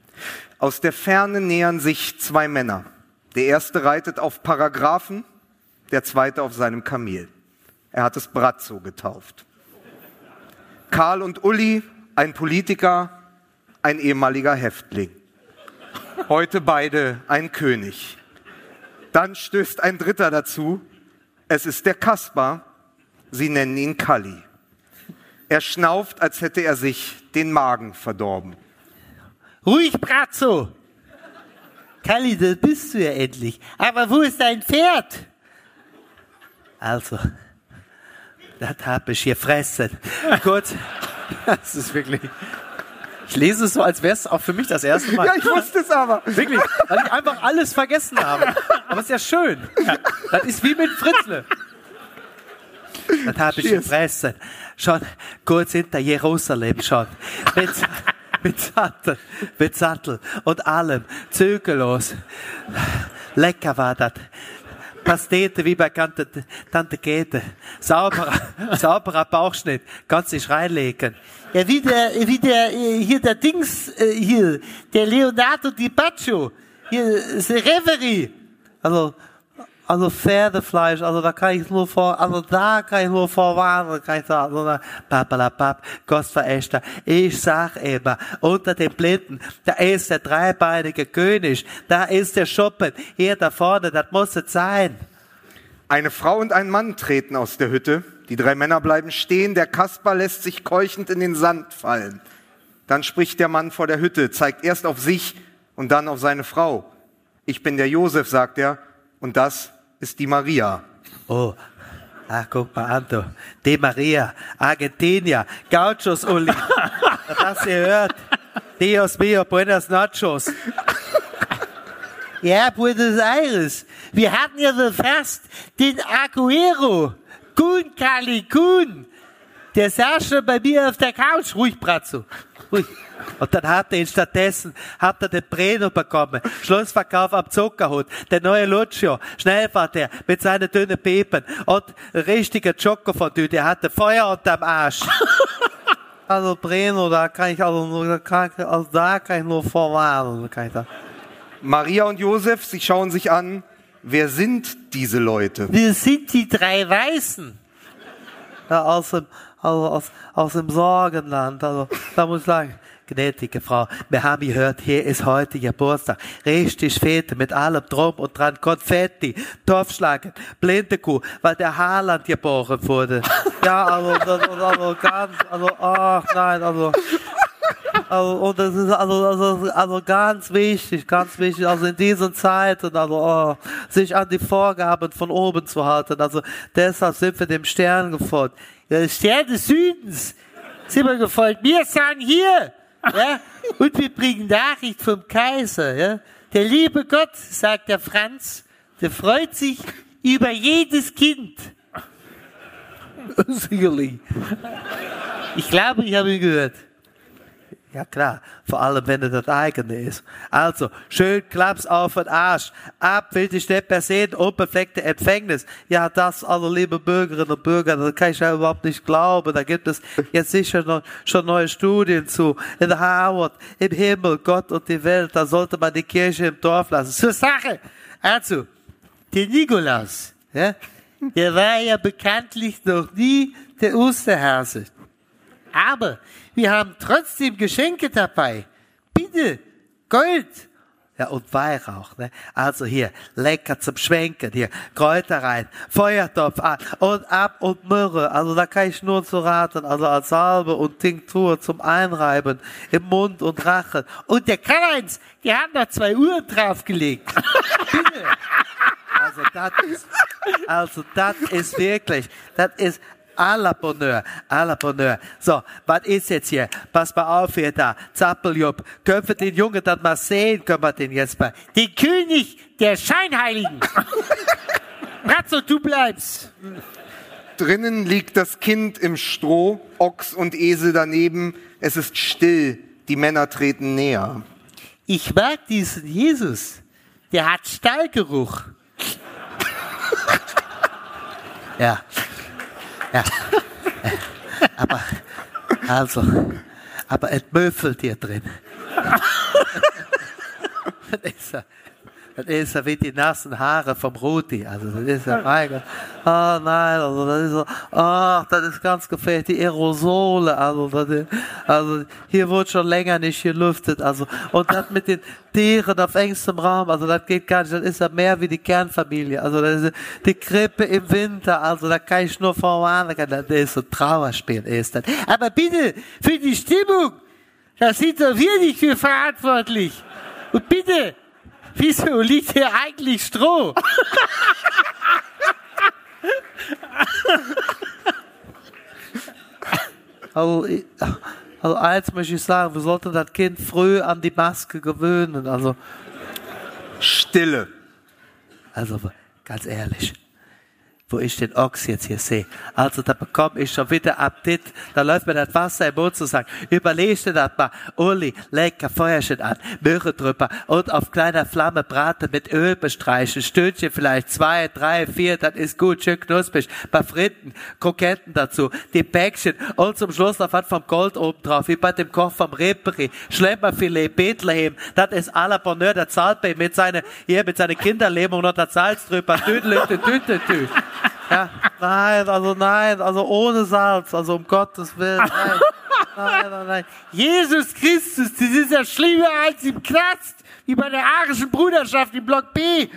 Aus der Ferne nähern sich zwei Männer. Der erste reitet auf Paragraphen, der zweite auf seinem Kamel. Er hat es Brazzo getauft. Karl und Uli, ein Politiker, ein ehemaliger Häftling. Heute beide ein König. Dann stößt ein Dritter dazu. Es ist der Kaspar. Sie nennen ihn Kalli. Er schnauft, als hätte er sich den Magen verdorben. Ruhig, Brazzo. Kalli, das bist du ja endlich. Aber wo ist dein Pferd? Also, das hab ich gefressen. Gut. Das ist wirklich. Ich lese es so, als wäre es auch für mich das erste Mal. Ja, ich wusste es aber. Wirklich, weil ich einfach alles vergessen habe. Aber es ist ja schön. Das ist wie mit Fritzle. Das hab ich gefressen. Schon kurz hinter Jerusalem schon. Mit, mit Sattel, mit Sattel und allem. Zügellos. Lecker war das. Pastete wie bei Tante, Tante Käthe. Sauberer, sauberer Bauchschnitt. Kannst dich reinlegen. Ja, wie der, wie der, äh, hier der Dings, äh, hier, der Leonardo Di Baccio. Hier, der Reverie. Also, also Pferdefleisch, also da kann ich nur vor, also da kann ich nur vorwarnen, kann ich sagen, so papalapap, Gostverächter. Ich sag immer, unter den Blinden, da ist der dreibeinige König, da ist der Schuppen, hier da vorne, das muss es sein. Eine Frau und ein Mann treten aus der Hütte. Die drei Männer bleiben stehen. Der Kaspar lässt sich keuchend in den Sand fallen. Dann spricht der Mann vor der Hütte, zeigt erst auf sich und dann auf seine Frau. Ich bin der Josef, sagt er, und das ist die Maria. Oh, ah, guck mal an, du. De Maria, Argentinier, Gauchos, Uli. das du gehört. Dios mio, buenas noches. Ja, Buenos Aires. Wir hatten ja so fast den Aguero. Kuhn, Kali, Kuhn. Der saß schon bei mir auf der Couch. Ruhig, Brazzo. Und dann hat er ihn stattdessen, hat er den Breno bekommen. Schlussverkauf am Zuckerhut. Der neue Lucio. Schnellfahrt der mit seinen dünnen Pepen. Und richtiger Schokofondue. Der hatte Feuer unterm Arsch. Also Breno, da kann ich also nur, da kann, ich- also da kann ich nur vorwarnen. Kann ich da. Maria und Josef, sie schauen sich an. Wer sind diese Leute? Wir sind die drei Weißen. Ja, aus dem, also aus, aus dem Sorgenland. Also, da muss ich sagen, gnädige Frau, wir haben gehört, hier ist heute Geburtstag. Richtig Fete mit allem Drum und Dran, Konfetti, Topfschlagen, Blindekuh, weil der Haaland geboren wurde. Ja, also, das, also ganz, also, ach nein, also, also, und das ist also, also, also ganz wichtig, ganz wichtig, also in diesen Zeiten, also oh, sich an die Vorgaben von oben zu halten. Also deshalb sind wir dem Stern gefolgt. Der Stern des Südens sind wir gefolgt. Wir sagen hier, ja, und wir bringen Nachricht vom Kaiser. Ja. Der liebe Gott, sagt der Franz, der freut sich über jedes Kind. Sicherlich. Ich glaube, ich habe ihn gehört. Ja klar, vor allem wenn er das eigene ist. Also, schön Klaps auf den Arsch. Ab will nicht mehr sehen, unbefleckte Empfängnis. Ja, das, also liebe Bürgerinnen und Bürger, das kann ich ja überhaupt nicht glauben. Da gibt es jetzt sicher noch, schon neue Studien zu. In Harvard, im Himmel, Gott und die Welt, da sollte man die Kirche im Dorf lassen. Zur Sache. Also, der Nikolaus, ja, der war ja bekanntlich noch nie der Osterhase. aber wir haben trotzdem Geschenke dabei. Bitte, Gold. Ja, und Weihrauch, ne? Also hier, lecker zum Schwenken, hier, Kräuter rein, Feuertopf an und ab und Myrrhe. Also da kann ich nur zu raten, also als Salbe und Tinktur zum Einreiben im Mund und Rachen. Und der Karl-Heinz, der hat noch zwei Uhren draufgelegt. Bitte. Also das ist, also das ist wirklich, das ist à la Bonheur, à la Bonheur. So, was ist jetzt hier? Pass mal auf hier da, Zappeljupp. Können wir den Jungen dann mal sehen? Können wir den jetzt mal? Den König der Scheinheiligen. Bratzo, du bleibst. Drinnen liegt das Kind im Stroh, Ochs und Esel daneben. Es ist still, die Männer treten näher. Ich mag diesen Jesus. Der hat Stallgeruch. ja. Ja. Aber, also, aber es möffelt hier drin. das ist ja wie die nassen Haare vom Rudi. Also, das ist ja, mein Gott. Oh nein, also, das ist so, ach, das ist ganz gefährlich. Die Aerosole, also, das ist, also, hier wird schon länger nicht gelüftet, also, und das mit den Tieren auf engstem Raum, also, das geht gar nicht, das ist ja mehr wie die Kernfamilie. Also, das ist die Krippe im Winter, also, da kann ich nur vorwarnen, das ist so ein Trauerspiel, ist das. Aber bitte, für die Stimmung, das sind doch wir nicht für verantwortlich. Und bitte, wieso liegt hier eigentlich Stroh? Also, ich- also eins möchte ich sagen, wir sollten das Kind früh an die Maske gewöhnen. Also, Stille. also ganz ehrlich, wo ich den Ochs jetzt hier sehe, also da bekomme ich schon wieder Appetit, da läuft mir das Wasser im Mund zu sagen, überleg dir das mal, Uli, lecker Feuerchen an, Möhre drüber und auf kleiner Flamme braten mit Öl bestreichen, Stündchen vielleicht, zwei, drei, vier, das ist gut, schön knusprig, paar Fritten, Kroketten dazu, die Päckchen und zum Schluss noch was vom Gold oben drauf, wie bei dem Koch vom Reperi, Schlemmerfilet, Bethlehem, das ist à la Bonheur, der Zahltbein mit seiner, hier mit seiner Kinderlähmung noch das Salz drüber, Tüdelü, Tüdelü, Tüdelü. Ja, nein, also nein, also ohne Salz, also um Gottes Willen, nein, nein, nein, nein. Jesus Christus, das ist ja schlimmer als im Knast, wie bei der arischen Bruderschaft im Block B.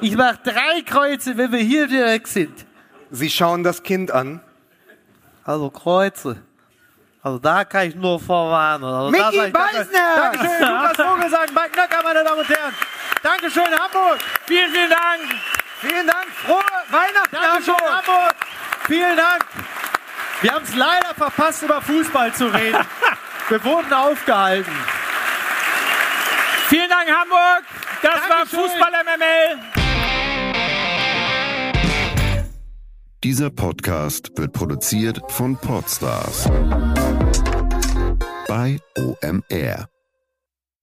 Ich mach drei Kreuze, wenn wir hier direkt sind. Sie schauen das Kind an. Also Kreuze. Also da kann ich nur vorwarnen. Also Micky Beisner! Dankeschön, Lukas Vogelsang, Mike Nöcker, meine Damen und Herren. Dankeschön, Hamburg. Vielen, vielen Dank. Vielen Dank, frohe Weihnachten, Dankeschön, Hamburg. Vielen Dank. Wir haben es leider verpasst, über Fußball zu reden. Wir wurden aufgehalten. Vielen Dank, Hamburg. Das war Dankeschön. Fußball MML. Dieser Podcast wird produziert von Podstars bei OMR.